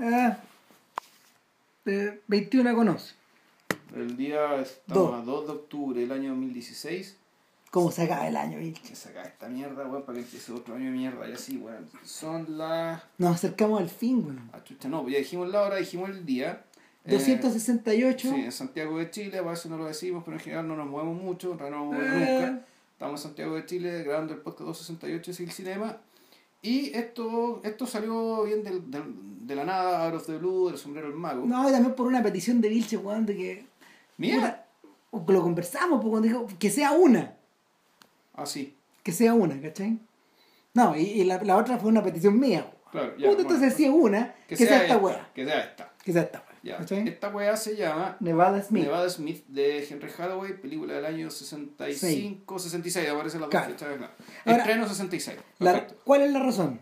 Ah, eh, 21 con 11. El día estamos a 2 de octubre del año 2016. ¿Cómo se acaba el año, Vilche? Que saca esta mierda, weón, para que empiece otro año de mierda y así, weón. Son las. Nos acercamos al fin, weón. Ah, chucha, no, ya dijimos la hora, dijimos el día. Eh, 268. sí, en Santiago de Chile, a veces no lo decimos, pero en general no nos movemos mucho, no nos movemos Eh. nunca. Estamos en Santiago de Chile grabando el podcast 268 de el Cinema. Y esto, esto salió bien del, del- de la nada, out of the blue, del sombrero del mago. No, y también por una petición de Vilche, weón, de que. Mira. Que lo conversamos, pues, cuando dijo que sea una. Así, Que sea una, ¿cachai? No, y, y la, la otra fue una petición mía. claro. Puta, bueno, entonces si es una, que, sea, esta weá. Que sea esta. Que sea esta. Ya. Esta weá se llama Nevada Smith. Nevada Smith de Henry Hathaway, película del año 65, 66, aparece la Claro. fecha. claro. Estreno 66. La-. ¿Cuál es la razón?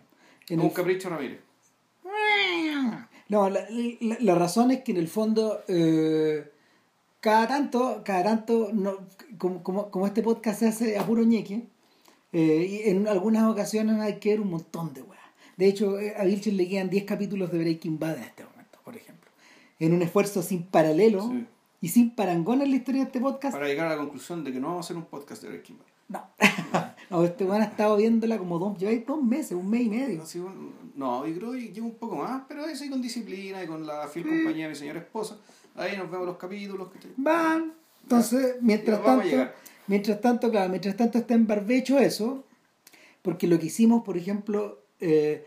En Un el- capricho Ramírez. No, la, la- la razón es que en el fondo, eh, cada tanto, cada tanto, no, como, como, como este podcast se hace a puro ñeque, eh, y en algunas ocasiones hay que ver un montón de weas. De hecho, eh, a Vilches le quedan 10 capítulos de Breaking Bad en este. En un esfuerzo sin paralelo Sí. y sin parangón en la historia de este podcast. Para llegar a la conclusión de que no vamos a hacer un podcast de Breaking Bad. No. no, este weón ha estado viéndola como dos, lleváis dos meses, un mes y medio. Así, bueno, no, yo creo que llevo un poco más, pero eso y con disciplina y con la fiel compañía de mi señora esposa. Ahí nos vemos los capítulos. que Van. Entonces, mientras Ya, a tanto, mientras tanto, claro, mientras tanto está en barbecho eso, porque lo que hicimos, por ejemplo, eh,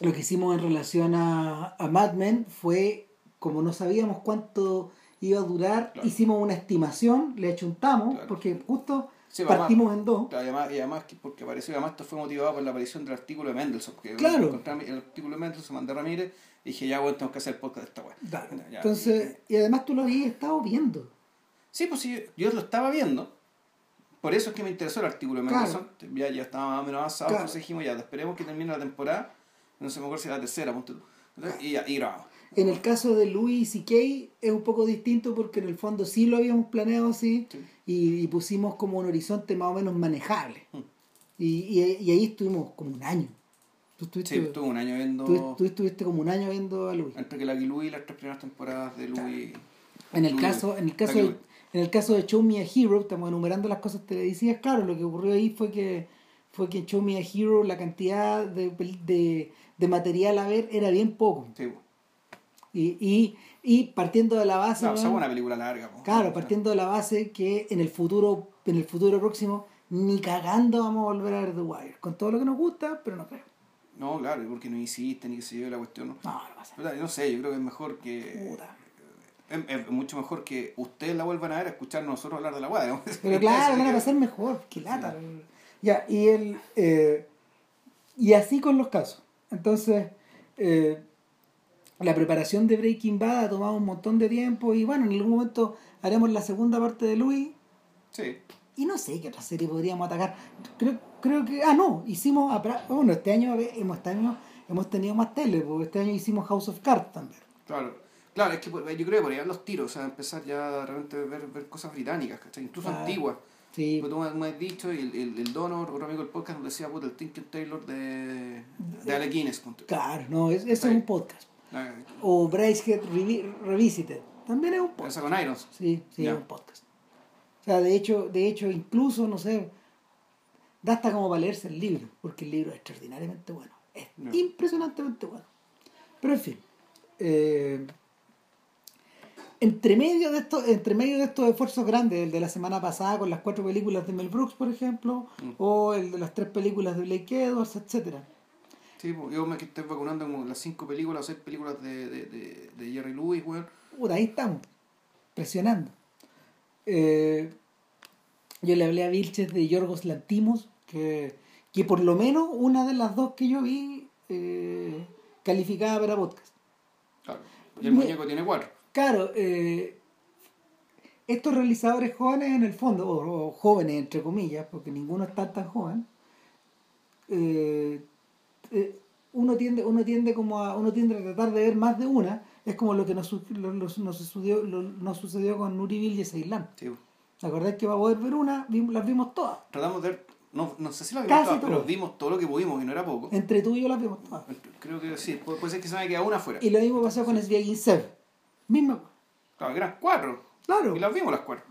lo que hicimos en relación a, a Mad Men fue, como no sabíamos cuánto iba a durar, Claro. hicimos una estimación, le achuntamos, Claro. porque justo Sí, partimos en dos. Claro, y además, y además que porque apareció, además esto fue motivado por la aparición del artículo de Mendelssohn. Claro. encontré el artículo de Mendelssohn, mandé a Ramírez y dije, ya, bueno, tengo que hacer el podcast de esta weá. Entonces, y además tú lo habías estado viendo. Sí, pues sí, yo lo estaba viendo. Por eso es que me interesó el artículo de. Mendelssohn. Ya, ya estaba más o menos avanzado, entonces dijimos, ya, esperemos que termine la temporada. No se me acuerdo si era la tercera, punto Y, y grabamos. En el caso de Louis y Kay es un poco distinto porque en el fondo sí lo habíamos planeado así Sí. y, y pusimos como un horizonte más o menos manejable. Mm. Y, y, ahí estuvimos como un año. Tú estuviste, Sí, estuve un año viendo tú- tú estuviste como un año viendo a Louis. entre que la Louis y las tres primeras temporadas de Louis. En el Louis- caso, en el caso de, en el caso de Show Me a Hero, estamos enumerando las cosas televisivas, claro, lo que ocurrió ahí fue que fue que en Show Me a Hero la cantidad de, de, de material a ver era bien poco. Sí. Y, y, y partiendo de la base. No, o sea, una película larga. pues. Claro, partiendo de la base que en el futuro, en el futuro próximo, ni cagando vamos a volver a ver The Wire. Con todo lo que nos gusta, pero no creo. No, claro, porque no insiste ni que se lleve la cuestión. No. No, no pasa. Puta, No sé, yo creo que es mejor que. Puta. Es, es mucho mejor que ustedes la vuelvan a ver a escuchar nosotros hablar de la digamos. Pero claro, van a pasar mejor, que lata. Ya, y el eh, y así con los casos. Entonces, eh, la preparación de Breaking Bad ha tomado un montón de tiempo y bueno, en algún momento haremos la segunda parte de Louis Sí. y no sé qué otra serie podríamos atacar. Creo, creo que, ah, no, hicimos, apra- bueno, este año hemos, este año hemos tenido más tele, porque este año hicimos House of Cards también. Claro. Claro, es que pues, yo creo que por ahí los tiros, o sea, empezar ya de repente a ver, ver cosas británicas, ¿cachai? Incluso Ah, antiguas. Sí, Porque tú me, has dicho, y el, el, el dono, otro amigo del podcast, nos decía, puta, el Tinker Taylor de, de Alec Guinness. claro, no, es, eso es un podcast. La- O Brycehead Revi- Revisited, también es un podcast. Esa con Irons. Sí, sí, es un podcast. O sea, de hecho, de hecho, incluso, no sé, da hasta como para leerse el libro, porque el libro es extraordinariamente bueno. Es impresionantemente bueno. Pero en fin. eh, entre medio de estos, entre medio de estos esfuerzos grandes, el de la semana pasada con las cuatro películas de Mel Brooks, por ejemplo, Mm. o el de las tres películas de Blake Edwards, etcétera. Sí, yo me estoy vacunando como las cinco películas o seis películas de, de, de, de Jerry Lewis, weón. Puta, ahí estamos, presionando. Eh, yo le hablé a Vilches de Yorgos Lantimos, que, que por lo menos una de las dos que yo vi eh, calificada para podcast. Claro. Y el Me- muñeco tiene cuatro. Claro, eh, estos realizadores jóvenes en el fondo, o, o jóvenes entre comillas, porque ninguno está tan joven, eh, eh, uno tiende, uno tiende como a, uno tiende a tratar de ver más de una, es como lo que nos, lo- lo- nos, sucedió, lo- nos sucedió con Nuriville y Ceilán. Sí. ¿Te acordás que para poder ver una, las vimos todas? Tratamos de ver no, no sé si la vimos Casi todas, pero todas. vimos todo lo que pudimos, y no era poco. Entre tú y yo las vimos todas. Creo que sí, puede, puede ser que se me haya quedado una fuera. Y lo mismo pasó con Sviagin Sev. Mismo. Claro, que eran cuatro. Claro. Y las vimos las cuatro.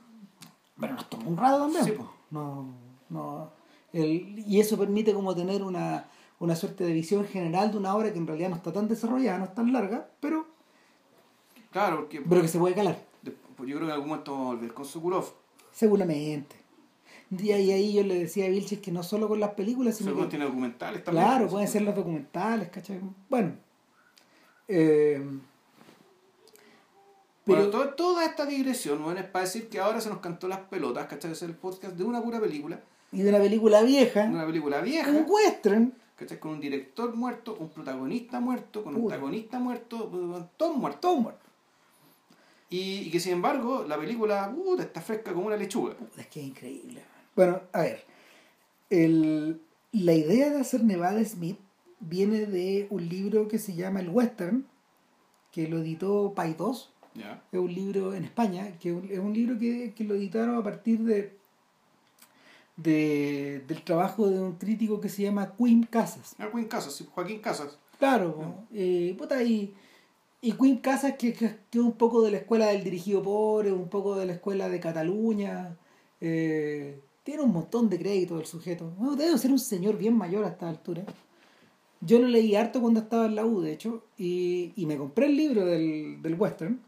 Pero nos tomó un rato también. Sí, po. No, no. El- y eso permite como tener una, una suerte de visión general de una obra que en realidad no está tan desarrollada, no es tan larga, pero, Claro, porque pero que se puede calar, de- pues yo creo que en algún momento vamos a volver con Sokurov. seguramente. Y ahí, ahí yo le decía a Vilches que no solo con las películas, sino Sokurov que, tiene documentales también. claro, pueden ser los documentales, ¿cachai? Bueno. Eh, pero, Bueno, todo- toda esta digresión, bueno, es para decir que ahora se nos cantó las pelotas, ¿cachai? Es el podcast de una pura película, y de una película vieja, de una película vieja, un western, ¿cachai? Con un director muerto, un protagonista muerto, con un antagonista muerto, todos muertos. todo muerto. Y, y que sin embargo, la película uh, está fresca como una lechuga. Es que es increíble. Bueno, a ver. El, la idea de hacer Nevada Smith viene de un libro que se llama El Western, que lo editó Pay 2. ¿Ya? Es un libro en España, que es un libro que, que lo editaron a partir de, de del trabajo de un crítico que se llama Quim Casas. Ah, Joaquín Casas, Joaquín Casas. Claro. Eh, puta, y, y Quim Casas, que, que, un poco de la escuela del dirigido pobre, un poco de la escuela de Cataluña. eh, tiene un montón de crédito el sujeto. Bueno, debe ser un señor bien mayor a esta altura. Yo lo leí harto cuando estaba en la U, de hecho, y, y me compré el libro del, del western,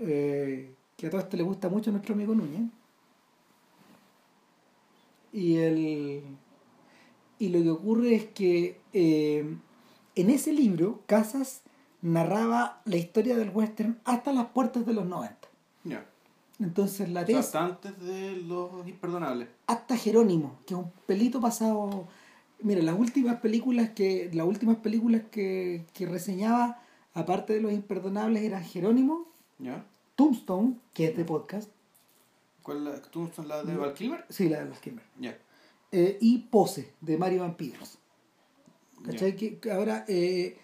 eh, que a todo esto le gusta mucho a nuestro amigo Núñez. Y el y lo que ocurre es que eh, en ese libro Casas narraba la historia del western hasta las puertas de los 90. Ya. Entonces la O sea, tesis hasta antes de los imperdonables. hasta Jerónimo, que es un pelito pasado. Mira, las últimas películas que las últimas películas que, que reseñaba, aparte de los imperdonables, eran Jerónimo, ¿Ya? Tombstone, que es de podcast, ¿Cuál es la, ¿Tú son la de Val Kilmer? sí, la de Kimber, Ya. eh, y Pose, de Mario. Ya. ¿Cachai? Que ahora, eh,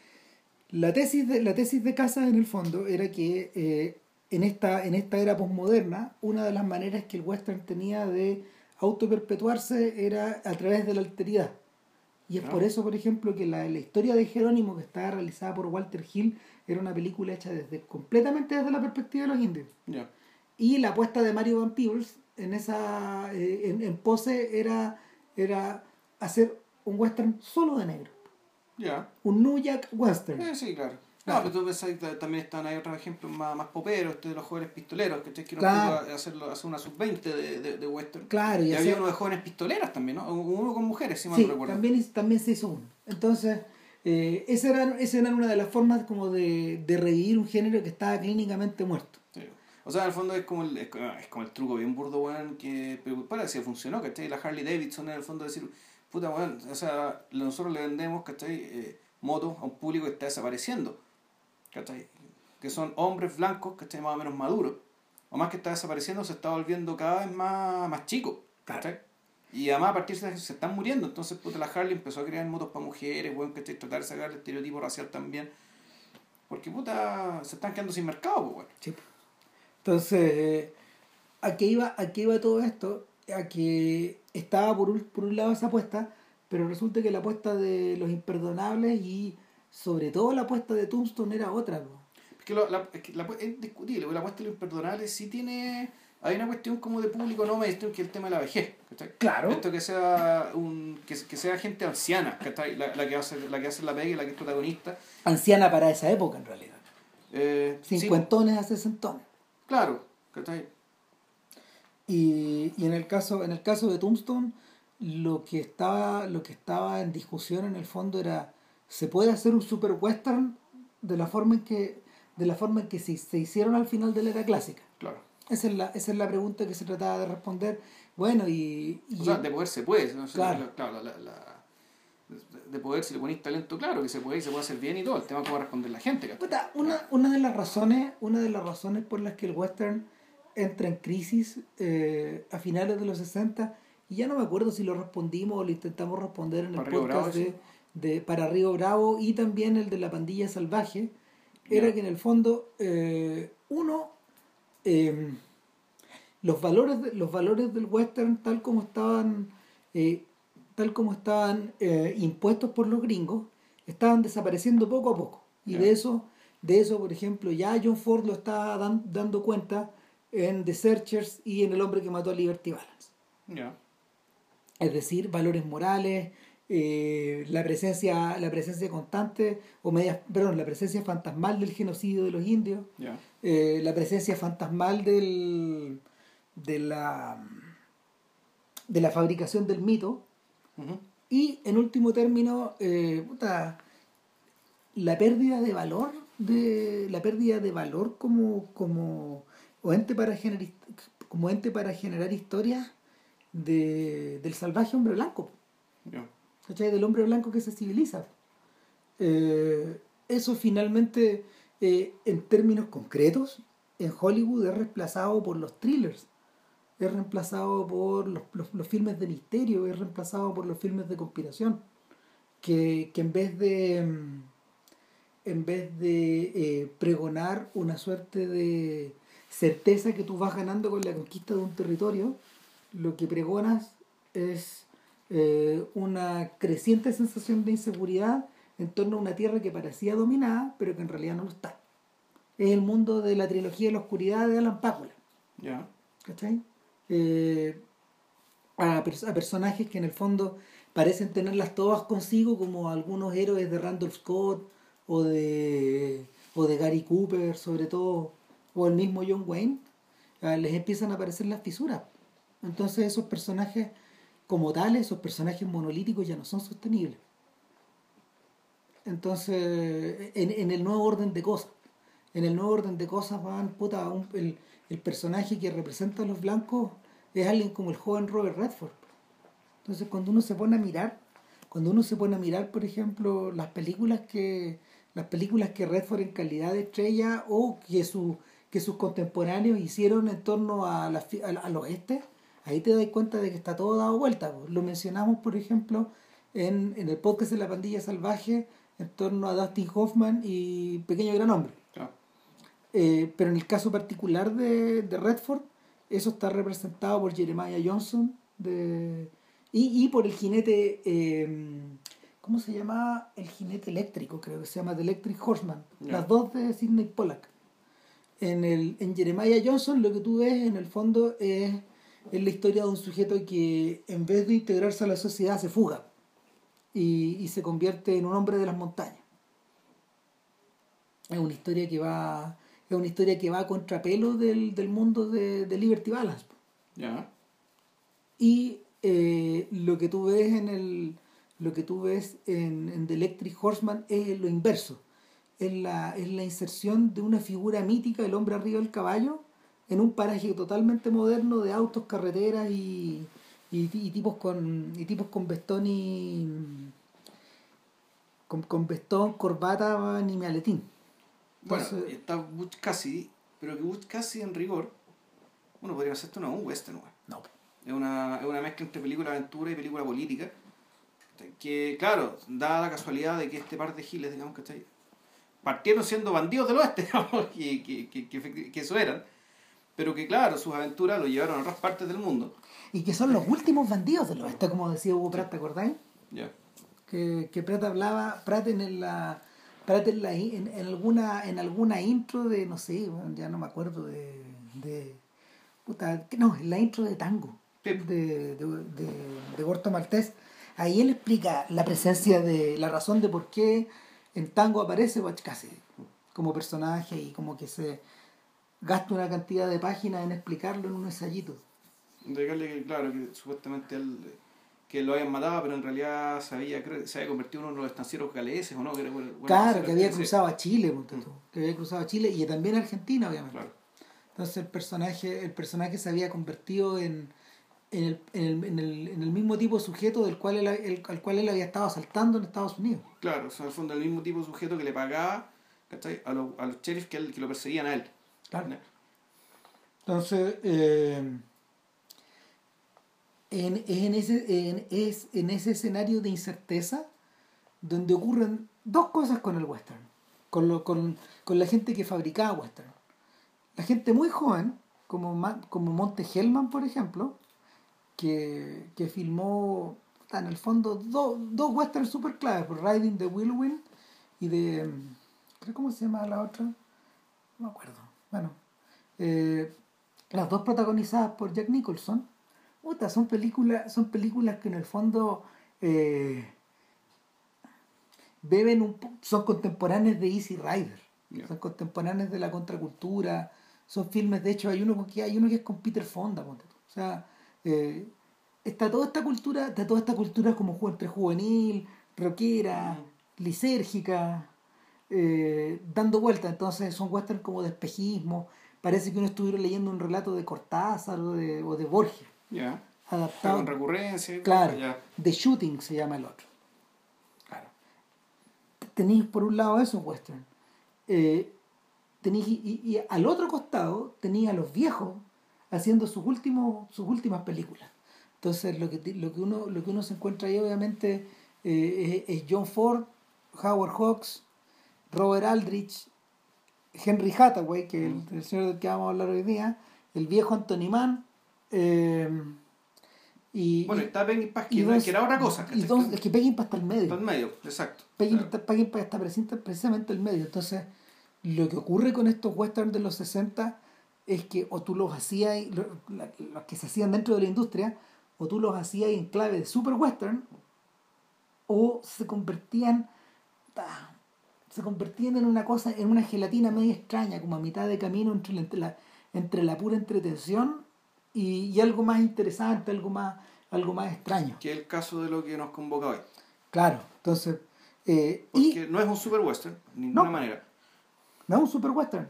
la, tesis de, la tesis de Casas, en el fondo, era que eh, en, esta, en esta era posmoderna, una de las maneras que el western tenía de autoperpetuarse era a través de la alteridad. Y es Ah. por eso, por ejemplo, que la, la historia de Jerónimo, que estaba realizada por Walter Hill, era una película hecha desde completamente desde la perspectiva de los indios. Ya. Y la apuesta de Mario Van Peebles en esa eh, en, en pose era, era hacer un western solo de negro. Ya. Un New Jack Western. Eh, sí, claro. No, pero tú pensás que también están ahí otros ejemplos más, más poperos, este de los jóvenes pistoleros, que quieren Claro. hacerlo, hacer una sub-20 de, de, de western. Claro, y Y había uno de jóvenes pistoleras también, ¿no? Uno con mujeres, si mal sí, no recuerdo. también, también se hizo uno. Entonces, eh, esa, era, esa era una de las formas como de, de revivir un género que estaba clínicamente muerto. Sí. O sea, en el fondo es como el, es como es como el truco bien burdo, weón, que pero para si funcionó, ¿cachai? La Harley Davidson en el fondo decir, puta, weón, o sea, nosotros le vendemos, ¿cachai? Eh, motos a un público que está desapareciendo, ¿cachai? Que son hombres blancos, ¿cachai? Más o menos maduros. O más que está desapareciendo, se está volviendo cada vez más, más chico, ¿cachai? Y además a partir de eso se están muriendo, entonces puta, la Harley empezó a crear motos para mujeres, weón, ¿cachai? Tratar de sacar el estereotipo racial también. Porque puta, se están quedando sin mercado, pues, weón. Sí. Entonces, eh, ¿a, qué iba, ¿a qué iba todo esto? A que estaba por un, por un lado esa apuesta, pero resulta que la apuesta de los imperdonables y sobre todo la apuesta de Tombstone era otra. ¿no? Es que, lo- la, es, que la- es discutible, la apuesta de lo imperdonable sí tiene. Hay una cuestión como de público no mainstream que es el tema de la vejez. ¿cachai? Claro. Esto que sea un que, que sea gente anciana, ¿cachai? La, la que hace la que hace la pega y la que es protagonista. Anciana para esa época, en realidad. Eh, sí, Cincuentones a sesentones. claro, ¿cachai? Y, y en el caso en el caso de Tombstone lo que estaba lo que estaba en discusión en el fondo era se puede hacer un super western de la forma en que de la forma en que se, se hicieron al final de la era clásica Claro. Esa es la esa es la pregunta que se trataba de responder bueno y, y- O sea, de poder se puede. ¿no? Claro. la- claro, la- la- de poder, si le ponéis talento, claro que se puede y se puede hacer bien y todo. El tema es cómo responder la gente, una, una de las razones una de las razones por las que el western entra en crisis eh, a finales de los 60 y ya no me acuerdo si lo respondimos o lo intentamos responder en el Para podcast Bravo, de, de para Río Bravo y también el de la pandilla salvaje era que en el fondo eh, uno eh, los valores los valores del western tal como estaban eh, tal como estaban eh, impuestos por los gringos, estaban desapareciendo poco a poco. Y de eso, de eso, por ejemplo, ya John Ford lo está dan- dando cuenta en The Searchers y en El hombre que mató a Liberty Balance. Es decir, valores morales, eh, la presencia, la presencia constante, o media, perdón, la presencia fantasmal del genocidio de los indios. Eh, la presencia fantasmal del, de la de la fabricación del mito y en último término eh, puta, la pérdida de valor de la pérdida de valor como como o ente para generar como ente para generar historias de, del salvaje hombre blanco. ¿cachai? del hombre blanco que se civiliza Eh, eso finalmente eh, en términos concretos en Hollywood es reemplazado por los thrillers es reemplazado por los, los- los filmes de misterio es reemplazado por los filmes de conspiración que, que en vez de mm, en vez de eh, pregonar una suerte de certeza que tú vas ganando con la conquista de un territorio lo que pregonas es eh, una creciente sensación de inseguridad en torno a una tierra que parecía dominada, pero que en realidad no lo está. Es el mundo de la trilogía de la oscuridad de Alan Pakula, Ya. ¿cachai? Eh, a, pers- a personajes que en el fondo parecen tenerlas todas consigo, como algunos héroes de Randolph Scott o de, o de Gary Cooper, sobre todo, o el mismo John Wayne, eh, les empiezan a aparecer las fisuras. Entonces esos personajes como tales, esos personajes monolíticos ya no son sostenibles. Entonces, en, en el nuevo orden de cosas, en el nuevo orden de cosas van, puta, un- el, el personaje que representa a los blancos es alguien como el joven Robert Redford. Entonces, cuando uno se pone a mirar, cuando uno se pone a mirar, por ejemplo, las películas que las películas que Redford en calidad de estrella o que su que sus contemporáneos hicieron en torno a la, al, al oeste, ahí te das cuenta de que está todo dado vuelta. Lo mencionamos, por ejemplo, en, en el podcast de La Pandilla Salvaje, en torno a Dustin Hoffman y Pequeño Gran Hombre. Eh, pero en el caso particular de, de Redford, eso está representado por Jeremiah Johnson de, y, y por el jinete, eh, ¿cómo se llama? El jinete eléctrico, creo que se llama The Electric Horseman. Ya. Las dos de Sidney Pollack. En, el, en Jeremiah Johnson lo que tú ves en el fondo es, es la historia de un sujeto que en vez de integrarse a la sociedad se fuga y, y se convierte en un hombre de las montañas. Es una historia que va es una historia que va a contrapelo del, del mundo de, de Liberty Balance. Y eh, lo que tú ves en el lo que tú ves en, en The Electric Horseman es lo inverso. Es la, es la inserción de una figura mítica, el hombre arriba del caballo, en un paraje totalmente moderno de autos, carreteras y, y, y tipos con y tipos con vestón y con, con vestón, corbata ni maletín. Bueno, Entonces- está Butch Cassidy, pero que Butch Cassidy en rigor, bueno, podría ser esto no un western. No. Es una, es una mezcla entre película de aventura y película política. Que, claro, da la casualidad de que este par de giles, digamos, ¿cachai? Partieron siendo bandidos del oeste, digamos, que, que, que, que, que eso eran. Pero que, claro, sus aventuras lo llevaron a otras partes del mundo. Y que son los últimos bandidos del oeste, como decía Hugo Pratt, ¿te acordáis? Ya. que, que Pratt hablaba, Pratt en la Pratt en, la, en, en alguna en alguna intro de, no sé, bueno, ya no me acuerdo de, de puta, no, en la intro de Tango Sí. de, de, de, de Gorto Maltés, ahí él explica la presencia de, la razón de por qué en Tango aparece Cassidy como personaje y como que se gasta una cantidad de páginas en explicarlo en un ensayito. Indicarle que, claro, que supuestamente él, que lo habían matado, pero en realidad se había, se había convertido en uno de los estancieros galeses, ¿o no? Que era, bueno, Claro, que había cruzado a Chile, tú, que había cruzado a Chile y también a Argentina, obviamente. Claro. Entonces el personaje, el personaje se había convertido en, en, el, en, el, en, el, en el mismo tipo de sujeto del cual él, el- al cual él había estado asaltando en Estados Unidos. Claro, o sea, en el fondo el mismo tipo de sujeto que le pagaba ¿cachai? A, los, a los sheriffs que, él- que lo perseguían a él. Claro. Entonces, eh, en, es, en ese, en, es en ese escenario de incerteza donde ocurren dos cosas con el western, con, lo, con, con la gente que fabricaba western. La gente muy joven, como, como Monte Hellman, por ejemplo, que, que filmó, en el fondo, dos dos westerns super claves, Riding the Whirlwind y de. creo ¿Cómo se llama la otra? No me acuerdo. Bueno, eh, las dos protagonizadas por Jack Nicholson. Puta, son películas, son películas que en el fondo eh, beben un son contemporáneas de Easy Rider, son contemporáneas de la contracultura, son filmes, de hecho hay uno que hay uno que es con Peter Fonda, o sea, eh, está toda esta cultura, está toda esta cultura como entre juvenil, rockera, lisérgica, eh, dando vueltas, entonces son western como de espejismo, parece que uno estuviera leyendo un relato de Cortázar o de, o de Borges, Ya. adaptado. Con recurrencia. Claro, Ya. The Shooting se llama el otro. Claro. Tenéis por un lado esos western. Eh, tenéis, y, al otro costado tenéis a los viejos haciendo sus últimos, sus últimas películas. Entonces lo que, lo que uno, lo que uno se encuentra ahí obviamente eh, es, es John Ford, Howard Hawks, Robert Aldrich, Henry Hathaway, que es el, el señor del que vamos a hablar hoy día, el viejo Anthony Mann, eh, y, Bueno, y- está Peggy Paz, que, era otra cosa. y dos- es que Peggy está el medio. Está en medio, exacto. Peggy, Claro. Peggy está presente precisamente el medio. Entonces, lo que ocurre con estos westerns de los 60 es que o tú los hacías, los que se hacían dentro de la industria, o tú los hacías en clave de super western, o se convertían, se convertían en una cosa, en una gelatina media extraña, como a mitad de camino entre la, entre la, entre la pura entretención y, y algo más interesante, algo más, algo más extraño. Que es el caso de lo que nos convoca hoy. Claro, entonces, eh, y Porque no es un super western, de ninguna No. manera. no es un super western.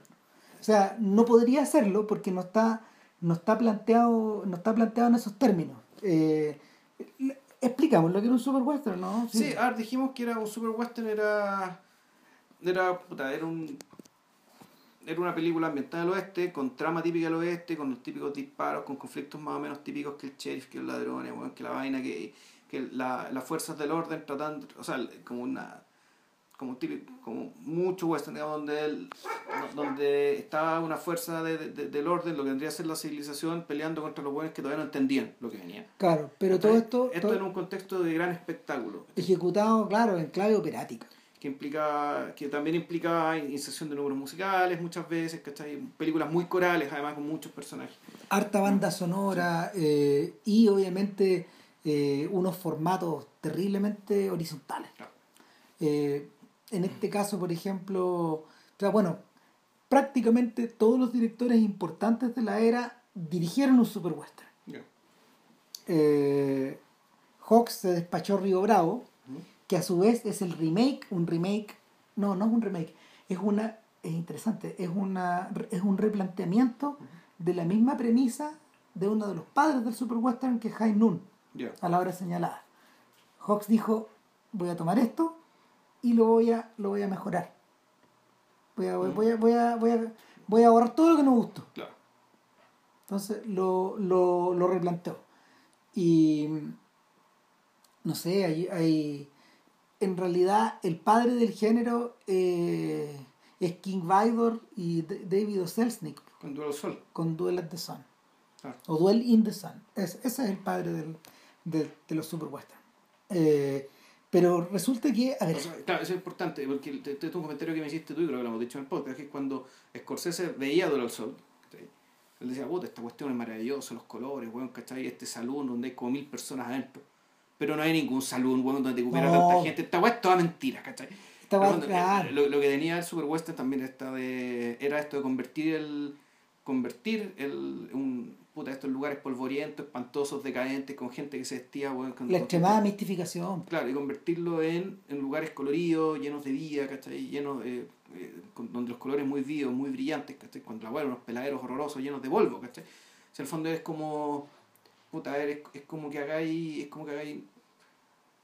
O sea, no podría hacerlo porque no está, no está planteado, no está planteado en esos términos. Eh, explicamos lo que era un super western, ¿no? Sí, a ver, dijimos que era un super western, era. Era, puta, era un. Era una película ambientada al oeste, con trama típica del oeste, con los típicos disparos, con conflictos más o menos típicos que el sheriff, que ladrones, bueno, que la vaina, que, que la- las fuerzas del orden tratando, o sea, como una como típico, como mucho western, digamos, donde él, donde estaba una fuerza de- de- del orden, lo que vendría a ser la civilización, peleando contra los buenos que todavía no entendían lo que venía. Claro, pero todo esto, Esto todo en un contexto de gran espectáculo ejecutado, claro, en clave operática. Que implica que también implica inserción de números musicales muchas veces ¿cachai? películas muy corales además con muchos personajes Harta banda sonora eh, y obviamente eh, unos formatos terriblemente horizontales. Claro. Eh, en este caso, por ejemplo, o sea, bueno, prácticamente todos los directores importantes de la era dirigieron un super western. Hawks se despachó Río Bravo. Que a su vez es el remake, un remake, no, no es un remake, es una, es interesante, es una, es un replanteamiento de la misma premisa de uno de los padres del super western que es High Noon, a la hora señalada. Hawks dijo, voy a tomar esto y lo voy a, lo voy a mejorar. Voy a, voy, voy a, voy a, voy a, voy a borrar todo lo que no gustó. claro Entonces lo, lo, lo replanteó. Y no sé, hay, hay en realidad el padre del género eh, es King Vidor y David O. Selznick con Duelo al Sol con Duel at the Sun. Claro. O Duel in the Sun. Es- ese es el padre del, de, de los super western. Eh, pero resulta que, a ver, O sea, claro eso es importante porque te, te, un comentario que me hiciste tú y creo que lo hemos dicho en el podcast que es cuando Scorsese veía Duelo al Sol él decía puta esta cuestión es maravillosa los colores weón, ¿cachai? este salón donde hay como mil personas adentro pero no hay ningún salón weón, donde hubiera No. tanta gente esta weá es toda mentira ¿cachai? Pero bueno, claro. eh, lo, lo que tenía el Super Western también está de, era esto de convertir el convertir el un puta estos lugares polvorientos, espantosos, decadentes, con gente que se vestía weón, con- la extremada mistificación. Claro, y convertirlo en, en lugares coloridos, llenos de vida, ¿cachai? Llenos de, eh, con- donde los colores muy vivos, muy brillantes, ¿cachai? Cuando la weá, unos peladeros horrorosos llenos de polvo, ¿cachai? O sea, el fondo es como, puta, a ver, es, es como que hagáis, es como que hagáis,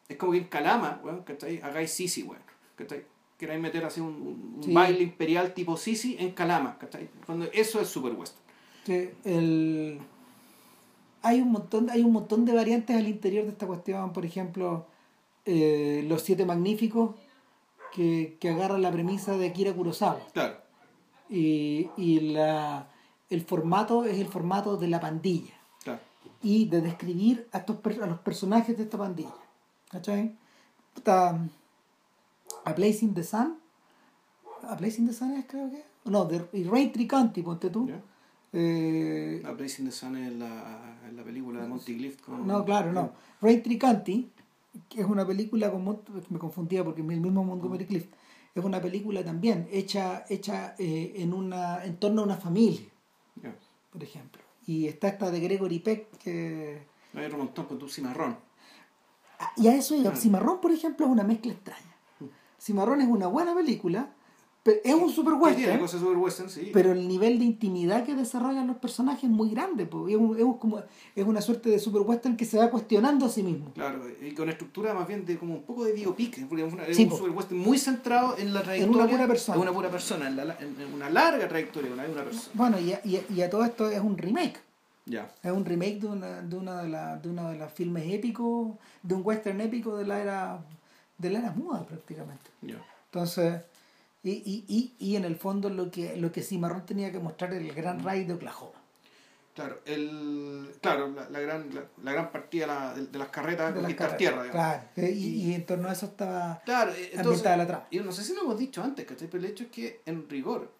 es como que en Calama, weón, ¿cachai? Hagáis Sisi, weón, ¿cachai? Queráis meter así un, Sí. baile imperial tipo Sisi en Calama, ¿cachai? Cuando eso es super western. que el hay un montón hay un montón de variantes al interior de esta cuestión por ejemplo eh, los siete magníficos que, que agarran la premisa de Akira Kurosawa Claro, y, y la el formato es el formato de la pandilla. Y de describir a, estos a los personajes de esta pandilla ¿Cachai? Puta, A Place in the Sun. A Place in the Sun es creo que. No, de, y Rain Tree County, ponte tú. ¿Ya? Eh, A Place in the Sun es la, es la película de Monty Clift con... no, claro, no. Rain Tree County, que es una película con. Mont- Me confundía porque es el mismo Montgomery Clift. Es una película también hecha, hecha eh, en, una, en torno a una familia, por ejemplo. Y está esta de Gregory Peck que. No hay otro montón con tu cimarrón. Ah, Y a eso. Claro. Cimarrón, por ejemplo, es una mezcla extraña. Cimarrón es una buena película, pero es un super Que tiene western, cosas super western, sí. pero el nivel de intimidad que desarrollan los personajes es muy grande. Es, un- es como, es una suerte de super western que se va cuestionando a sí mismo. Claro, y con estructura más bien de como un poco de biopic, porque es, una- es Sí, un po. super western muy centrado en la trayectoria. pura persona. En una pura persona, en, la- en- en una larga trayectoria de una, una persona. Bueno, y a, y a- y a todo esto es un remake. Ya. Es un remake de una de una de, la- de uno de los filmes épicos, de un western épico de la era de la era muda prácticamente. Ya. Entonces, y, y, y, y en el fondo lo que lo que Cimarrón tenía que mostrar era el gran raid de Oklahoma. Claro, el, claro la, la gran, la, la gran partida la- de, de las carretas de las conquistar carreras. tierra. digamos. Claro, eh, y, y en torno a eso estaba Claro, eh, entonces, la trama. y no sé si lo hemos dicho antes, ¿cachai? Pero el hecho es que, en rigor,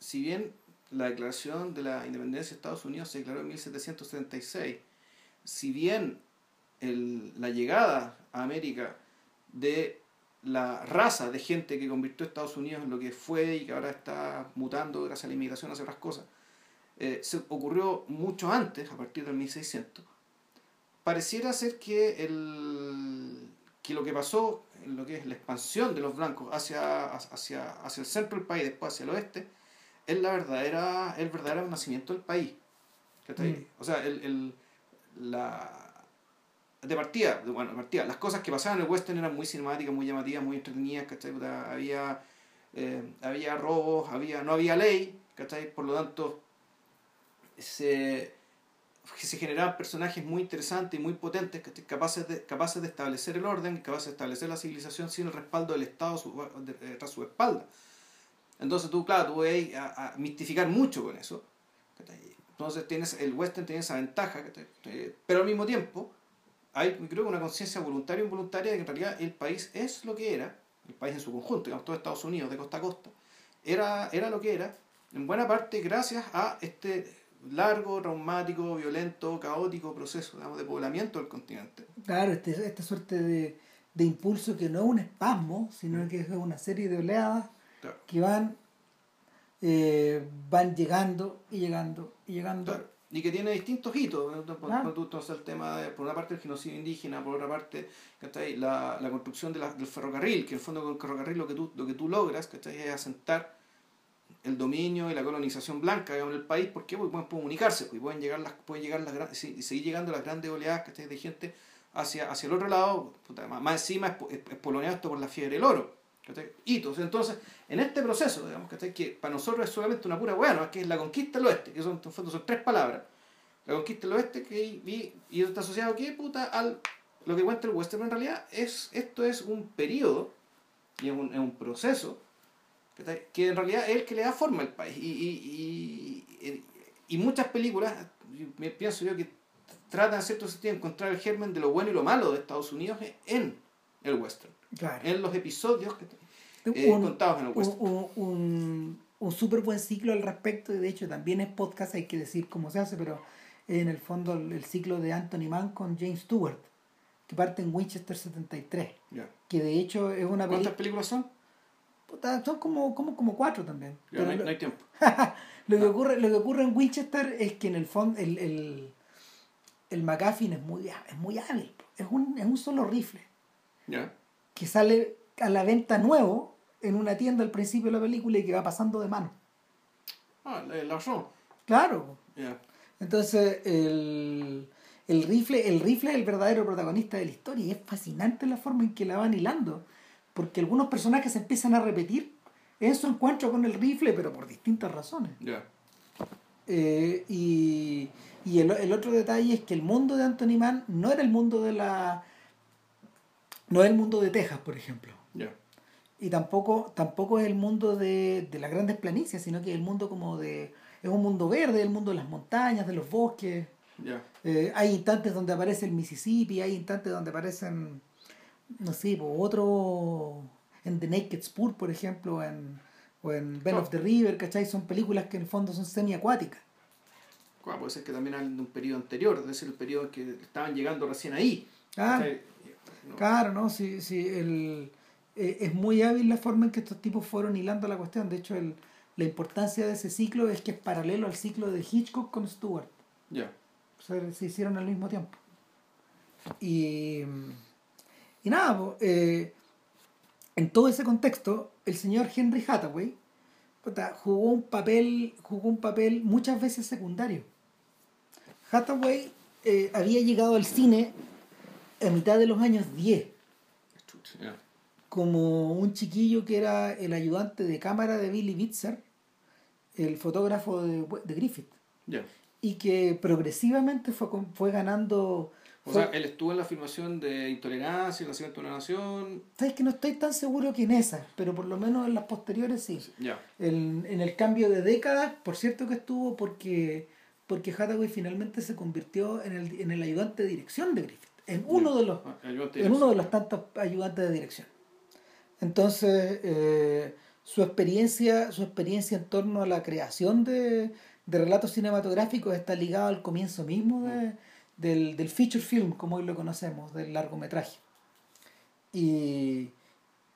si bien la declaración de la independencia de Estados Unidos se declaró en 1776, si bien el- la llegada a América de la raza de gente que convirtió a Estados Unidos en lo que fue y que ahora está mutando gracias a la inmigración hacia otras cosas, eh, se ocurrió mucho antes, a partir del 1600, pareciera ser que, el, que lo que pasó en lo que es la expansión de los blancos hacia, hacia, hacia el centro del país, después hacia el oeste, es la verdadera, el verdadero nacimiento del país. Mm. O sea, el, el, la, de partida, de- bueno, de partida, las cosas que pasaban en el western eran muy cinemáticas, muy llamativas, muy entretenidas, ¿cachai? Había, eh, había robos, había, no había ley, ¿cachai? Por lo tanto, se, se generaban personajes muy interesantes y muy potentes, capaces de, capaces de establecer el orden, capaces de establecer la civilización sin el respaldo del Estado su- de- eh, tras su espalda. Entonces tú, claro, tú vas a, a mistificar mucho con eso. Entonces tienes, el western tiene esa ventaja. Eh, pero al mismo tiempo hay creo que una conciencia voluntaria o involuntaria de que en realidad el país es lo que era, el país en su conjunto, digamos, todo Estados Unidos, de costa a costa, era, era lo que era, en buena parte gracias a este largo, traumático, violento, caótico proceso digamos, de poblamiento del continente. Claro, este, esta suerte de, de impulso que no es un espasmo, sino que es una serie de oleadas Claro. que van, eh, van llegando y llegando y llegando. Claro, Y que tiene distintos hitos. tú- entonces el tema de, por una parte el genocidio indígena, por otra parte ¿cachai? La, la construcción de la- del ferrocarril, que en el fondo con el ferrocarril lo que tú, lo que tú logras ¿cachai? es asentar el dominio y la colonización blanca digamos, en el país, ¿por qué? Porque pueden comunicarse, pues, y pueden llegar las, pueden llegar las gran- y seguir llegando las grandes oleadas ¿cachai? de gente hacia, hacia el otro lado, puta, más, más encima es, es, es poloneado esto por la fiebre del oro. Hitos. Entonces, en este proceso, digamos, que para nosotros es solamente una pura hueá, ¿no? que es la conquista del oeste, que son, en son tres palabras. La conquista del oeste que, y, y está asociado ¿qué? Puta, al lo que cuenta el western en realidad es esto es un periodo y es un, es un proceso que en realidad es el que le da forma al país y, y, y, y muchas películas me- pienso yo que tratan en cierto sentido de encontrar el germen de lo bueno y lo malo de Estados Unidos en el western Claro. en los episodios que, eh, un, contados en el western un, un, un súper buen ciclo al respecto, y de hecho también es podcast, hay que decir cómo se hace, pero en el fondo el, el ciclo de Anthony Mann con James Stewart, que parte en Winchester 73, Ya. que de hecho es una ¿cuántas película, películas son? son como, como, como cuatro también. No, hay, no hay tiempo Lo que, ocurre, lo que ocurre en Winchester es que en el fondo el, el, el McGuffin es muy, es muy hábil. Es un, es un solo rifle ya que sale a la venta nuevo en una tienda al principio de la película y que va pasando de mano. ah la razón Claro. Entonces el, el rifle, el rifle es el verdadero protagonista de la historia y es fascinante la forma en que la van hilando. Porque algunos personajes se empiezan a repetir en su encuentro con el rifle, pero por distintas razones. Eh, y y el, el otro detalle es que el mundo de Anthony Mann no era el mundo de la. No es el mundo de Texas, por ejemplo. ya Y tampoco, tampoco es el mundo de, de las grandes planicies, sino que es el mundo como de. Es un mundo verde, el mundo de las montañas, de los bosques. Eh, hay instantes donde aparece el Mississippi, hay instantes donde aparecen no sé, otro, en The Naked Spur, por ejemplo, en, o en Ben of the River, ¿cachai? Son películas que en el fondo son semi-acuáticas. Claro, puede ser que también hablen de un periodo anterior, es decir, el periodo en que estaban llegando recién ahí. Ah. No. Claro, ¿no? Sí, sí, el, eh, es muy hábil la forma en que estos tipos fueron hilando la cuestión. De hecho, el, la importancia de ese ciclo es que es paralelo al ciclo de Hitchcock con Stewart. Ya. O sea, se hicieron al mismo tiempo. Y, y nada, po, eh, en todo ese contexto, el señor Henry Hathaway jugó un papel, jugó un papel muchas veces secundario. Hathaway eh, había llegado al cine a mitad de los años 10 Chucha, ya. como un chiquillo que era el ayudante de cámara de Billy Bitzer, el fotógrafo de, de Griffith, y que progresivamente fue, fue ganando... O fue- sea, él estuvo en la filmación de Intolerancia, nacimiento de una nación. Sabes que no estoy tan seguro que en esas, pero por lo menos en las posteriores sí. Ya. El- en el cambio de década, por cierto que estuvo porque, porque Hathaway finalmente se convirtió en el, en el ayudante de dirección de Griffith, en uno de los Ah, en uno de los tantos ayudantes de dirección. Entonces, eh, su experiencia, su experiencia en torno a la creación de, de relatos cinematográficos está ligada al comienzo mismo de- del, del feature film, como hoy lo conocemos, del largometraje. Y,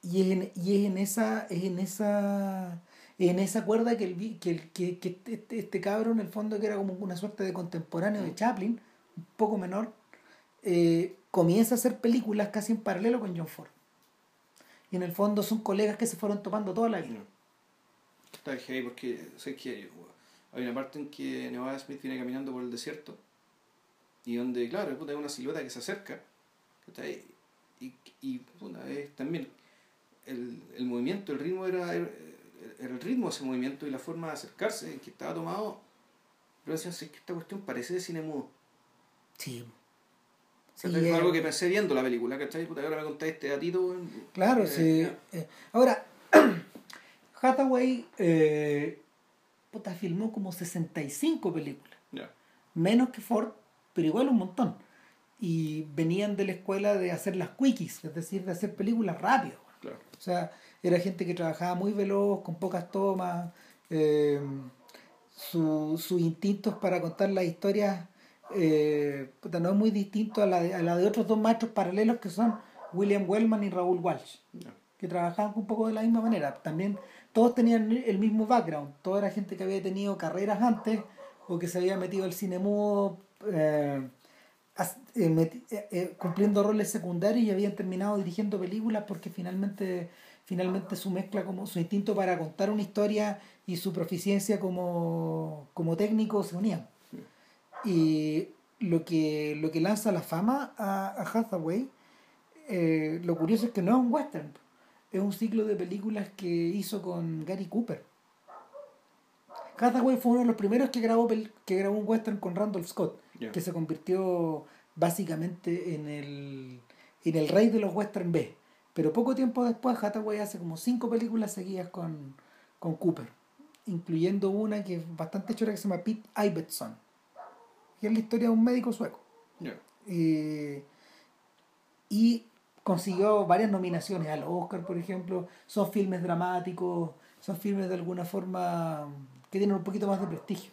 y, es, en, y es en esa, es en esa, es en esa cuerda que, el, que, el- que, que este, este cabro, en el fondo, que era como una suerte de contemporáneo de Chaplin, un poco menor, eh, comienza a hacer películas casi en paralelo con John Ford. Y en el fondo son colegas que se fueron topando toda la vida. Está heavy porque sé que hay una parte en que Nevada Smith viene caminando por el desierto y donde, claro, hay una silueta que se acerca y, y puta, es también el, el movimiento, el ritmo era, era el ritmo de ese movimiento y la forma de acercarse que estaba tomado. Pero decían, "Sí, es que esta cuestión parece de cine mudo. Sí. Sí, eh, algo que pensé viendo la película, ¿cachai? Puta, ahora me contáis este datito. Claro, Eh, sí. eh, ahora, Hathaway eh, puta, filmó como 65 películas. Menos que Ford, pero igual un montón. Y venían de la escuela de hacer las quickies, es decir, de hacer películas rápido. Claro. O sea, era gente que trabajaba muy veloz, con pocas tomas. su- sus instintos para contar las historias eh, puta, no es muy distinto a la, de, a la de otros dos maestros paralelos que son William Wellman y Raúl Walsh, que trabajaban un poco de la misma manera. También todos tenían el mismo background, toda era gente que había tenido carreras antes o que se había metido al cine mudo. eh, eh, eh, cumpliendo roles secundarios y habían terminado dirigiendo películas porque finalmente finalmente su mezcla como su instinto para contar una historia y su proficiencia como, como técnico se unían y lo que lo que lanza la fama a, a Hathaway eh, lo curioso es que no es un western es un ciclo de películas que hizo con Gary Cooper. Hathaway fue uno de los primeros que grabó que grabó un western con Randolph Scott que se convirtió básicamente en el, en el rey de los western B. Pero poco tiempo después Hathaway hace como cinco películas seguidas con, con Cooper, incluyendo una que es bastante chora que se llama Pete Ibbotson, que es la historia de un médico sueco. Ya. Eh, y consiguió varias nominaciones al Oscar, por ejemplo. Son filmes dramáticos, son filmes de alguna forma que tienen un poquito más de prestigio.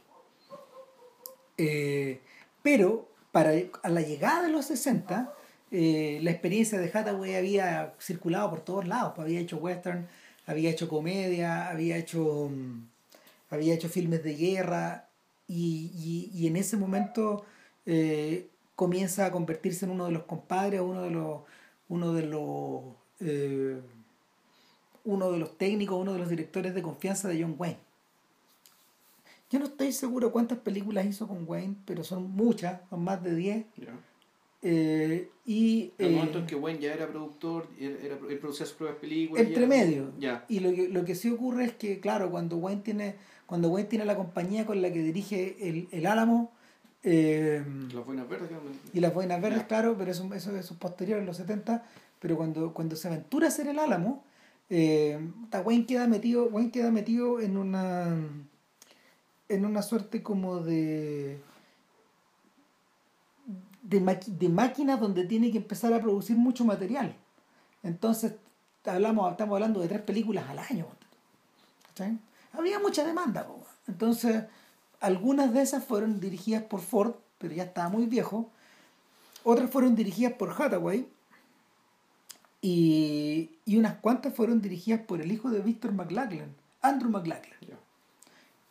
Eh, pero para a la llegada de los 60, eh, la experiencia de Hathaway había circulado por todos lados. pues, Había hecho western, había hecho comedia, había hecho, mm, había hecho filmes de guerra y, y- y en ese momento eh, comienza a convertirse en uno de los compadres, uno de los, uno de los, eh, uno de los técnicos, uno de los directores de confianza de John Wayne. Yo no estoy seguro cuántas películas hizo con Wayne, pero son muchas, son más de 10. Ya. Eh, y En el eh, momento en que Wayne ya era productor, él, era, él producía sus propias películas. entre medio. Ya. Y lo que, lo que sí ocurre es que, claro, cuando Wayne tiene, cuando Wayne tiene la compañía con la que dirige el, el Álamo, eh, Las buenas verdes, claro. y las Buenas Verdes, claro, pero eso, eso, eso es posterior, en los 70, pero cuando, cuando se aventura a hacer el Álamo, eh, Wayne queda metido, Wayne queda metido en una en una suerte como de de, maqui- de máquina donde tiene que empezar a producir mucho material Entonces, hablamos, estamos hablando de tres películas al año. ¿cachai? Había mucha demanda. po. Entonces, algunas de esas fueron dirigidas por Ford, pero ya estaba muy viejo. Otras fueron dirigidas por Hathaway. Y, y unas cuantas fueron dirigidas por el hijo de Víctor McLachlan, Andrew McLachlan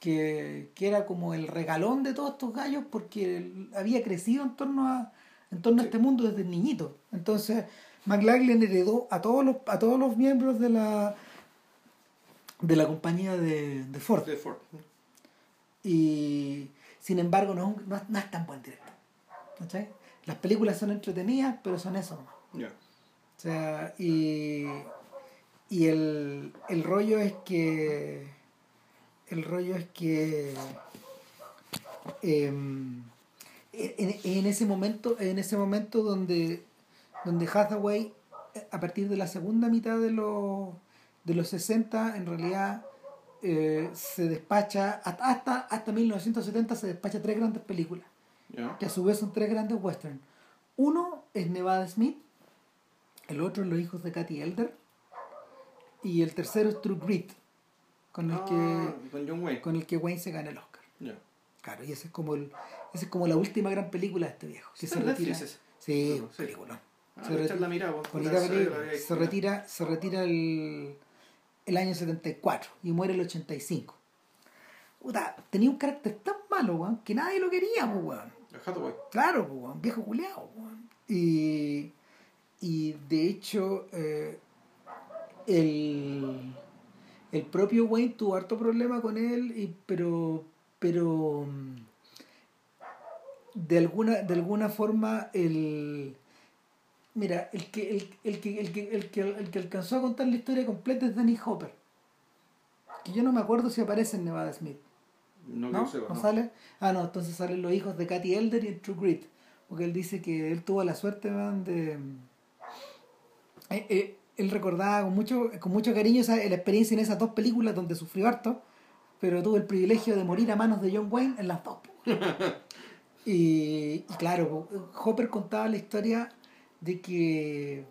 que, que era como el regalón de todos estos gallos porque había crecido en torno a en torno a este mundo desde niñito entonces McLachlan heredó a todos los a todos los miembros de la de la compañía de, de Ford De Ford. y sin embargo no, no, es- no es tan buen director ¿cachai? las películas son entretenidas pero son eso nomás o sea, y, y el, el rollo es que. El rollo es que. em, en, en ese momento, en ese momento donde, donde Hathaway, eh, a partir de la segunda mitad de los, de los 60, en realidad eh, se despacha, hasta, hasta, hasta 1970 se despacha tres grandes películas que a su vez son tres grandes westerns. Uno es Nevada Smith, el otro es Los hijos de Katy Elder, y el tercero es True Grit, con el, Ah, que, con John Wayne. con el que Wayne se gana el Oscar. Claro, y ese es como el, ese es como la última gran película de este viejo. Que se retira. Sí, película. Ah, Se voy a reti- echar la mirada, la había Se retira, se retira el, el año 74 y muere el 85. Puta, tenía un carácter tan malo, weón, que nadie lo quería, pues, weón. Hathaway. Claro, pues, weón, viejo culiao. weón. Y, y de hecho, eh, el, el propio Wayne tuvo harto problema con él, y, pero, pero mm, de alguna, de alguna forma el mira, el que, el, el que, el, que, el, que, el que alcanzó a contar la historia completa es Danny Hopper. Que yo no me acuerdo si aparece en Nevada Smith. No, ¿No? sepa, ¿No no. sale? Ah, no, entonces salen los hijos de Katy Elder y True Grit. Porque él dice que él tuvo la suerte man, de. eh, eh, él recordaba con mucho, con mucho cariño esa, la experiencia en esas dos películas donde sufrió harto, pero tuvo el privilegio de morir a manos de John Wayne en las dos. y, y claro, Hopper contaba la historia de que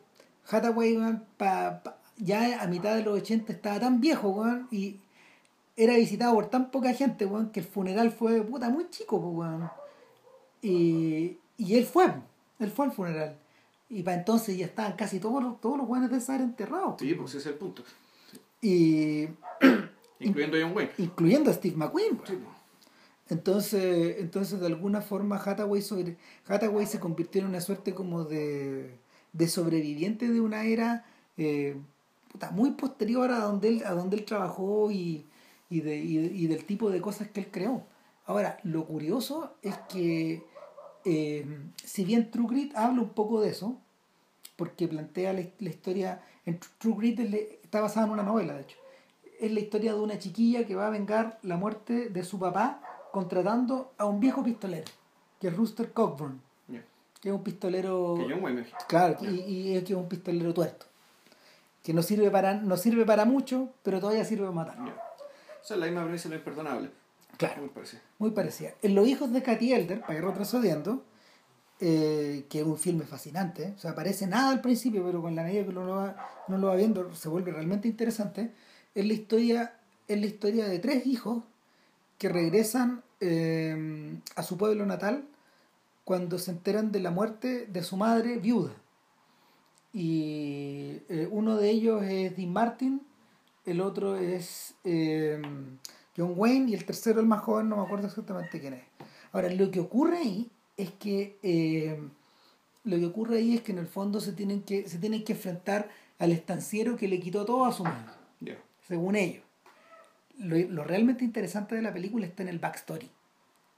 Hathaway man, pa- pa- ya a mitad de los 80 estaba tan viejo weón, y era visitado por tan poca gente, que el funeral fue puta muy chico. Y, y él fue, él fue al funeral. Y para entonces ya estaban casi todos los, todos los weones de esa enterrados. Sí, pues ese es el punto. Y Incluyendo a John Wayne. incluyendo a Steve McQueen. Sí. Entonces, entonces de alguna forma Hathaway, sobre, Hathaway se convirtió en una suerte como de, de sobreviviente de una era eh, puta, muy posterior a donde él, a donde él trabajó y, y, de, y, del tipo de cosas que él creó. Ahora, lo curioso es que eh, si bien True Grit habla un poco de eso, porque plantea la, la historia, en Tru- True Grit está basada en una novela, de hecho, es la historia de una chiquilla que va a vengar la muerte de su papá contratando a un viejo pistolero, que es Rooster Cockburn, que es un pistolero... Que John Wayne. Claro, y, y es que es un pistolero tuerto, que no sirve para, no sirve para mucho, pero todavía sirve para matar. O sea, la misma premisa no es imperdonable. Claro. Me parece. muy parecida. En Los hijos de Katy Elder, para ir retrocediendo, eh, que es un filme fascinante, o sea, parece nada al principio, pero con la medida que uno lo va, uno lo va viendo se vuelve realmente interesante, es la historia, es la historia de tres hijos que regresan eh, a su pueblo natal cuando se enteran de la muerte de su madre viuda. Y eh, uno de ellos es Dean Martin, el otro es eh, John Wayne y el tercero, el más joven, no me acuerdo exactamente quién es. Ahora, lo que ocurre ahí es que eh, lo que ocurre ahí es que en el fondo se tienen que se tienen que enfrentar al estanciero que le quitó todo a su madre, según ellos. Lo, lo realmente interesante de la película está en el backstory,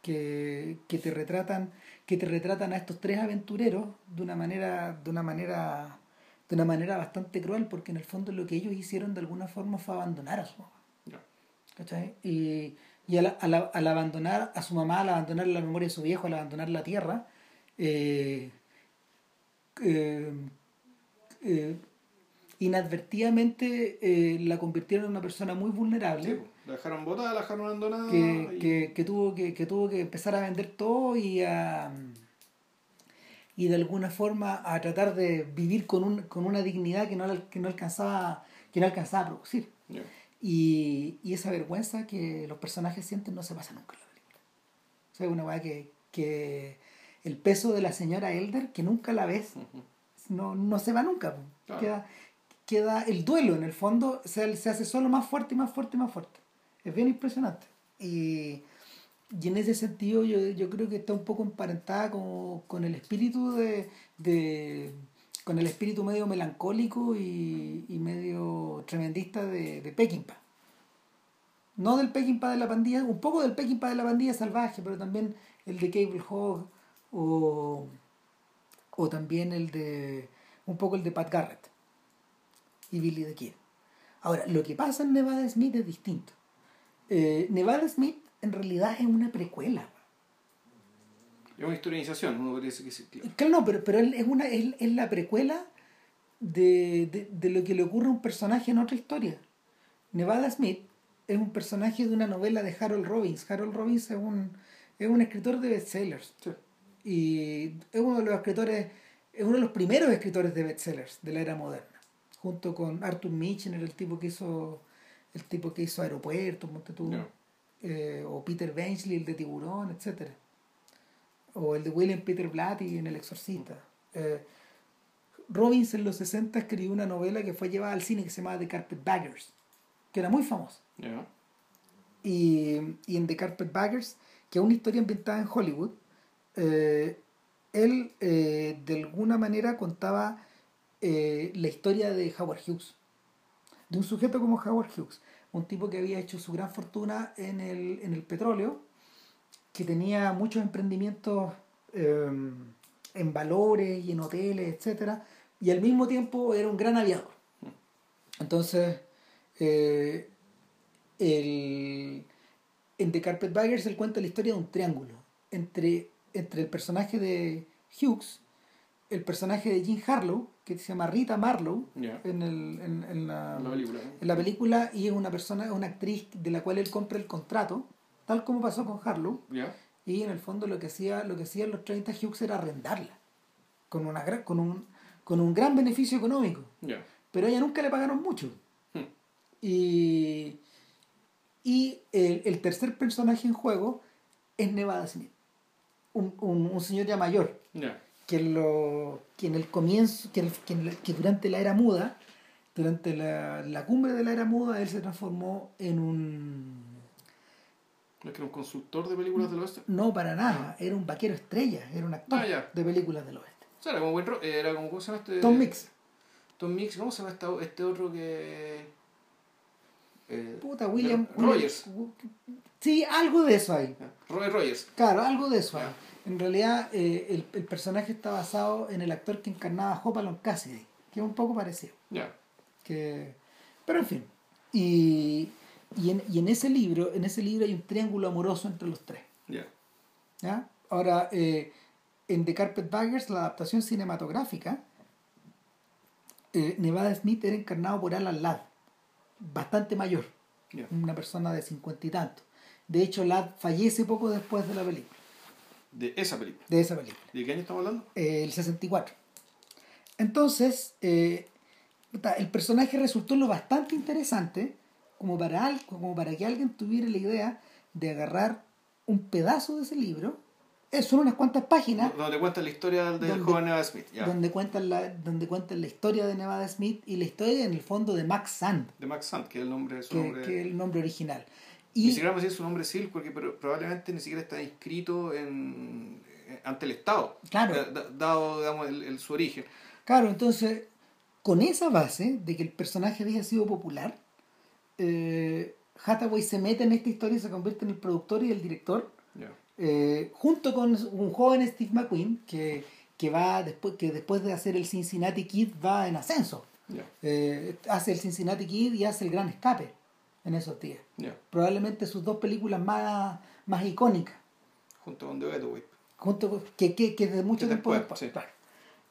que, que te retratan que te retratan a estos tres aventureros de una manera de una manera de una manera bastante cruel, porque en el fondo lo que ellos hicieron de alguna forma fue abandonar a su mamá. ¿cachai? Y, y al, al- al abandonar a su mamá, al abandonar la memoria de su viejo, al abandonar la tierra, eh, eh, eh, inadvertidamente eh, la convirtieron en una persona muy vulnerable Sí, pues. La dejaron botada, la dejaron abandonada. que, y- que, que tuvo que, que tuvo que empezar a vender todo y a y de alguna forma a tratar de vivir con, un, con una dignidad que no, que no, alcanzaba, que no alcanzaba a producir. Y, y, esa vergüenza que los personajes sienten no se pasa nunca en la película. O sea, una weá que, que el peso de la señora Elder, que nunca la ves, no, no se va nunca. Queda, queda el duelo en el fondo, se, se hace solo más fuerte y más fuerte y más fuerte. Es bien impresionante. Y, en ese sentido yo, yo, creo que está un poco emparentada con, con el espíritu de, de, con el espíritu medio melancólico y, y medio tremendista de, de Peckinpah. No del Peckinpah de la pandilla, un poco del Peckinpah de la pandilla salvaje, pero también el de Cable Hog o, o también el de un poco el de Pat Garrett y Billy the Kid. Ahora, lo que pasa en Nevada Smith es distinto. Eh, Nevada Smith en realidad es una precuela. Es una historización, uno podría decir que sí. Claro, no, pero, pero es, una, es, es la precuela de, de, de, lo que le ocurre a un personaje en otra historia. Nevada Smith es un personaje de una novela de Harold Robbins. Harold Robbins es un, es un escritor de bestsellers. Sí. Y es uno de los escritores, es uno de los primeros escritores de bestsellers de la era moderna. Junto con Arthur Mitchell, el tipo que hizo el tipo que hizo Aeropuerto, Monte no. eh, o Peter Benchley, el de Tiburón, etc. O el de William Peter Blatty en El Exorcista. Eh, Robbins en los 60 escribió una novela que fue llevada al cine que se llamaba The Carpetbaggers, que era muy famosa. Yeah. Y, y, en The Carpetbaggers, que es una historia ambientada en Hollywood, eh, él eh, de alguna manera contaba eh, la historia de Howard Hughes, de un sujeto como Howard Hughes, un tipo que había hecho su gran fortuna en el, en el petróleo, que tenía muchos emprendimientos eh, en valores y en hoteles, etcétera, y al mismo tiempo era un gran aviador. Entonces, eh, el, en The Carpetbaggers él cuenta la historia de un triángulo entre, entre el personaje de Hughes, el personaje de Jim Harlow, que se llama Rita Marlowe yeah. en, el, en, en, la, la película, ¿eh? en la película y es una persona, una actriz de la cual él compra el contrato, tal como pasó con Harlow. Yeah. Y en el fondo lo que hacía, lo que hacía en los 30 Hughes era arrendarla, con, una, con, un, con un gran beneficio económico. Yeah. Pero a ella nunca le pagaron mucho. Hmm. Y, y el, el, tercer personaje en juego es Nevada Smith, un, un, un señor ya mayor que, lo, que en el comienzo, que, que, que, durante la era muda, durante la, la, cumbre de la era muda, él se transformó en un... ¿No es que era un consultor de películas del oeste? No, para nada. Era un vaquero estrella, era un actor ah, de películas del oeste. O sea, era como buen era como, ¿cómo se llama este? Tom Mix. Tom Mix, ¿cómo se llama este, este otro que...? Eh, Puta, William... Rogers. Sí, algo de eso hay. Robert Rogers. Claro, algo de eso hay. En realidad, eh, el, el, personaje está basado en el actor que encarnaba a Hopalong Cassidy, que es un poco parecido. Yeah. Que, pero en fin. Y, y, en, y en ese libro, en ese libro hay un triángulo amoroso entre los tres. Yeah. ¿Ya? Ahora, eh, en The Carpetbaggers, la adaptación cinematográfica, eh, Nevada Smith era encarnado por Alan Ladd, bastante mayor, yeah. una persona de cincuenta y tantos. De hecho, Ladd fallece poco después de la película. De esa película. De esa película. ¿De qué año estamos hablando? Eh, el 64. Entonces, eh, el personaje resultó lo bastante interesante como para, como para que alguien tuviera la idea de agarrar un pedazo de ese libro. Eh, son unas cuantas páginas. Donde cuentan la historia del donde, joven Nevada Smith. Ya. Donde, cuentan la, donde cuentan la historia de Nevada Smith y la historia, en el fondo, de Max Sand. De Max Sand, que es el nombre, su que, nombre... que es el nombre original. Y, ni siquiera decir su nombre Silk porque probablemente ni siquiera está inscrito en, ante el Estado. Claro. Dado digamos, el, el, su origen. Claro, entonces, con esa base de que el personaje había sido popular, eh, Hathaway se mete en esta historia y se convierte en el productor y el director, yeah. eh, junto con un joven Steve McQueen que, que, va después, que después de hacer el Cincinnati Kid va en ascenso. Yeah. Eh, hace el Cincinnati Kid y hace el Gran Escape en esos días. Yeah. Probablemente sus dos películas más, más icónicas. Junto con The Whip. Junto con, que, que, que de mucho que tiempo después. después. Claro.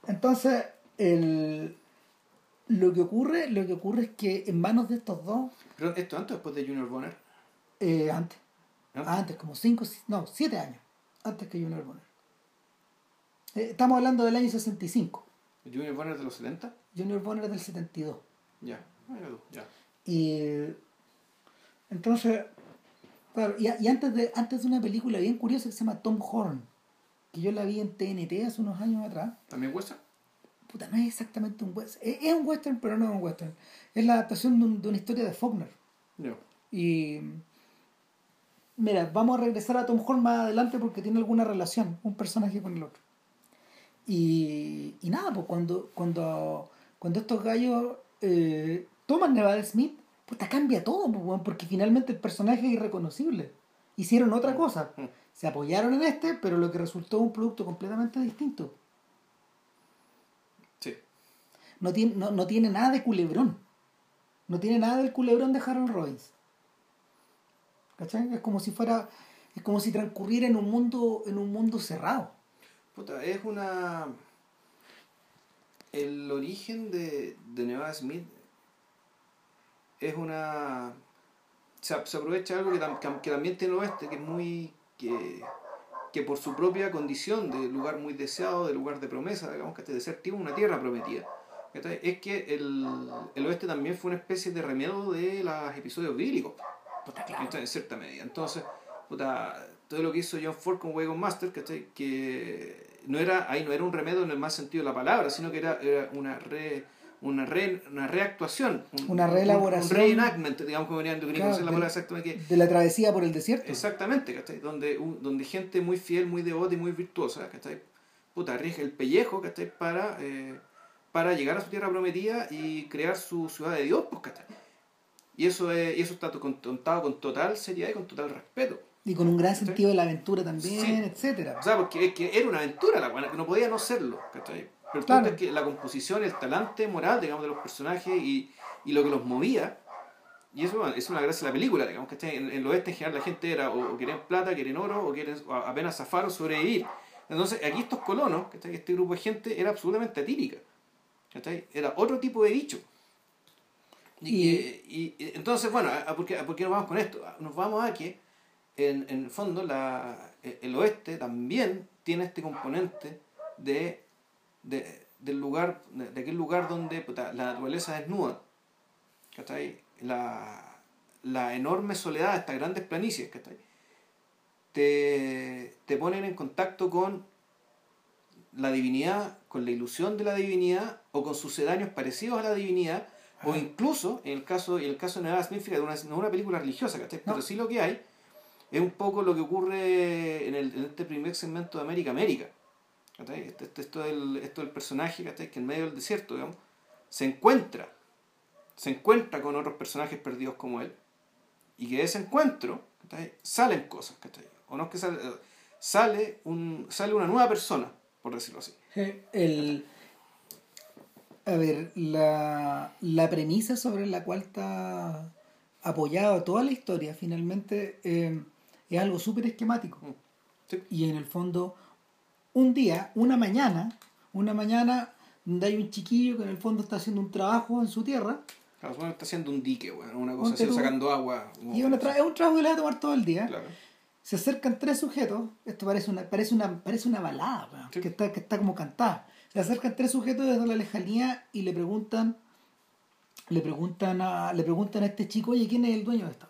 Entonces, el, lo que ocurre lo que ocurre es que en manos de estos dos... ¿Pero esto antes o después de Junior Bonner? Eh, antes. ¿Antes? Antes, como cinco, no, siete años. Antes que Junior Bonner. Eh, estamos hablando del año 65. Junior Bonner de los 70. Junior Bonner del 72. Ya, tú, ya. Y entonces, claro, y, y antes, de, antes de una película bien curiosa que se llama Tom Horn, que yo la vi en TNT hace unos años atrás. ¿También Western? Puta, no es exactamente un western. Es, es un western, pero no es un western. Es la adaptación de, un- de una historia de Faulkner. Y mira, vamos a regresar a Tom Holland más adelante porque tiene alguna relación, un personaje con el otro. Y, y nada, pues cuando, cuando, cuando estos gallos eh, toman Nevada Smith, puta, cambia todo, pues, porque finalmente el personaje es irreconocible. Hicieron otra cosa. Mm. Se apoyaron en este, pero lo que resultó un producto completamente distinto. Sí. No tiene, no, no tiene nada de culebrón. No tiene nada del culebrón de Harold Robbins. ¿Cachai? Es como si fuera. Es como si transcurriera en un mundo, en un mundo cerrado. Puta, es una. El origen de, de Nevada Smith es una. Se, se aprovecha algo que, tam- que- que también tiene el oeste, que es muy. que, que por su propia condición de lugar muy deseado, de lugar de promesa, digamos que de ser tipo una tierra prometida. Es que el, el oeste también fue una especie de remedio de los episodios bíblicos. ¿cachai? En cierta medida. Entonces, puta, todo lo que hizo John Ford con Wagon Master, que no era, ahí no era un remedio en el más sentido de la palabra, sino que era, era una re, una re, una reactuación, un- Una reelaboración. un, reenactment, digamos como venían, Claro, la palabra exactamente De la travesía por el desierto. Exactamente, ¿cachai? Donde, un- donde gente muy fiel, muy devota y muy virtuosa, ¿cachai? Puta, arriesga el pellejo, ¿cachai? Para, eh, para llegar a su tierra prometida y crear su ciudad de Dios, pues, ¿cachai? Y eso, es, y eso está contado con total seriedad y con total respeto. Y con un gran sentido de la aventura también, Sí. etcétera. O sea, porque es que era una aventura la buena, que no podía no serlo, ¿cachai? Pero el Claro. punto es que la composición, el talante moral, digamos, de los personajes y, y lo que los movía, y eso bueno, es una gracia de la película, digamos, que en, en el oeste en general la gente era o, o quieren plata, quieren oro, o quieren apenas zafar o sobrevivir. Entonces, aquí estos colonos, este grupo de gente era absolutamente atípica. Era otro tipo de bicho. Y, Y- entonces, bueno, ¿a, a por, qué, por qué nos vamos con esto? Nos vamos a que, en, en el fondo, la, el oeste también tiene este componente de, de- del lugar, de, de aquel lugar donde puta, la naturaleza desnuda, ¿cachai? La, la enorme soledad de estas grandes planicies, ¿cachai? Te, te ponen en contacto con la divinidad, con la ilusión de la divinidad o con sucedáneos parecidos a la divinidad, o incluso, en el caso, en el caso de Nevada Smith, fíjate, una, no una película religiosa, ¿cachai? Pero No. sí lo que hay es un poco lo que ocurre en, el, en este primer segmento de América América. ¿Cachai? Este- este- Esto, del, esto del personaje que en medio del desierto digamos, se encuentra, se encuentra con otros personajes perdidos como él, y que de ese encuentro salen cosas, ¿cachai? o no es que sale, eh, sale, un, sale una nueva persona, por decirlo así. El, a ver, la, la premisa sobre la cual está apoyada toda la historia finalmente eh, es algo súper esquemático. Sí. Y en el fondo, un día, una mañana, una mañana donde hay un chiquillo que en el fondo está haciendo un trabajo en su tierra Claro, que está haciendo un dique, bueno, una cosa así, sacando agua. y tra- es un trabajo que le va a tomar todo el día. Claro. Se acercan tres sujetos, esto parece una, parece una, parece una balada, Sí. que, está, que está como cantada. Se acercan tres sujetos desde la lejanía y le preguntan, le preguntan a, le preguntan a este chico, oye, ¿quién es el dueño de esta?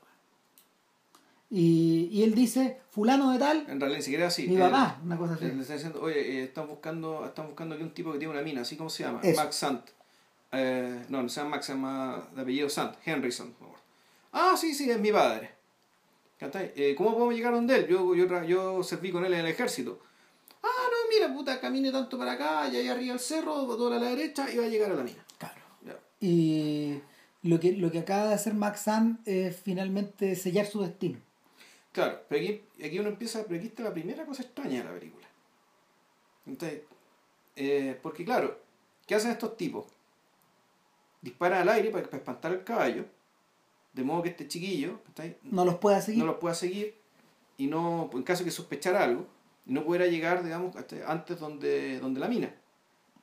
Weá?" Y, y él dice, fulano de tal, En realidad ni siquiera así. mi papá, una cosa así. Le está diciendo, oye, eh, están buscando, están buscando aquí un tipo que tiene una mina, ¿así cómo se llama? Eso. Max Sant. Eh, no, no se llama Max, se llama de apellido Sant, Henry Sant. Ah, sí, sí, es mi padre. Eh, ¿Cómo podemos llegar donde él? Yo, yo, yo serví con él en el ejército. Ah, no, mira, puta, camine tanto para acá, y ahí arriba el cerro, dobla a la derecha y va a llegar a la mina. Claro. Ya. Y lo que, lo que acaba de hacer Max Sand es finalmente sellar su destino. Claro, pero aquí, aquí uno empieza, pero aquí está la primera cosa extraña de la película. Entonces, eh, porque claro, ¿qué hacen estos tipos? Disparan al aire para, para espantar al caballo, de modo que este chiquillo. No los pueda seguir. no los pueda seguir y no, en caso de que sospechara algo, no pudiera llegar, digamos, hasta antes donde, donde la mina.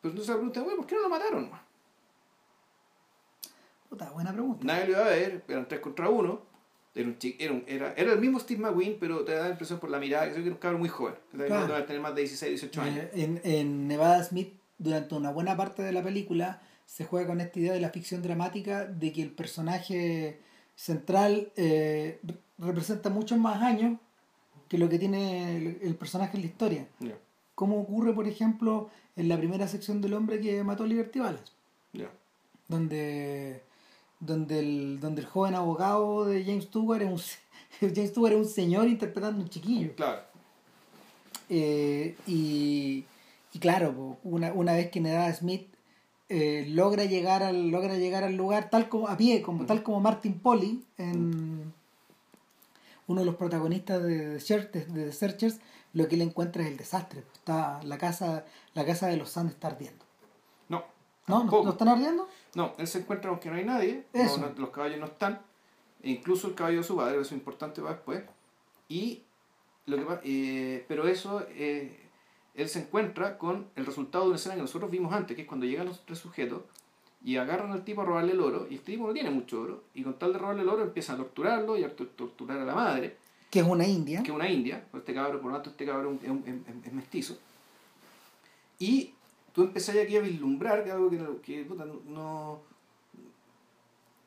Pero entonces la pregunta, bueno, ¿por qué no lo mataron? Puta, buena pregunta. Nadie lo iba a ver, eran tres contra uno. Era, un chico, era, un- era, era el mismo Steve McQueen, pero te da la impresión por la mirada que era un cabrón muy joven. Claro. Debe tener más de 16, 18 años. Eh, en, en Nevada Smith, durante una buena parte de la película, se juega con esta idea de la ficción dramática de que el personaje central eh, re- representa muchos más años que lo que tiene el, el personaje en la historia. Ya, Como ocurre, por ejemplo, en la primera sección del hombre que mató a Liberty Balance, ya. donde, donde, el, donde el joven abogado de James Stewart es un, James Stewart es un señor interpretando a un chiquillo. Claro. Eh, y, y claro, una, una vez que Nevada Smith eh, logra llegar al logra llegar al lugar tal como a pie, como tal como Martin Polly en uno de los protagonistas de, The Searchers, lo que él encuentra es el desastre. Está la casa la casa de los Sands está ardiendo. No. ¿No? ¿No. ¿no están ardiendo? No, él se encuentra aunque no hay nadie, no, los caballos no están, e incluso el caballo de su padre, eso es importante para después, y lo que eh, pero eso, eh, él se encuentra con el resultado de una escena que nosotros vimos antes, que es cuando llegan los tres sujetos y agarran al tipo a robarle el oro, y el tipo no tiene mucho oro, y con tal de robarle el oro empiezan a torturarlo y a tor- torturar a la madre, Que es una india. que es una india, por este cabrón, por lo tanto este cabrón es- es mestizo. Y tú empezás aquí a vislumbrar que algo que, no- que puta, no,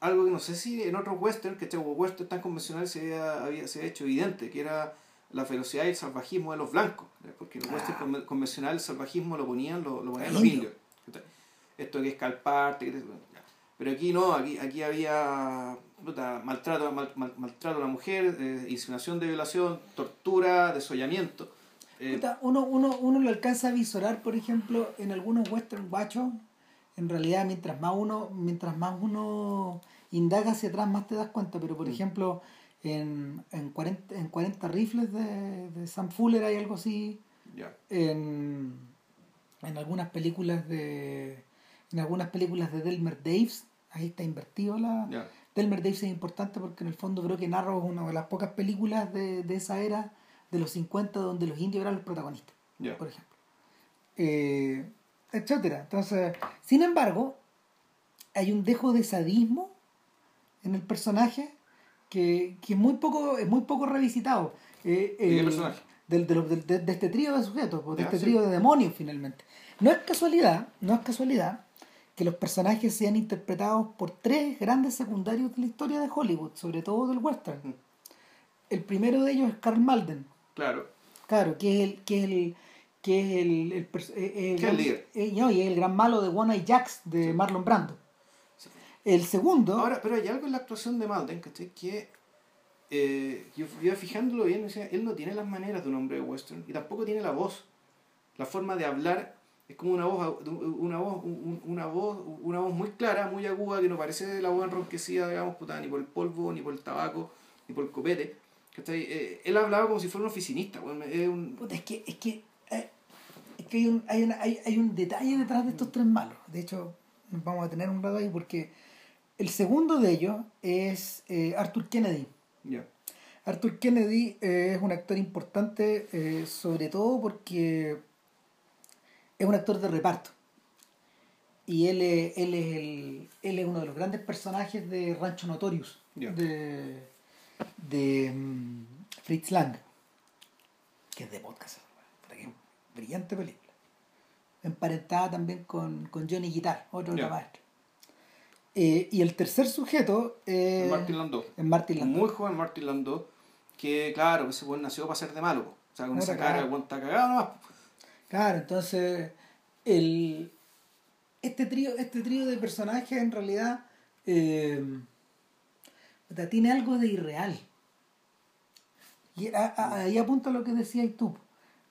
algo que no sé si en otros western, que o western tan convencional se había, había- se había hecho evidente, que era la ferocidad y el salvajismo de los blancos. Porque en el western Ah. conven- convencional el salvajismo lo ponían, lo, lo ponían Los indios. Esto que es calparte, que pero aquí no, aquí, aquí había puta, maltrato, mal- mal- maltrato a la mujer, eh, insinuación de violación, tortura, desollamiento. Eh, uno, uno, uno lo alcanza a visorar, por ejemplo, en algunos western guachos. En realidad, mientras más uno, mientras más uno indaga hacia atrás, más te das cuenta. Pero, por Mm. ejemplo, en, en, 40, en 40 rifles de, de Sam Fuller hay algo así. En, en algunas películas de en algunas películas de Delmer Daves, ahí está invertido la... Delmer Daves es importante porque en el fondo creo que Narrow es una de las pocas películas de, de esa era, de los 50, donde los indios eran los protagonistas por ejemplo. Eh, etcétera. Entonces, sin embargo, hay un dejo de sadismo en el personaje que, que es muy poco, es muy poco revisitado. Eh, ¿De qué el- personaje? del- de, de- de este trío de sujetos, pues, de este sí. trío de demonios finalmente. No es casualidad, no es casualidad que los personajes sean interpretados por tres grandes secundarios de la historia de Hollywood, sobre todo del western. Mm. El primero de ellos es Carl Malden, Claro. Claro, que es el, que es el, que es el, el, eh, eh, el gran- líder. eh, no, y es el gran malo de One Eye Jacks de Sí. Marlon Brando. Sí. El segundo, Ahora, pero hay algo en la actuación de Malden, ¿cachai? Que eh, yo yo iba fijándolo bien, o sea, él no tiene las maneras de un hombre de western y tampoco tiene la voz. La forma de hablar es como una voz, una voz, un- una voz, una voz muy clara, muy aguda, que no parece la voz enronquecida, digamos, puta, ni por el polvo, ni por el tabaco, ni por el copete. Eh, él hablaba como si fuera un oficinista, weón, es un- puta, es que, es que, eh, es que hay, un, hay, una- hay, hay un detalle detrás de estos tres malos. De hecho, vamos a tener un rato ahí porque el segundo de ellos es eh, Arthur Kennedy. ya. Arthur Kennedy eh, es un actor importante, sobre todo porque es un actor de reparto. Y él es, él es, el, él es uno de los grandes personajes de Rancho Notorious, de, de mm, Fritz Lang, que es de podcast. Que Brillante película. Emparentada también con, con Johnny Guitar, otro la maestra. Eh, y el tercer sujeto eh, Martin Landau. es Martin Landau. Muy joven Martin Landau, que claro, ese buen nació para ser de malo. po. O sea, con No, esa cara, el buen está cagado nomás. po. Claro, entonces el, este trío, este trío de personajes en realidad eh, puta, tiene algo de irreal. Y a- a- ahí apunta lo que decías tú.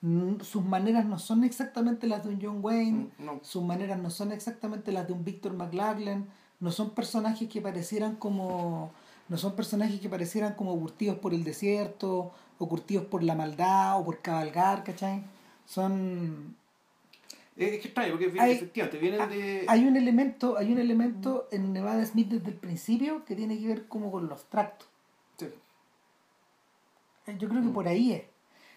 Mm, Sus maneras no son exactamente las de un John Wayne, Mm, no. sus maneras no son exactamente las de un Victor McLaglen, no son personajes que parecieran como no son personajes que parecieran como curtidos por el desierto o curtidos por la maldad o por cabalgar, ¿cachai? Son Es, que extraño, porque Hay- efectivamente vienen de. hay un elemento, hay un elemento en Nevada Smith desde el principio que tiene que ver como con lo abstracto. Sí. Yo creo que por ahí es,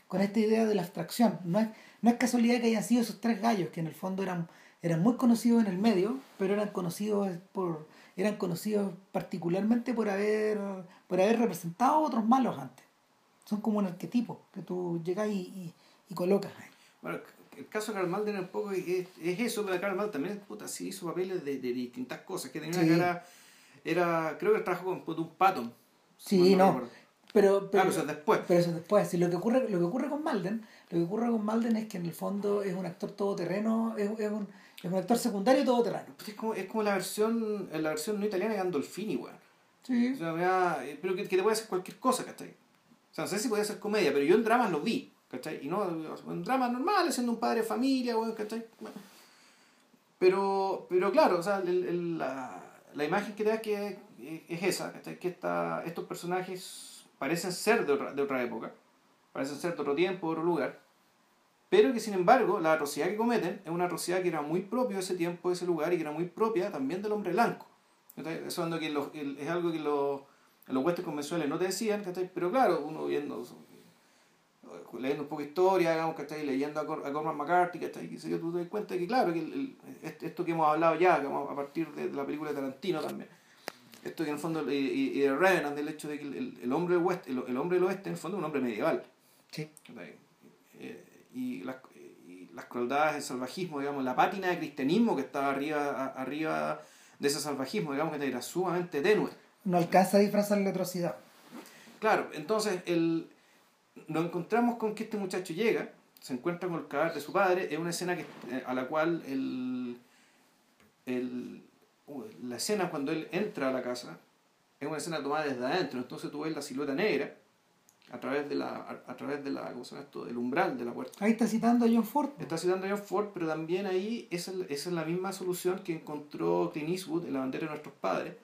con esta idea de la abstracción. No es, no es casualidad que hayan sido esos tres gallos que en el fondo eran, eran muy conocidos en el medio, pero eran conocidos por, eran conocidos particularmente por haber, por haber representado a otros malos antes. Son como un arquetipo que tú llegas y, y, colocas ahí. Bueno, el caso de Karl Malden un poco es, es eso, pero Karl Malden también puta, sí hizo papeles de, de distintas cosas, que tenía una cara, era, creo que trabajó con un Patton. Sí, no. Pero, pero, ah, eso es después. Pero eso es después. lo, que ocurre, lo que ocurre con Malden, lo que ocurre con Malden es que en el fondo es un actor todoterreno, es, es, un, es un actor secundario todoterreno. Pues es, como, es como la versión, la versión no italiana de Gandolfini, weón. Sí. O sea, pero que, que, te puede hacer cualquier cosa, ¿cachai? O sea, no sé si puede ser comedia, pero yo en dramas lo vi, ¿cachai? Y no, en dramas normales, siendo un padre de familia, weón, ¿cachai? Pero, pero claro, o sea, el, el, la, la imagen que te da que es esa, ¿cachai? Que esta, estos personajes parecen ser de otra, de otra época, parecen ser de otro tiempo, de otro lugar, pero que sin embargo la atrocidad que cometen es una atrocidad que era muy propia de ese tiempo, de ese lugar y que era muy propia también del hombre blanco. Eso es, que los, es algo que los, los huestes convencionales no te decían, pero claro, uno viendo, leyendo un poco de historia, digamos, leyendo a, a Cormac McCarthy, ¿cachai? tú te das cuenta que claro, que esto que hemos hablado ya, a partir de la película de Tarantino también, esto que en el fondo, y, y de Revenant, del hecho de que el, el hombre del oeste, el, hombre del oeste en el fondo es un hombre medieval. Sí. Eh, y, las, y las crueldades, el salvajismo, digamos, la pátina de cristianismo que estaba arriba, arriba de ese salvajismo, digamos, que era sumamente tenue. No alcanza a disfrazar la atrocidad. Claro, entonces el, nos encontramos con que este muchacho llega, se encuentra con el cadáver de su padre, es una escena que, eh, a la cual el, el, la escena cuando él entra a la casa es una escena tomada desde adentro, entonces tú ves la silueta negra a través de la a, través de la ¿cómo se llama esto? del umbral de la puerta. Ahí está citando a John Ford. Está citando a John Ford, pero también ahí esa, es la misma solución que encontró Clint Eastwood en La bandera de nuestros padres.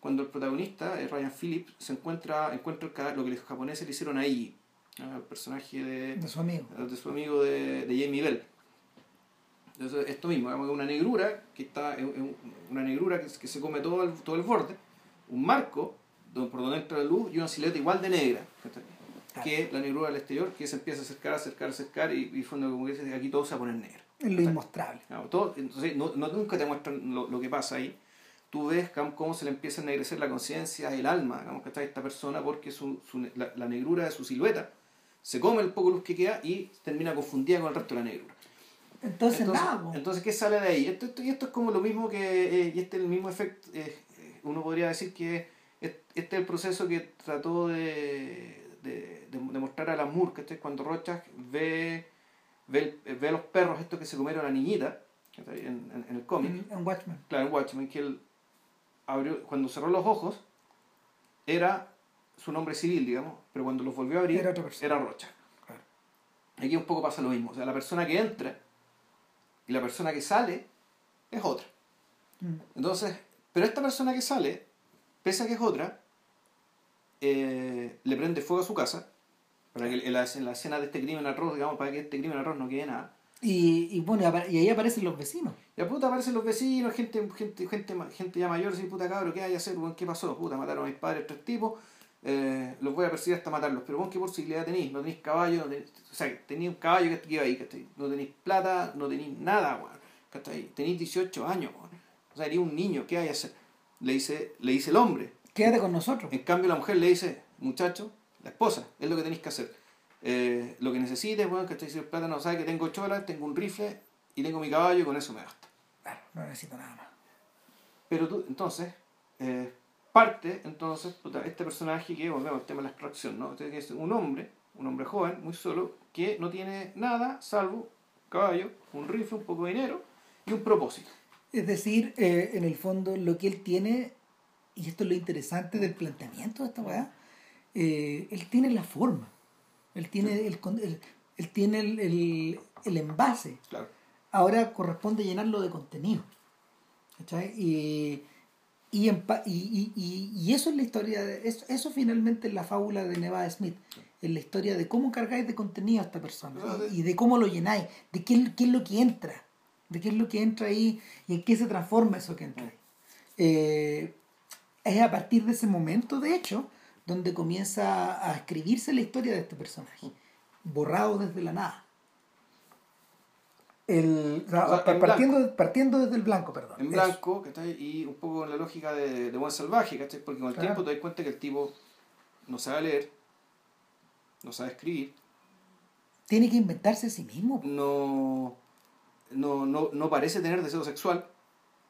Cuando el protagonista, Ryan Phillips, se encuentra encuentra lo que los japoneses le hicieron ahí, al personaje de, de su amigo, de su amigo de, de Jamie Bell. Entonces, esto mismo, digamos, una negrura, que está una negrura que, se come todo el, todo el borde, un marco por donde entra la luz y una silueta igual de negra, que la negrura del exterior, que se empieza a acercar, acercar, acercar y, y fondo como que dice, aquí todo se va a poner negro. Es lo inmostrable. todo, entonces, no, no, nunca te muestran lo, lo, que pasa ahí. Tú ves cómo se le empieza a ennegrecer la conciencia, el alma, digamos, que está esta persona, porque su, su, la, la negrura de su silueta se come el poco luz que queda y termina confundida con el resto de la negrura. Entonces, nada. Entonces, ¿qué sale de ahí? Esto, esto, y esto es como lo mismo que, eh, y este es el mismo efecto, eh, uno podría decir que este es el proceso que trató de, de, de, mostrar a la Moore, que cuando Rochas ve, ve, ve, a los perros estos que se comieron a la niñita, en, en, el cómic. En, Watchmen. Claro, en Watchmen, que él abrió, cuando cerró los ojos, era su nombre civil, digamos, pero cuando los volvió a abrir, era, era Rocha. Claro. Aquí un poco pasa lo mismo, o sea, la persona que entra y la persona que sale es otra. Mm. Entonces, pero esta persona que sale, pese a que es otra, eh, le prende fuego a su casa, para que en la, escena de este crimen arroz, digamos, para que este crimen arroz no quede nada. Y, y bueno, y ahí aparecen los vecinos. Y a puta aparecen los vecinos, gente, gente, gente, gente ya mayor, así, puta cabro, ¿qué hay a hacer? ¿Qué pasó? Puta, mataron a mis padres, tres tipos, eh, los voy a perseguir hasta matarlos. Pero vos, ¿qué posibilidad tenéis? No tenéis caballo, no tenéis, o sea, tenéis un caballo que iba ahí, No tenéis plata, no tenéis nada, weón. Tenéis 18 años, weón. O sea, eres un niño, ¿qué hay a hacer? Le dice, le dice el hombre. Quédate con nosotros. En cambio, la mujer le dice, muchacho, la esposa, es lo que tenéis que hacer. Eh, lo que necesites, bueno, que Si el plata no sabe que tengo chola, tengo un rifle y tengo mi caballo y con eso me basta. Claro, no necesito nada más. Pero tú, entonces, eh, parte, entonces, este personaje que, volvemos al tema de la extracción, ¿no? Entonces, es un hombre, un hombre joven, muy solo, que no tiene nada salvo caballo, un rifle, un poco de dinero y un propósito. Es decir, eh, en el fondo lo que él tiene, y esto es lo interesante del planteamiento de esta weá, eh, él tiene la forma, él tiene el, él, tiene el, el, envase. Claro. Ahora corresponde llenarlo de contenido. ¿cachai? Y y, y, y, y, eso es la historia, de, eso, eso finalmente es la fábula de Nevada Smith, es la historia de cómo cargáis de contenido a esta persona y, de cómo lo llenáis, de qué, qué, es lo que entra, de qué es lo que entra ahí y en qué se transforma eso que entra ahí. Eh, es a partir de ese momento, de hecho, donde comienza a escribirse la historia de este personaje, borrado desde la nada. El, o sea, O sea, en partiendo, partiendo desde el blanco, perdón. en blanco, ¿cachai? Y un poco en la lógica de, de buen salvaje, ¿cachai? Porque con el Claro. tiempo te das cuenta que el tipo no sabe leer, no sabe escribir, Tiene que inventarse a sí mismo. no, no, no, no parece tener deseo sexual.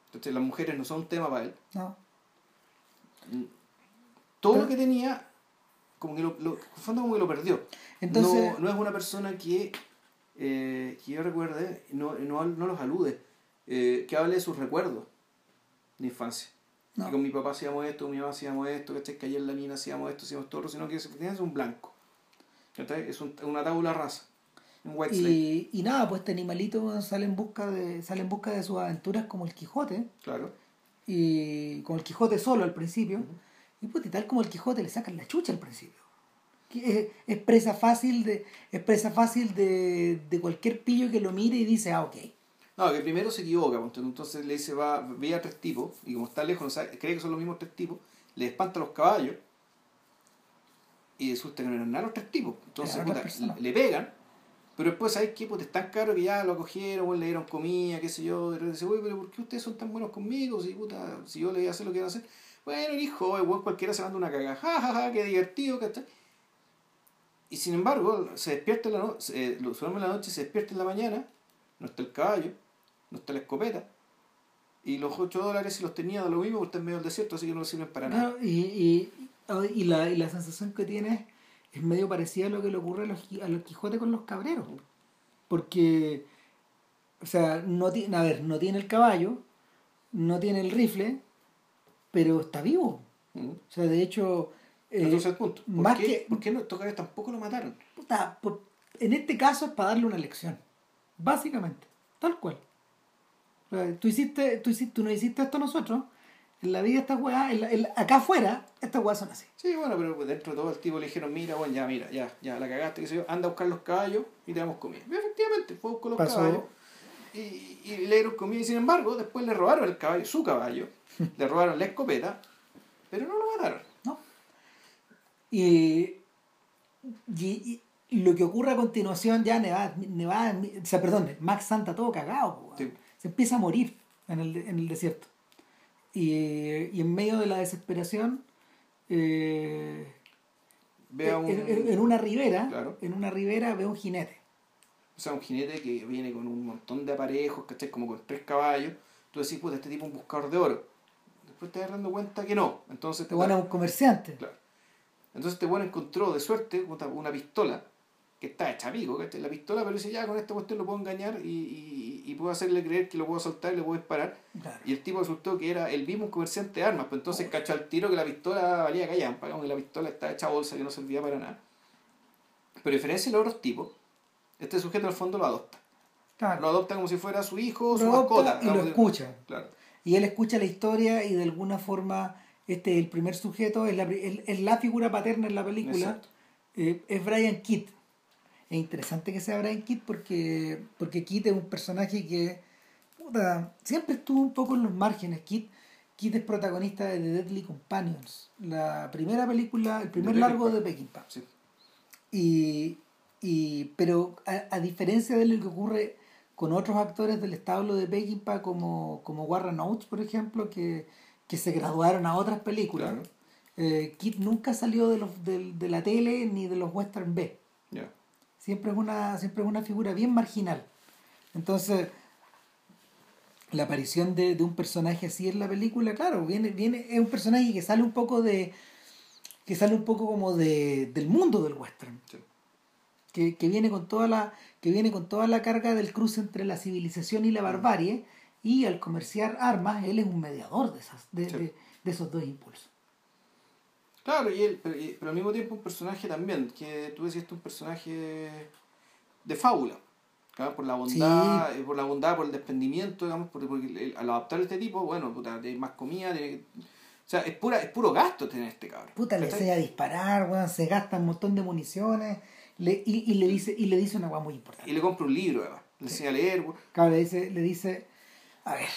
Entonces las mujeres no son un tema para él. No. Todo Pero- lo que tenía, como que lo, lo, fondo como que lo perdió. Entonces- no, no es una persona que, eh, que yo recuerde, no, no, no los alude, eh, que hable de sus recuerdos de infancia. No. Que con mi papá hacíamos esto, con mi mamá hacíamos esto, que que ayer en la mina hacíamos esto, hacíamos todo, sino que es un blanco. Es un- una tabula rasa. Un white. Y, y nada, pues este animalito sale en busca de sale en busca de sus aventuras como el Quijote Claro. y con el Quijote solo al principio y pues y tal como el Quijote le sacan la chucha al principio Que es, es presa fácil de es presa fácil de, de cualquier pillo que lo mire y dice ah ok No, que primero se equivoca, pues, entonces le dice, va, ve a tres tipos, y como está lejos, no sabe- cree que son los mismos tres tipos, le espanta los caballos, y resulta que no eran nada los tres tipos. Entonces, puta, le pegan, pero después, ¿sabes qué? Pues es tan caro que ya lo acogieron, bueno, le dieron comida, qué sé yo, y dice, uy, pero ¿por qué ustedes son tan buenos conmigo? Si, puta, si yo le voy a hacer lo que van a hacer. Bueno, hijo, weón cualquiera se manda una cagada, ja, ja, ja, qué divertido, ¿cachai? Y sin embargo, se despierta en la noche, lo duerme en la noche, se despierta en la mañana, no está el caballo, no está la escopeta, y los 8 dólares si los tenía de lo mismo porque está en medio del desierto, así que no sirven para nada. Claro, y, y, y, la, y la sensación que tienes es medio parecida a lo que le ocurre a los, a los Quijotes con los cabreros. Porque, o sea, no tiene, a ver, no tiene el caballo, no tiene el rifle, pero está vivo. O sea, de hecho, eh, Entonces, punto. ¿Por más qué, que- ¿Por qué no, tampoco lo mataron? puta, por- en este caso es para darle una lección. Básicamente, tal cual. O sea, tú, hiciste, tú, hiciste, tú no hiciste esto nosotros. En la vida estas weas, en la- en la- acá afuera, estas weas son así. Sí, bueno, pero dentro de todo el tipo le dijeron, mira, bueno, ya, mira, ya, ya, la cagaste, qué sé yo, anda a buscar los caballos y te damos comida. Y efectivamente, fue a buscar los Pasó. caballos y, y le dieron comida y sin embargo, después le robaron el caballo, su caballo, le robaron la escopeta, pero no lo mataron. Y, y- y lo que ocurre a continuación ya Nevada, Nevada o sea, perdón, Max Santa todo cagado. Sí. se empieza a morir en el, en el desierto. Y, y en medio de la desesperación, eh, un, en, una ribera, Claro. en una ribera ve un jinete. o sea, un jinete que viene con un montón de aparejos, ¿cachai? Como con tres caballos. Tú decís, puta, este tipo es un buscador de oro. Después te das dando cuenta que no. Entonces Te van a un comerciante. Claro. Entonces este bueno encontró de suerte una pistola que está hecha pico, ¿cachai? La pistola, pero dice, ya con esta cuestión lo puedo engañar y, y, y puedo hacerle creer que lo puedo soltar y le puedo disparar. Claro. Y el tipo resultó que era el mismo comerciante de armas, pues entonces cachó al tiro que la pistola valía callampa, que la pistola está hecha bolsa que no servía para nada. Pero a diferencia de los otros tipos, este sujeto al fondo lo adopta. Claro. Lo adopta como si fuera su hijo o su Lo adopta mascota. y lo escucha. Claro. Y él escucha la historia y de alguna forma este el primer sujeto es la, es- es la figura paterna en la película. Eh, es Brian Kidd. Es interesante que sea Brian Kidd porque, porque Kidd es un personaje que puta, siempre estuvo un poco en los márgenes. Kidd, Kidd es protagonista de The Deadly Companions, la primera película, el primer De largo Peckinpah. de Peckinpah. Sí. Y, y, pero a, a diferencia de lo que ocurre con otros actores del establo de Peckinpah como, como Warren Oates, por ejemplo, que, que se graduaron a otras películas, Claro. eh, Kid nunca salió de, los, de, de la tele ni de los western B. Siempre es una, siempre es una figura bien marginal. Entonces, la aparición de, de un personaje así en la película, claro, viene, viene, es un personaje que sale un poco de. que sale un poco como de, del mundo del western. Sí. Que, que viene con toda la. que viene con toda la carga del cruce entre la civilización y la barbarie. Y al comerciar armas, él es un mediador de esas, de, Sí. de- de esos dos impulsos. Claro, y él, pero, y- pero al mismo tiempo un personaje también, que tú decías, un personaje de fábula, ¿claro? por la bondad, eh, por la bondad, por el desprendimiento, digamos, porque, porque el- al adaptar a este tipo, bueno, puta, tiene más comida, tiene que- o sea, es, pura, es puro gasto tener este cabrón. Puta, le enseña a disparar, weón, se gasta un montón de municiones. Le, y, y le dice, y le dice una weá muy importante. Y le compra un libro, además, le enseña a leer, weón. Claro, le dice, le dice, a ver,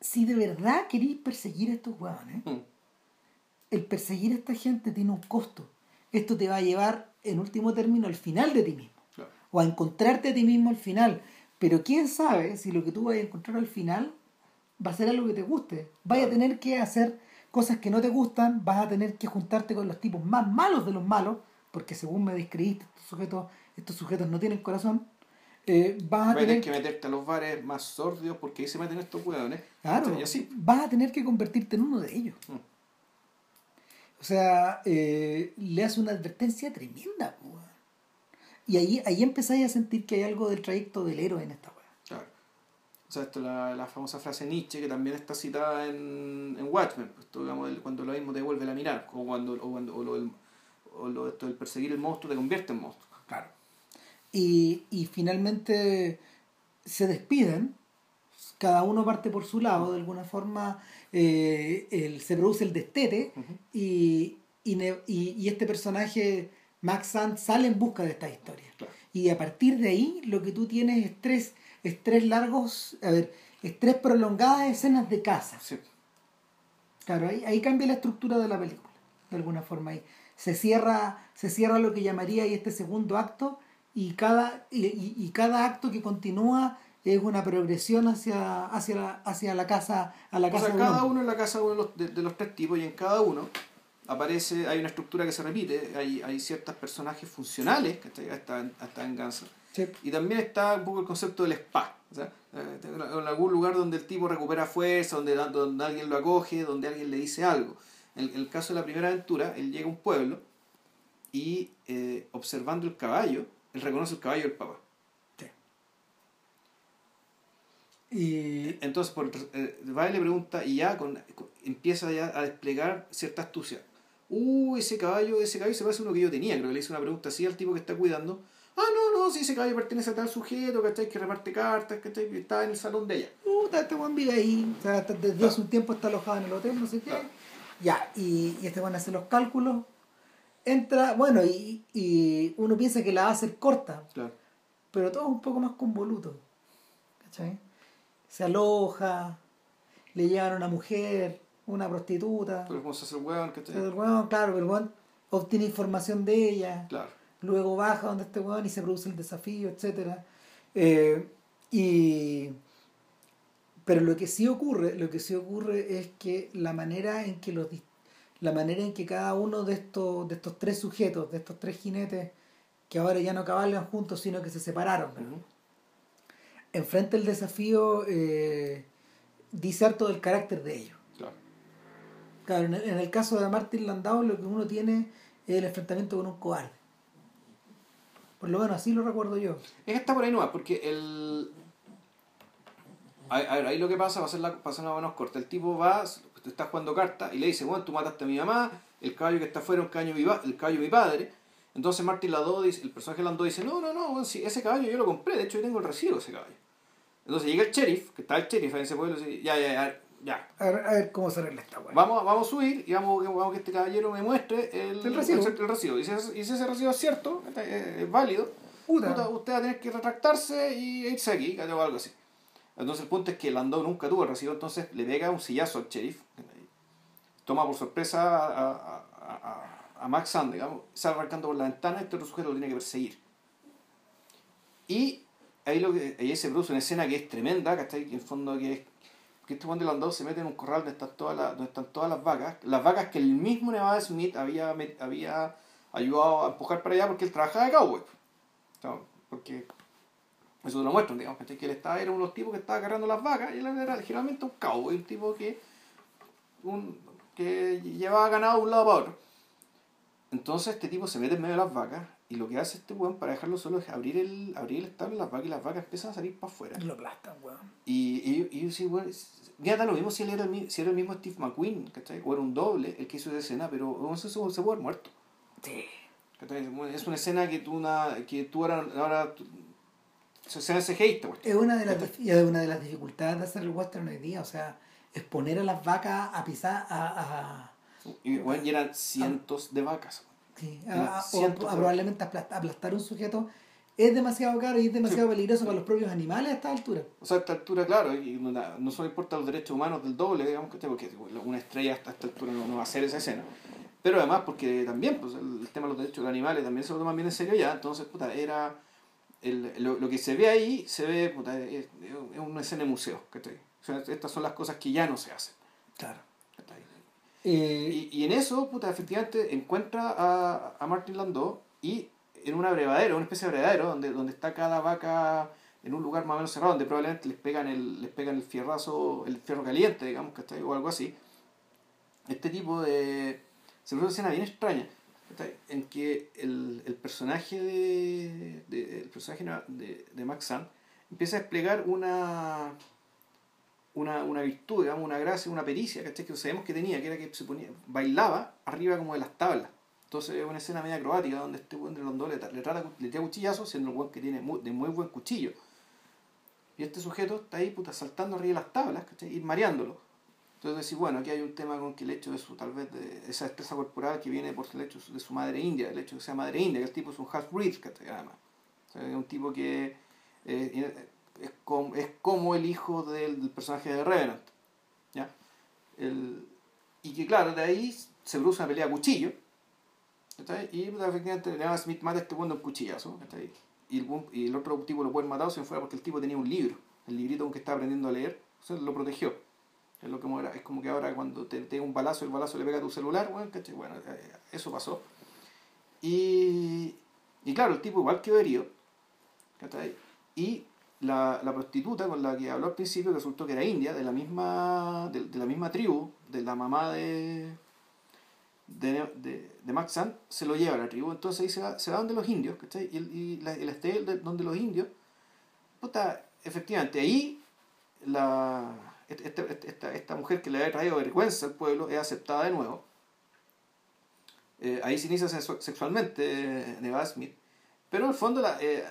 si de verdad queréis perseguir a estos weones, Mm. el perseguir a esta gente tiene un costo. Esto te va a llevar, en último término, al final de ti mismo. Claro. O a encontrarte a ti mismo al final. Pero quién sabe si lo que tú vayas a encontrar al final va a ser algo que te guste. Vaya a tener que hacer cosas que no te gustan, vas a tener que juntarte con los tipos más malos de los malos, porque según me describiste, estos sujetos, estos sujetos no tienen corazón. Eh, vas a tener que meterte a los bares más sordios porque ahí se meten estos hueones. Claro, así. vas a tener que convertirte en uno de ellos. Mm. O sea, eh, le hace una advertencia tremenda. Y ahí, ahí empezáis a sentir que hay algo del trayecto del héroe en esta weá. Claro. O sea, esto es la, la famosa frase Nietzsche que también está citada en, en Watchmen, pues, esto, digamos, el- cuando lo mismo te vuelve a mirar, o cuando, o cuando o lo, del- o lo esto del perseguir el monstruo te convierte en monstruo. Y, y finalmente se despiden, cada uno parte por su lado, de alguna forma eh, el- se produce el destete y, y, ne- y- y este personaje, Max Sand, sale en busca de esta historia. Claro. Y a partir de ahí lo que tú tienes es tres, es tres largos, a ver, es tres prolongadas escenas de casa. Sí. Claro, ahí, ahí cambia la estructura de la película, de alguna forma. Ahí se cierra, se cierra lo que llamaría ahí este segundo acto y cada, y, y- cada acto que continúa es una progresión hacia, hacia, la, hacia la casa, a la O casa sea, de cada hombre. uno en la casa de, uno de los, de, de los tres tipos y en cada uno aparece, hay una estructura que se repite, hay, hay ciertos personajes funcionales, que hasta, hasta en Gansa. Sí. Y también está un poco el concepto del spa. O sea, eh, en algún lugar donde el tipo recupera fuerza, donde, donde alguien lo acoge, donde alguien le dice algo. En el caso de la primera aventura, él llega a un pueblo y eh, observando el caballo, él reconoce el caballo del papá. Y Entonces, por, eh, va y le pregunta y ya con, con- empieza ya a desplegar cierta astucia. Uh, ese caballo, ese caballo se parece a uno que yo tenía. Creo que le hice una pregunta así al tipo que está cuidando. Ah, no, no, si ese caballo pertenece a tal sujeto, ¿cachai? Que reparte cartas, ¿cachai? Que está en el salón de ella. puta, este buen vive ahí, o sea, desde hace un tiempo está alojado en el hotel, no sé qué. Ya, y, y este van a hacer los cálculos. Entra, bueno, y, y uno piensa que la va a hacer corta, Claro. pero todo es un poco más convoluto. ¿Cachai? Se aloja, le llevan a una mujer, una prostituta. Pero como se hace el hueón, ¿cachai? El weón, claro, el weón obtiene información de ella, Claro. luego baja donde este weón y se produce el desafío, etcétera Eh, y pero lo que sí ocurre, lo que sí ocurre es que la manera en que los dis- la manera en que cada uno de estos de estos tres sujetos, de estos tres jinetes que ahora ya no cabalgan juntos, sino que se separaron, Ujú. enfrenta el desafío eh, dice harto del carácter de ellos. Claro. Claro, en el, en el caso de Martin Landau lo que uno tiene es el enfrentamiento con un cobarde. Por lo menos así lo recuerdo yo. Es que está por ahí nomás, porque el. A, a ver, ahí lo que pasa, va a ser la, pasa una menos corta. El tipo va, te está jugando cartas y le dice, bueno, tú mataste a mi mamá, el caballo que está afuera es el caballo de mi padre. Entonces Martin Landau dice, el personaje Landau dice, no, no, no, bueno, sí, ese caballo yo lo compré, de hecho yo tengo el recibo de ese caballo. Entonces llega el sheriff, que está el sheriff en ese pueblo, y dice, ya, ya, ya, ya. A ver, a ver cómo se arregla esta weá. Vamos, vamos a subir y vamos, vamos que este caballero me muestre el, El recibo. el recibo. Y, si, ese- y si ese recibo es cierto, es, es válido, Puta. puta, usted va a tener que retractarse y irse aquí, o algo así. Entonces el punto es que Landau nunca tuvo el recibo, entonces le pega un sillazo al sheriff, toma por sorpresa a, a, a, a- Max Sand, digamos, sale arrancando por la ventana y este otro sujeto lo tiene que perseguir. Y ahí, lo que, ahí se produce una escena que es tremenda, ¿cachai? Que en el fondo que es que este Juan de Landau se mete en un corral donde están todas las, donde están todas las vacas, las vacas que el mismo Nevada Smith había, había ayudado a empujar para allá porque él trabajaba de cowboy. Claro, porque eso te lo muestran, digamos, ¿cachai? que él estaba, era uno de los tipos que estaba agarrando las vacas y él era generalmente un cowboy, un tipo que, un, que llevaba ganado de un lado para otro. Entonces este tipo se mete en medio de las vacas y lo que hace este weón para dejarlo solo es abrir el, abrir el establo de las vacas y las vacas empiezan a salir para afuera. Lo aplastan, weón. Y, y, y yo sí, es- mira, da lo mismo si él era el, si era el mismo Steve McQueen, ¿cachai? O era un doble el que hizo esa escena, pero eso se, se puede haber muerto. Sí. ¿cachai? Es una escena que tú, una, que tú ahora, ahora se, se hace hate, güey. Es una de las dif- es una de las dificultades de hacer el western hoy día, o sea, es poner a las vacas a pisar a, a, Y, bueno, y eran cientos de vacas. sí, a- a- o cientos a probablemente aplastar, un sujeto es demasiado caro y es demasiado peligroso para los propios animales a esta altura. O sea, a esta altura, claro, y no, no solo importa los derechos humanos del doble, digamos, ¿cachai? porque una estrella hasta esta altura no, no va a hacer esa escena. Pero además porque también, pues el, el tema de los derechos de los animales también se lo toman bien en serio ya, entonces, puta, era... el, lo, lo que se ve ahí se ve, puta, es, es una escena de museo, ¿cachai? O sea, estas son las cosas que ya no se hacen. Claro. Eh, Y, y en eso, puta, efectivamente encuentra a, a Martin Landau y en un abrevadero, una especie de abrevadero, donde, donde está cada vaca en un lugar más o menos cerrado, donde probablemente les pegan el, les pegan el fierrazo, el fierro caliente, digamos, ¿cachai? O algo así. Este tipo de... Se produce una escena bien extraña. En que el, el personaje de, de- el personaje de, de Max Sand empieza a desplegar una una, una virtud, digamos, una gracia, una pericia, ¿cachai? Que sabemos que tenía, que era que se ponía, bailaba arriba como de las tablas. Entonces es una escena media acrobática donde este buen de Rondó le, le, trata, le tira cuchillazos siendo un buen que tiene de muy buen cuchillo. Y este sujeto está ahí puta, saltando arriba de las tablas, ¿cachai? Y mareándolo. Entonces decís, bueno, aquí hay un tema con que el hecho de su, tal vez, de esa destreza corporal que viene por el hecho de su madre india, el hecho de que sea madre india, que el tipo es un half-breed, ¿cachai? Además. O sea, es un tipo que eh, es, como, es como el hijo del, personaje de Revenant. ¿ya? El, y que claro, de ahí se produce una pelea a cuchillo. ¿cachai? Y puta, efectivamente Leon Smith mata a este bueno un cuchillazo. ¿cachai? Y, el, y el otro tipo lo pueden matar si no fuera porque el tipo tenía un libro. El librito con que estaba aprendiendo a leer. Lo protegió. Es, lo que era- es como que ahora cuando te te un balazo, el balazo le pega a tu celular. Bueno, ¿cachai? bueno eh, eso pasó. Y, y claro, el tipo igual quedó herido. ¿cachai? Y la, la prostituta con la que habló al principio resultó que era india, de la misma, de, de la misma tribu, de la mamá de, de, de, de Max Sand, se lo lleva a la tribu. Entonces ahí se va, se va donde los indios, ¿cachai? Y, el, y la, el estel de donde los indios, puta, efectivamente, ahí la, esta, esta, esta, esta mujer que le había traído vergüenza al pueblo es aceptada de nuevo. Eh, ahí se inicia sexu- sexualmente eh, Nevada Smith. Pero en el fondo, la, eh,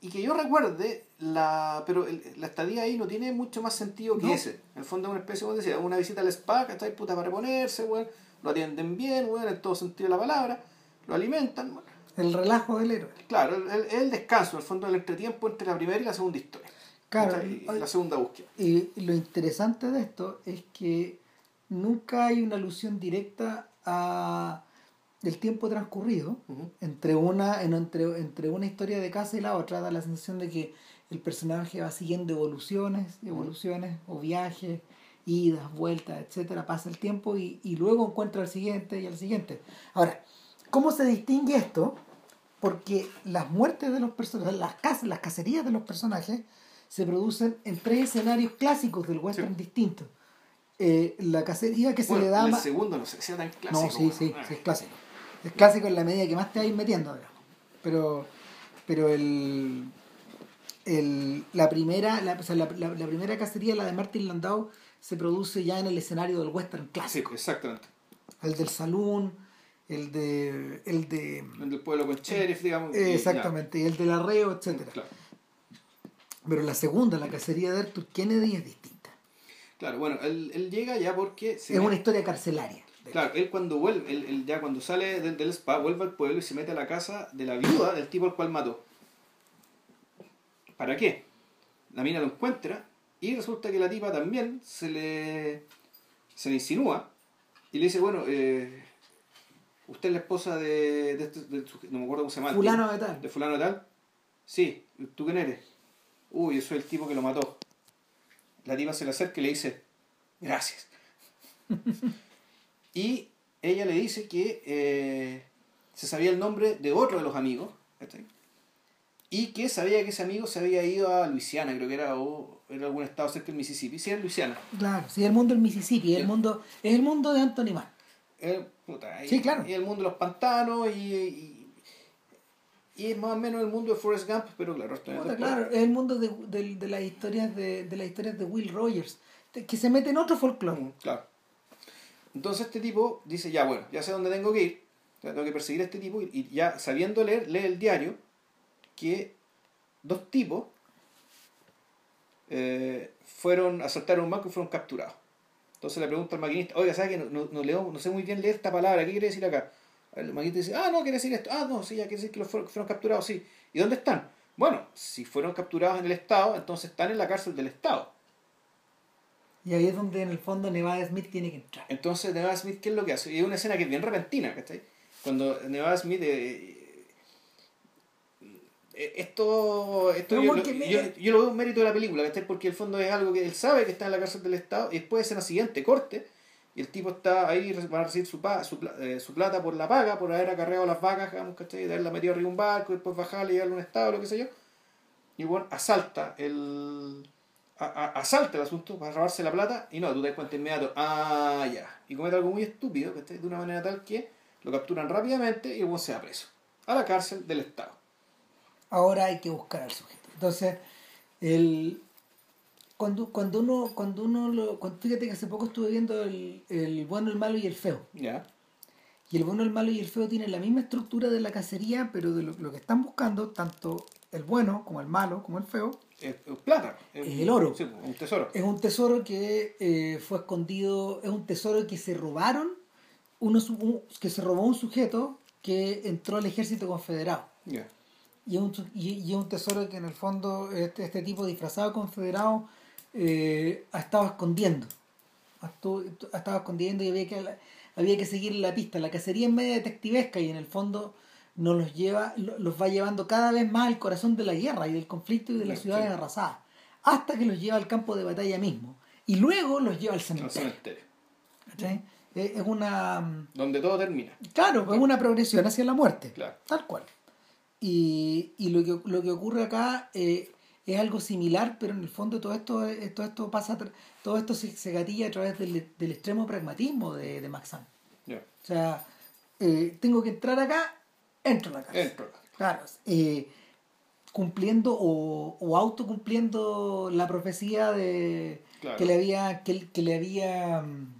y que yo recuerde, la, pero el- la estadía ahí no tiene mucho más sentido que No. ese. En el fondo es una especie, como decía, una visita al spa, que está ahí puta para reponerse, weón. Lo atienden bien, weón, en todo sentido de la palabra. Lo alimentan, weón. el relajo del héroe. Claro, el, el- el descanso, en el fondo, el entretiempo entre la primera y la segunda historia. Claro, Y la segunda búsqueda. Y lo interesante de esto es que nunca hay una alusión directa a el tiempo transcurrido entre una en- entre, entre una historia de casa y la otra. Da la sensación de que el personaje va siguiendo evoluciones evoluciones o viajes idas vueltas etcétera. Pasa el tiempo y, y luego encuentra al siguiente y al siguiente. Ahora cómo se distingue esto porque las muertes de los personajes las casas las cacerías de los personajes se producen en tres escenarios clásicos del western distintos Eh, la cacería que se le da el segundo no sé sea tan clásico. no, sí, sí, sí, es clásico. Es clásico en la medida que más te vais metiendo, digamos. Pero, pero el, el, la, primera, la, o sea, la, la- la primera cacería, la de Martin Landau, se produce ya en el escenario del western Sí, clásico. exactamente. El del saloon, el de... El de El del pueblo con sheriff, digamos. y exactamente, y el del arreo, etcétera. Claro. Pero la segunda, la cacería de Arthur Kennedy, es distinta. Claro, bueno, él, él llega ya porque... se es una historia carcelaria. Claro, él cuando vuelve, él, él ya cuando sale del, del spa, vuelve al pueblo y se mete a la casa de la viuda del tipo al cual mató. ¿Para qué? La mina lo encuentra y resulta que la tipa también se le, se le insinúa y le dice, bueno, eh, usted es la esposa de, de este- de no me acuerdo cómo se llama. Fulano de tal. ¿De fulano de tal? Sí, ¿tú quién eres? Uy, yo soy el tipo que lo mató. La tipa se le acerca y le dice, gracias. y ella le dice que eh, se sabía el nombre de otro de los amigos, ¿cachai? y que sabía que ese amigo se había ido a Luisiana, creo que era, o era algún estado cerca del Mississippi. Sí, era Luisiana. Claro, sí, el mundo del Mississippi, el mundo, es el mundo de Anthony Mann. Eh, puta, y- Sí, claro. Y el mundo de los pantanos y, y, y es más o menos el mundo de Forrest Gump, pero claro, esto es Puta, después. claro, es el mundo de, de- de las historias de, de las historias de Will Rogers, que se mete en otro folclore. Mm, Claro. Entonces este tipo dice, ya bueno, ya sé dónde tengo que ir, ya tengo que perseguir a este tipo y, ya sabiendo leer, lee el diario que dos tipos eh, fueron a asaltar un banco y fueron capturados. Entonces le pregunta al maquinista, oiga, ¿sabes que no, no, no leo, no sé muy bien leer esta palabra? ¿Qué quiere decir acá? El maquinista dice, ah, no, quiere decir esto. Ah, no, sí, ya quiere decir que los fueron, fueron capturados, sí. ¿Y dónde están? Bueno, si fueron capturados en el Estado, entonces están en la cárcel del Estado. Y ahí es donde en el fondo Nevada Smith tiene que entrar. Entonces Nevada Smith, ¿qué es lo que hace? Y es una escena que es bien repentina, ¿cachai? Cuando Nevada Smith... eh, eh, esto, esto Pero yo, lo- me- yo, yo lo veo un mérito de la película, ¿cachai? Porque el fondo es algo que él sabe que está en la cárcel del Estado y después escena siguiente, corte, el tipo está ahí, va a recibir su, pa- su, eh, su plata por la paga, por haber acarreado las vacas, digamos, ¿cachai? De haberla metido arriba de un barco, y después bajarla y llevarla a un estado, lo que sé yo. Y bueno, asalta el... asalta el asunto para robarse la plata y no, tú te das cuenta inmediato, ah, ya. Y comete algo muy estúpido. De una manera tal que lo capturan rápidamente y el se va preso. A la cárcel del Estado. ahora hay que buscar al sujeto. Entonces, el, cuando, cuando uno, cuando uno lo, cuando- fíjate que hace poco estuve viendo el, el bueno, el malo y el feo. Ya. Y el bueno, el malo y el feo tienen la misma estructura de la cacería, pero de lo, lo que están buscando, tanto el bueno como el malo, como el feo, Es, es plata. Es, El oro. Sí, un tesoro. es un tesoro que eh, fue escondido, es un tesoro que se robaron, unos, un- que se robó un sujeto que entró al ejército confederado. Ya. Y es un, y, y es un tesoro que en el fondo este, este tipo disfrazado de confederado eh, ha estado escondiendo. Ha, estado escondiendo y había que, había que seguir la pista. La cacería es media detectivesca y en el fondo nos los lleva, lo- los va llevando cada vez más al corazón de la guerra y del conflicto y de las Sí. ciudades arrasadas. Hasta que los lleva al campo de batalla mismo. Y luego los lleva al Al cementerio. ¿cachai? Es una mm, Donde todo termina. Claro, es una progresión hacia la muerte. Claro. Tal cual. Y, y lo, que, lo que ocurre acá eh, es algo similar, pero en el fondo todo esto, eh, todo esto pasa, todo esto se, se gatilla a través del, del extremo pragmatismo de, de Maxan. Ya. O sea, eh, tengo que entrar acá, entro a la casa. Entro. Claro, eh, cumpliendo o, o autocumpliendo la profecía de Claro. que le había que, que le había mm,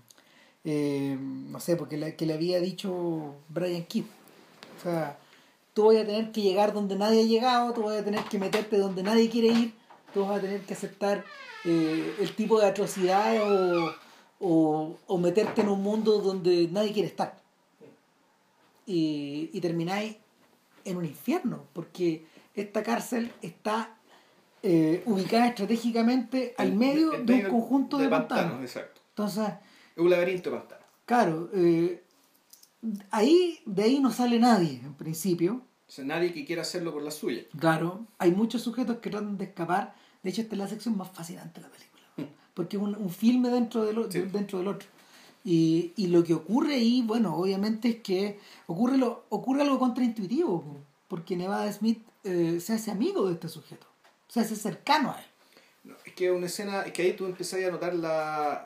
eh, no sé porque le, que le había dicho Brian Kidd o sea tú vas a tener que llegar donde nadie ha llegado tú vas a tener que meterte donde nadie quiere ir tú vas a tener que aceptar eh, el tipo de atrocidades o, o, o meterte en un mundo donde nadie quiere estar y, y termináis en un infierno, porque esta cárcel está eh, ubicada estratégicamente al medio de un conjunto de, pantanos. Exacto. Entonces, Es un laberinto de pantanos. claro, eh, ahí de ahí no sale nadie en principio. O sea, nadie que quiera hacerlo por la suya. Claro, hay muchos sujetos que tratan de escapar. De hecho, esta es la sección más fascinante de la película, porque es un, un filme dentro del, Sí. dentro del otro. Y, y lo que ocurre ahí, bueno, obviamente es que ocurre, lo, ocurre algo contraintuitivo, po, porque Nevada Smith eh, se hace amigo de este sujeto, se hace cercano a él. No, es que es una escena, es que ahí tú empezás a notar la.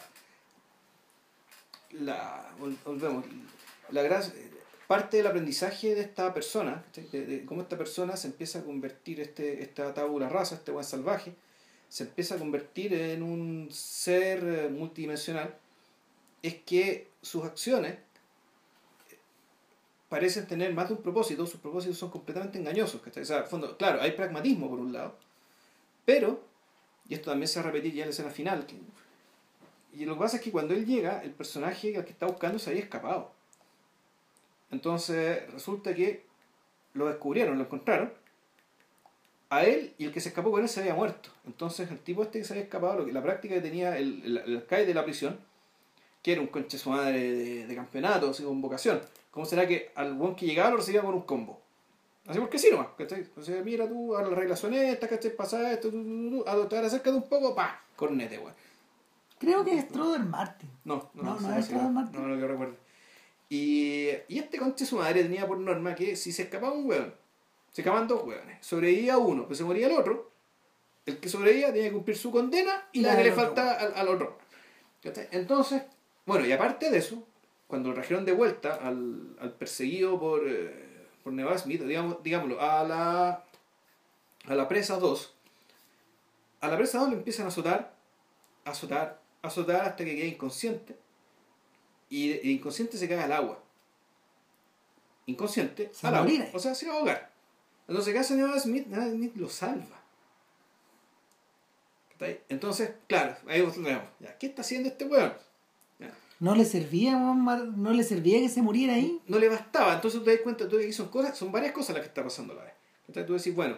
La. vol- Volvemos. La gracia. Parte del aprendizaje de esta persona, de, de cómo esta persona se empieza a convertir, este, esta tabula rasa, este buen salvaje, se empieza a convertir en un ser eh, multidimensional, es que sus acciones parecen tener más de un propósito, sus propósitos son completamente engañosos. O sea, fondo, claro, hay pragmatismo por un lado, pero, y esto también se va a repetir ya en la escena final, y lo que pasa es que cuando él llega, el personaje al que está buscando se había escapado. Entonces resulta que lo descubrieron, lo encontraron, a él y el que se escapó con él se había muerto. Entonces el tipo este que se había escapado, la práctica que tenía el, el, el alcaide de la prisión, que era un conche su madre de, de campeonato, así con vocación. ¿Cómo será que al buen que llegaba lo recibía con un combo? Así porque sí nomás, ¿cachai? O sea, mira tú, ahora las reglas son estas, ¿cachai? Pasa esto, tú, tú, tú, te acércate un poco, pa, cornete, weón. Creo que es Stroder Martin. No, no, No, no, no no, es no, Martin. no, no, que recuerdo. Y, y este conche su madre tenía por norma que si se escapaba un weón, se escapaban dos weones, sobrevivía uno, pues se moría el otro, el que sobrevivía tenía que cumplir su condena y la la que le faltaba al, al otro. Entonces, bueno, y aparte de eso, cuando lo trajeron de vuelta al, al perseguido por, eh, por Nevada Smith, digamos, digámoslo, a la, a la presa 2, a la presa 2 le empiezan a azotar, a azotar, a azotar hasta que queda inconsciente. Y el inconsciente se cae al agua. Inconsciente, Se al agua. O sea, se va a ahogar. Entonces, ¿qué hace Nevada Smith? Smith lo salva. Entonces, claro, ahí vemos, ya, ¿qué está haciendo este weón? No le servía, no le servía que se muriera ahí. no le bastaba. Entonces tú te das cuenta, tú que son cosas, son varias cosas las que está pasando a la vez. Entonces tú decís, bueno,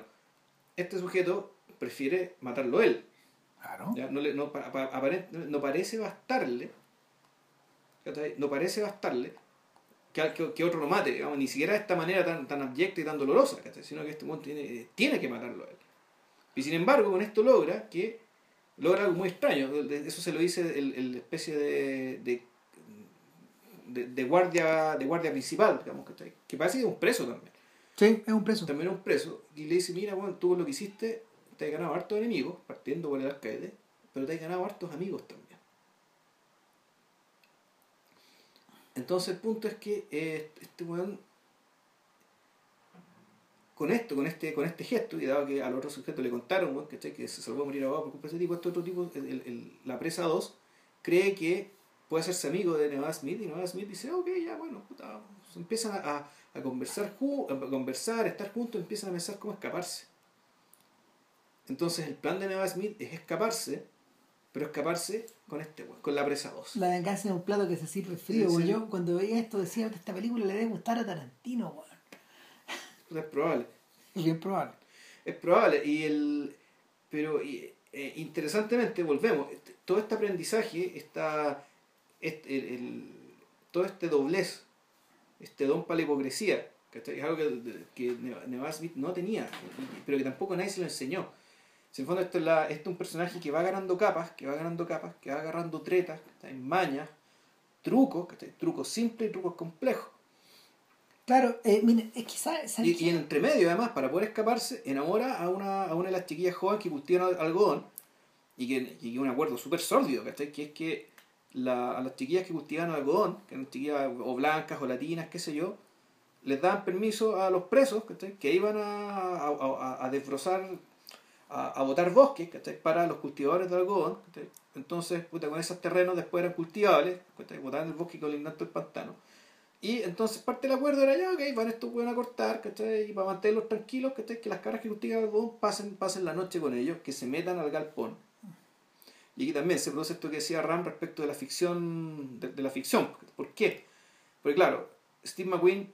este sujeto prefiere matarlo él. Claro. ¿ya? No, le, no, pa- pa- aparent- no parece bastarle. No parece bastarle que, que, que otro lo mate, digamos, ni siquiera de esta manera tan, tan abyecta y tan dolorosa, sino que este weón tiene, tiene que matarlo a él. Y sin embargo, con esto logra que logra algo muy extraño. Eso se lo dice el, el especie de, de, de, de guardia de guardia principal, digamos, ¿cachai? que parece que es un preso también. Sí, es un preso. También es un preso. Y le dice, mira, bueno, tú con lo que hiciste, te has ganado hartos enemigos, partiendo por el alcaide, pero te has ganado hartos amigos también. Entonces el punto es que eh, este weón con esto, con este, con este gesto, y dado que al otro sujeto le contaron weón, ¿cachai? que se salvó a morir ahogado por culpa de ese tipo, este otro tipo, la presa 2, cree que puede hacerse amigo de Nevada Smith, y Nevada Smith dice, ok, ya bueno, puta, empiezan a, a- conversar, a conversar, a estar juntos, empiezan a pensar cómo escaparse. Entonces el plan de Nevada Smith es escaparse, pero escaparse con este weón, con la presa 2. La venganza es un plato que se sirve frío. Sí, weón. sí. Yo cuando veía esto decía que esta película le debe gustar a Tarantino, weón. Es probable. Es bien probable. Es probable. Y el, pero y, eh, interesantemente, volvemos, este- todo este aprendizaje, está este, el, el- todo este doblez, este don para la hipocresía, ¿cachai? es algo que, que Neva- Nevada Smith no tenía, y- pero que tampoco nadie se lo enseñó. Si en el fondo esto es, la, esto es un personaje que va ganando capas, que va ganando capas, que va agarrando tretas, ¿cachai? mañas, trucos, trucos simples y trucos complejos. Claro, eh, mire, es que ¿sabes sabe Y, y en entre medio, además, para poder escaparse, enamora a una, a una de las chiquillas jóvenes que cultivan al- algodón y que, y que un acuerdo súper sórdido, ¿cachai? Que es que la, a las chiquillas que cultivan algodón, que eran chiquillas o blancas o latinas, qué sé yo, les daban permiso a los presos, ¿cachai? Que iban a, a, a, a desbrozar, a, a botar bosques. Para los cultivadores de algodón. Entonces, puta, con esos terrenos después eran cultivables. Botaban el bosque colindante del pantano. Y entonces parte del acuerdo era ya, ok, van estos pueden a cortar, ¿cachai? Y para mantenerlos tranquilos, ¿cachai? Que las caras que cultivan algodón pasen, pasen la noche con ellos, que se metan al galpón. Y aquí también se produce esto que decía Ram respecto de la ficción, de, de la ficción. ¿Por qué? Porque claro, Steve McQueen,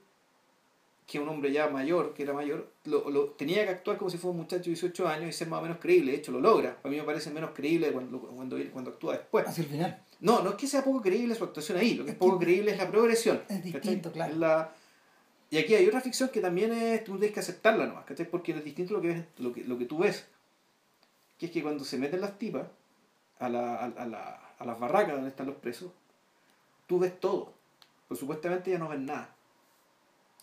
que un hombre ya mayor, que era mayor, lo, lo- tenía que actuar como si fuera un muchacho de 18 años y ser más o menos creíble. De hecho, lo logra. A mí me parece menos creíble cuando, cuando, cuando actúa después. hacia el final. No, no es que sea poco creíble su actuación ahí, lo que es Es poco que- creíble es la progresión. es ¿cachai? distinto, claro. La- Y aquí hay otra ficción que también es, tú tienes que aceptarla nomás, ¿cachai? Porque es distinto lo que, ves, lo, que, lo que tú ves. Que es que cuando se meten las tipas a, la, a, a la, a las barracas donde están los presos, tú ves todo. Pues supuestamente ya no ves nada.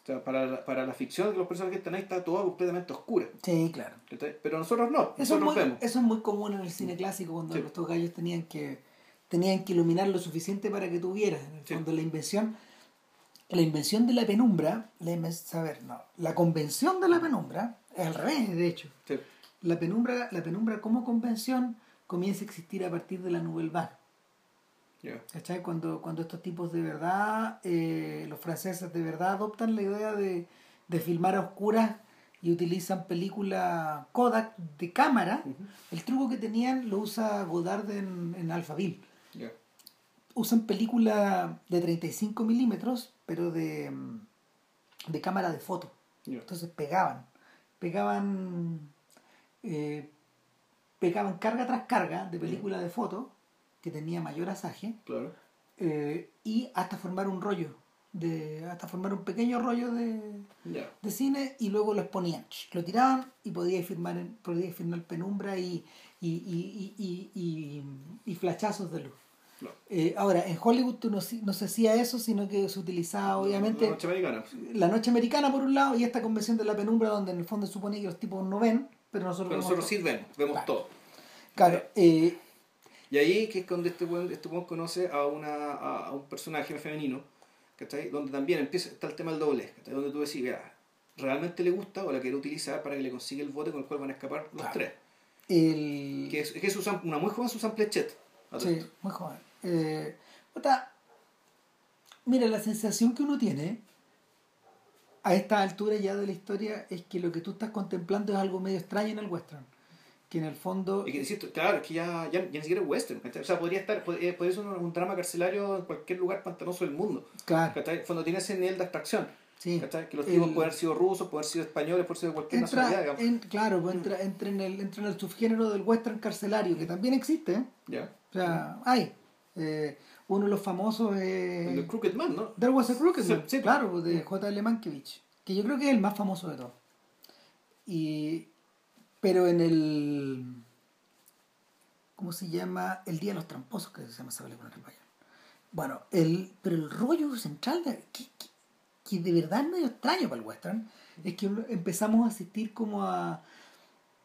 O sea, para la, para la ficción de los personajes que están ahí está todo completamente oscuro. Sí, claro. Pero nosotros no, Eso es, nosotros muy, vemos. eso es muy común en el cine clásico cuando Sí. estos gallos tenían que tenían que iluminar lo suficiente para que tú vieras. En el Sí. fondo la invención la invención de la penumbra, la saber, no, la convención de la penumbra es al revés, de hecho. Sí. La penumbra, la penumbra como convención comienza a existir a partir de la Nouvelle Vague. Ya. ¿Cachai? Cuando, cuando estos tipos de verdad, eh, los franceses de verdad adoptan la idea de, de filmar a oscuras y utilizan película Kodak de cámara, Ujú. el truco que tenían lo usa Godard en, en Alphaville. Ya. Usan película de 35 milímetros, pero de, de cámara de foto. Ya. Entonces pegaban, pegaban, eh, pegaban carga tras carga de película de foto que tenía mayor asaje Claro. eh, y hasta formar un rollo, de, hasta formar un pequeño rollo de, de cine y luego lo exponían, lo tiraban y podíais firmar, en- podíais firmar penumbra y, y, y, y, y, flachazos de luz. Eh, ahora, en Hollywood tú no, no se hacía eso, sino que se utilizaba obviamente La noche americana. la noche americana por un lado y esta convención de la penumbra donde en el fondo se supone que los tipos no ven, pero nosotros Pero vemos nosotros todo. sí vemos, vemos Claro. todo. Claro, eh, Y ahí que es donde este weón este weón conoce a, una, a, un personaje femenino, ¿cachai? Donde también empieza, está el tema del doblez, ¿cachai? Donde tú decís, mira, realmente le gusta o la quiere utilizar para que le consiga el bote con el cual van a escapar los Claro. tres. el... Que es, que es Susan- una muy joven Susan Plechet. Sí, esto. muy joven. Eh, puta, mira, la sensación que uno tiene a esta altura ya de la historia es que lo que tú estás contemplando es algo medio extraño en el western. Que en el fondo... Y que decir, claro, es que ya, ya, ya ni siquiera es western, ¿cachai? O sea, podría estar, podría, podría ser un, un drama carcelario en cualquier lugar pantanoso del mundo, Claro, ¿cachai? Cuando tiene ese nivel de abstracción, sí. ¿cachai? Que los El- tipos pueden haber sido rusos, pueden haber sido españoles, pueden ser de cualquier nacionalidad, Entra, digamos. en, claro, pues entra, entra, en el, entra en el subgénero del western carcelario, que también existe, ¿eh? Ya. O sea, hay. Eh, uno de los famosos es... El de Crooked Man, ¿no? There Was a Crooked Sí, Man, sí. claro, de J.L. Mankiewicz, que yo creo que es el más famoso de todos. Y, pero en el... ¿Cómo se llama? El Día de los Tramposos, que se llama esa película en español. Bueno, el, pero el rollo central, de, que, que, que de verdad es medio extraño para el western, es que empezamos a asistir como a,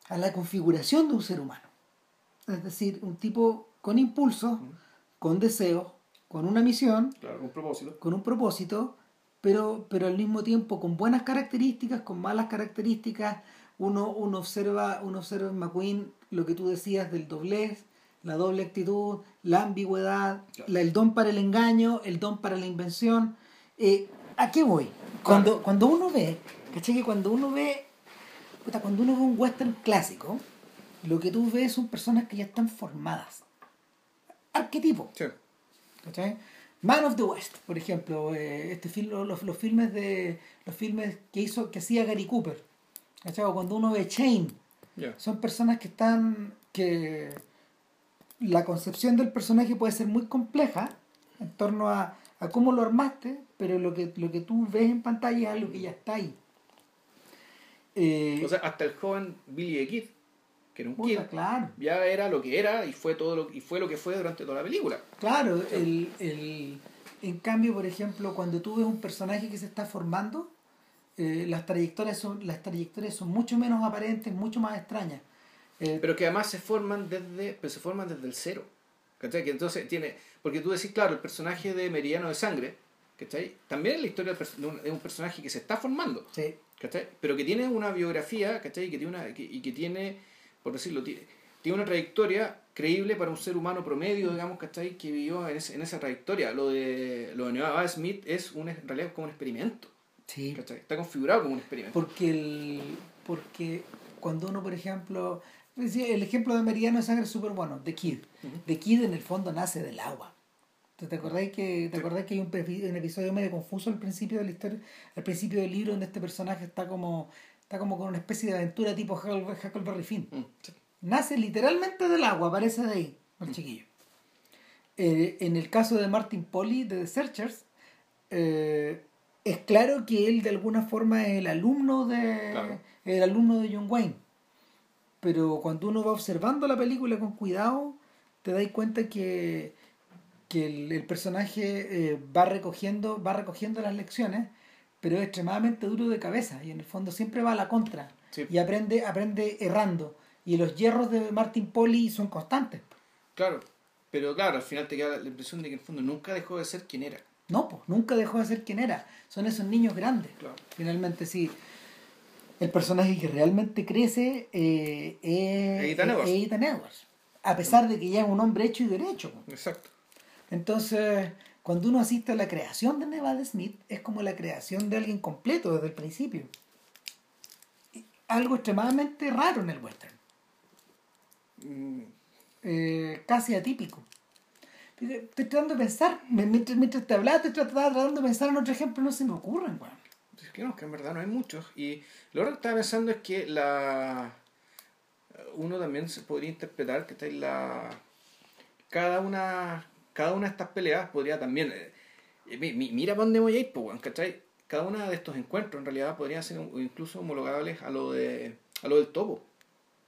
a la configuración de un ser humano. Es decir, un tipo con impulsos, con deseos, con una misión, Claro, con propósito. con un propósito, pero, pero al mismo tiempo con buenas características, con malas características. Uno, uno, observa, uno observa en McQueen lo que tú decías del doblez, la doble actitud, la ambigüedad, Claro. la- el don para el engaño, el don para la invención. Eh, ¿A qué voy? Cuando, cuando uno ve, ¿cachai? Que cuando uno ve, puta, cuando uno ve un western clásico, lo que tú ves son personas que ya están formadas. Arquetipo. Sí. ¿cachai? Man of the West, por ejemplo, eh, este film, los, los filmes de los filmes que hizo que hacía Gary Cooper, ¿cachai? O cuando uno ve Chain, son personas que están que la concepción del personaje puede ser muy compleja en torno a, a cómo lo armaste, pero lo que lo que tú ves en pantalla es algo que ya está ahí. Eh, O sea, hasta el joven Billy the Kid, que era un puta, kid, claro. ya era lo que era y fue todo lo, y fue lo que fue durante toda la película. Claro, el, el, en cambio, por ejemplo, cuando tú ves un personaje que se está formando, eh, las, trayectorias son, las trayectorias son mucho menos aparentes, mucho más extrañas. Eh, Pero que además se forman desde, pero se forman desde el cero. ¿Cachai? Que entonces tiene, porque tú decís, claro, el personaje de Meridiano de Sangre, ¿cachai? También es la historia de un, personaje que se está formando. sí, ¿cachai? Pero que tiene una biografía, ¿cachai? Que tiene una, que- y que tiene, por decirlo, tiene, tiene una trayectoria creíble para un ser humano promedio, digamos, ¿cachai? Que vivió en, ese- en esa trayectoria. Lo de, lo de Noah Smith es un, en realidad como un experimento, sí. ¿cachai? Está configurado como un experimento. Porque, el, porque cuando uno, por ejemplo, el ejemplo de Meridiano de Sangre es súper bueno, The Kid. Ujú. The Kid en el fondo nace del agua. ¿Te te acordáis que, te Sí. acordáis que hay un, un episodio medio confuso al principio de la historia, al principio del libro, donde este personaje está como, está como con una especie de aventura tipo Huckle- Huckleberry Finn? Mm, sí. Nace literalmente del agua, aparece de ahí, el chiquillo. Eh, en el caso de Martin Polly de The Searchers, eh, es claro que él de alguna forma es el alumno de Claro. el alumno de John Wayne. Pero cuando uno va observando la película con cuidado, te das cuenta que, que el, el personaje eh, va recogiendo, va recogiendo las lecciones, pero es extremadamente duro de cabeza y en el fondo siempre va a la contra Sí. y aprende, aprende errando. Y los hierros de Martin Polly son constantes. Claro, pero claro, al final te queda la la impresión de que en el fondo nunca dejó de ser quien era. No, pues nunca dejó de ser quien era. Son esos niños grandes. Claro. Finalmente, sí. El personaje que realmente crece eh, es, Ethan Edwards. es Ethan Edwards. A pesar de que ya es un hombre hecho y derecho. Exacto. Entonces, cuando uno asiste a la creación de Nevada Smith, es como la creación de alguien completo desde el principio. Algo extremadamente raro en el western. Mm, eh, casi atípico. Estoy tratando de pensar, mientras, mientras te hablaba, estoy tratando, tratando de pensar en otro ejemplo, no se me ocurren, weón. Es que no, que en verdad no hay muchos. Y lo que estaba pensando es que la uno también se podría interpretar que está la cada una cada una de estas peleas podría también eh, mi- mira para dónde voy a ir, pues. Cada uno de estos encuentros en realidad podría ser incluso homologables a lo de a lo del topo.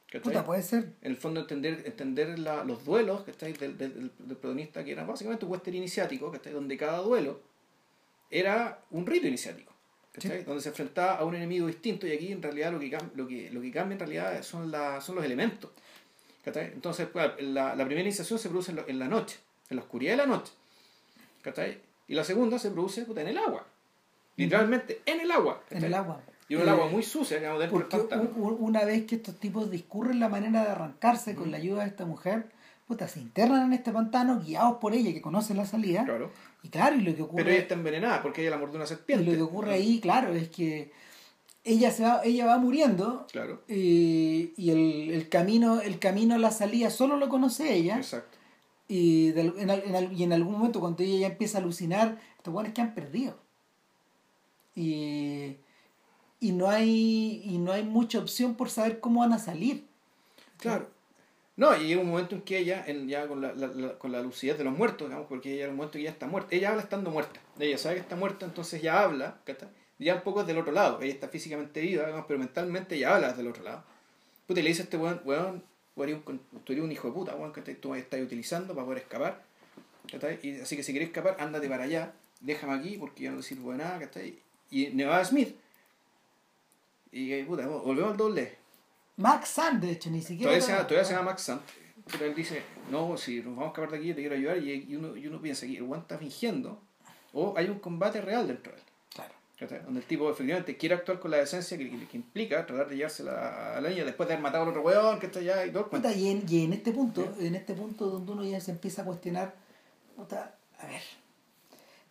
¿Cachai? Puta, puede ser. en el fondo entender entender la- los duelos que del, del, del- protagonista que era básicamente un western iniciático que donde cada duelo era un rito iniciático ¿cachai? Sí. donde se enfrentaba a un enemigo distinto y aquí en realidad lo que lo que lo que cambia en realidad son la, son los elementos ¿cachai? entonces claro, la, la primera iniciación se produce en, lo- en la noche en la oscuridad de la noche ¿cachai? y la segunda se produce en el agua literalmente en el agua En ¿cachai? el agua. Y un Eh, agua muy sucia digamos dentro del Porque una vez que estos tipos discurren la manera de arrancarse con la ayuda de esta mujer, puta, se internan en este pantano guiados por ella, que conoce la salida. claro. Y claro, y lo que ocurre, pero ella está envenenada porque ella la mordió una y serpiente lo que ocurre ahí, claro, es que ella se va, ella va muriendo claro. y, y el, el camino, el camino a la salida solo lo conoce ella. exacto. Y, de en, al- en y en algún momento cuando ella ya empieza a alucinar, estos buenos que han perdido. Y, y, no hay, y no hay mucha opción por saber cómo van a salir. Claro. No, y llega un momento en que ella, en, ya con la, con la lucidez de los muertos, digamos, porque ella llega un momento que ya está muerta. Ella habla estando muerta. Ella sabe que está muerta, entonces ya habla, ¿cachai? Ya un poco del otro lado. Ella está físicamente viva, digamos, pero mentalmente ya habla del otro lado. Puta, y le dice a este weón, weón, tú eres un, hijo de puta, weón, que tú estás utilizando para poder escapar. Y así que si quieres escapar, ándate para allá, déjame aquí porque yo no sirvo de nada, ¿cachai? Y Nevada Smith. Y eh, puta, volvemos al doble. Max Sand, de hecho, ni siquiera. Todavía se, llama, todavía se llama Max Sant. Pero él dice, no, si nos vamos a escapar de aquí, yo te quiero ayudar. Y, y uno, y uno piensa que el weón está fingiendo. O hay un combate real dentro de él. Claro. Donde el tipo efectivamente quiere actuar con la decencia que, que, que implica tratar de llevársela a la niña después de haber matado al otro weón que está allá y todo. Puta, y, en, y en este punto, en este punto donde uno ya se empieza a cuestionar, puta, a ver,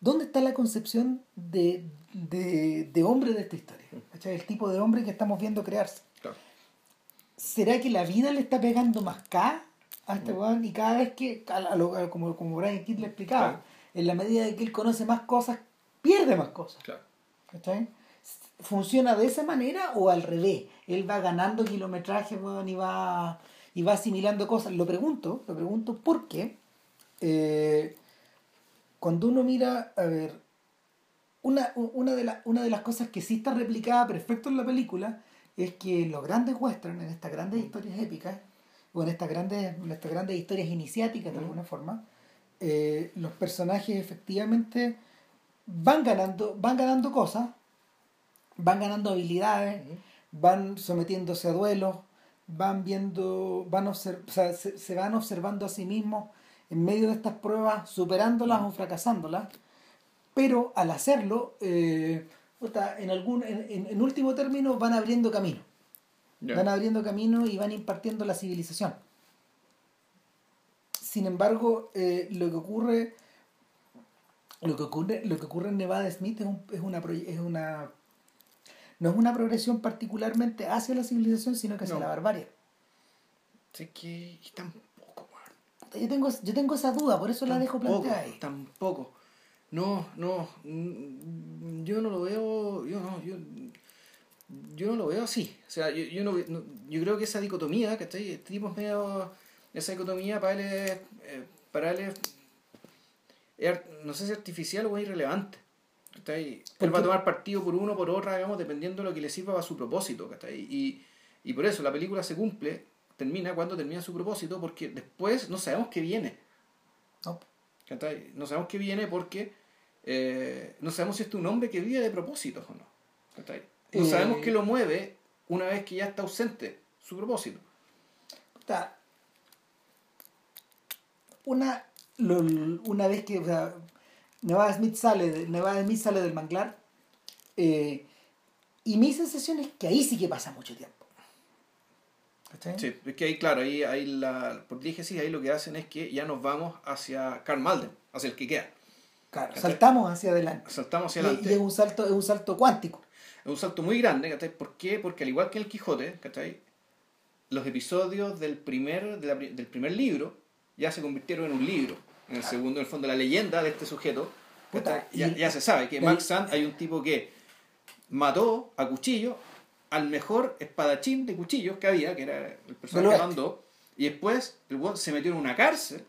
¿dónde está la concepción de, de, de hombre de esta historia? ¿Cachai? El tipo de hombre que estamos viendo crearse. Claro. ¿Será que la vida le está pegando más K a este weón? Y cada vez que, a lo- a lo- como, como Brian Kidd le explicaba, Claro. en la medida de que él conoce más cosas, pierde más cosas. Claro. ¿Cachai? ¿Funciona de esa manera o al revés? Él va ganando kilometraje weón, y, va, y va asimilando cosas. Lo pregunto, lo pregunto porque eh, cuando uno mira, a ver, una, una, de la- una de las cosas que sí está replicada perfecto en la película es que en los grandes westerns, en estas grandes historias épicas, o en estas grandes, en estas grandes historias iniciáticas de alguna forma, eh, los personajes efectivamente van ganando, van ganando cosas, van ganando habilidades, van sometiéndose a duelos, van viendo, van obser- o sea, se, se van observando a sí mismos en medio de estas pruebas, superándolas o fracasándolas, pero al hacerlo, eh, en algún, en, en- último término, van abriendo camino. Van abriendo camino y van impartiendo la civilización. Sin embargo, eh, lo que ocurre lo que ocurre lo que ocurre en Nevada Smith es, un- es una es una no es una progresión particularmente hacia la civilización sino que hacia No. la barbarie Sé que. Yo tengo yo tengo esa duda por eso la dejo planteada ahí Tampoco. No, no. mm, Yo no lo veo. Yo no, yo, yo no lo veo así. O sea, yo, yo, no, no- yo creo que esa dicotomía, ¿cachai? Este tipo es medio. Esa dicotomía para él es. eh, para él es. no sé si artificial o es irrelevante. ¿cachai? ¿Por Él va a tomar partido por uno o por otra, digamos, dependiendo de lo que le sirva para su propósito. ¿cachai? Y, y por eso la película se cumple, termina cuando termina su propósito, porque después no sabemos qué viene. No. No sabemos qué viene porque eh, no sabemos si es un hombre que vive de propósitos o no. No Eh, sabemos qué lo mueve una vez que ya está ausente su propósito. Una una vez que o sea, Nevada Smith sale Nevada Smith sale del manglar eh, y mi sensación es que ahí sí que pasa mucho tiempo ¿Cachai? Sí, es que ahí, claro, ahí, ahí la, por diégesis, ahí lo que hacen es que ya nos vamos hacia Karl Malden, hacia el que queda. Claro, ¿Cachai? saltamos hacia adelante Saltamos hacia y, y adelante. es un salto es un salto cuántico Es un salto muy grande, ¿cachai? ¿Por qué? Porque al igual que el Quijote, ¿cachai? Los episodios del primer, de la pri- del primer libro ya se convirtieron en un libro. En el segundo, en el fondo, la leyenda de este sujeto, ya, ya se sabe que Max Sand hay un tipo que mató a cuchillo al mejor espadachín de cuchillos que había, que era el personaje que mandó, y después el weón se metió en una cárcel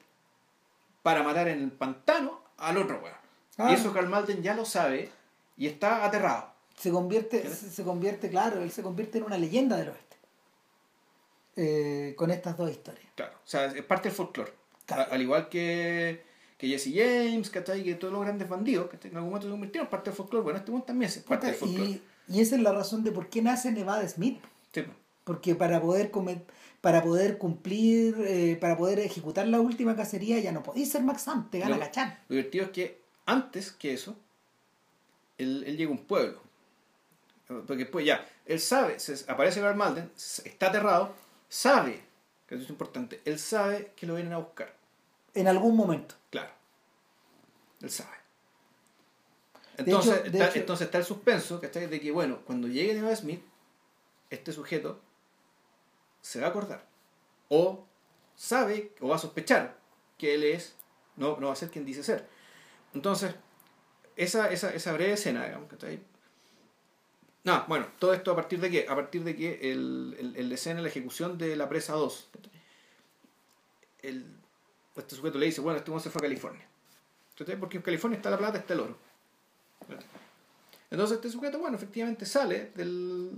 para matar en el pantano al otro weón. Ah. Y eso Karl Malden ya lo sabe y está aterrado. se convierte se, se convierte claro él se convierte en una leyenda del oeste eh, con estas dos historias Claro, o sea, es parte del folclore. Claro. Al igual que, que Jesse James, ¿cachai? Que todos los grandes bandidos, que en algún momento se convirtieron en parte del folclore. Bueno, este mundo también es parte del folclore. y, y esa es la razón de por qué nace Nevada Smith Sí, pues. porque para poder comer, para poder cumplir eh, para poder ejecutar la última cacería ya no podéis ser Max Hunt, te gana cachán Lo divertido es que antes que eso, él, él llega a un pueblo. Porque después ya, él sabe, se, aparece Karl Malden, está aterrado, sabe, que eso es importante, él sabe que lo vienen a buscar. en algún momento Claro. Él sabe. Entonces, hecho- está, hecho- entonces está el suspenso, ¿cachai? De que, bueno, cuando llegue Neva Smith, este sujeto se va a acordar. O sabe, o va a sospechar que él es, no, no va a ser quien dice ser. Entonces, esa, esa, esa breve escena, digamos, ¿cachai? No, bueno, todo esto a partir de qué? A partir de que el, el, el escena, la ejecución de la presa 2. ¿cachai? el, este sujeto le dice, bueno, este se fue a California. Porque en California está la plata, está el oro. Entonces este sujeto, bueno, efectivamente sale del,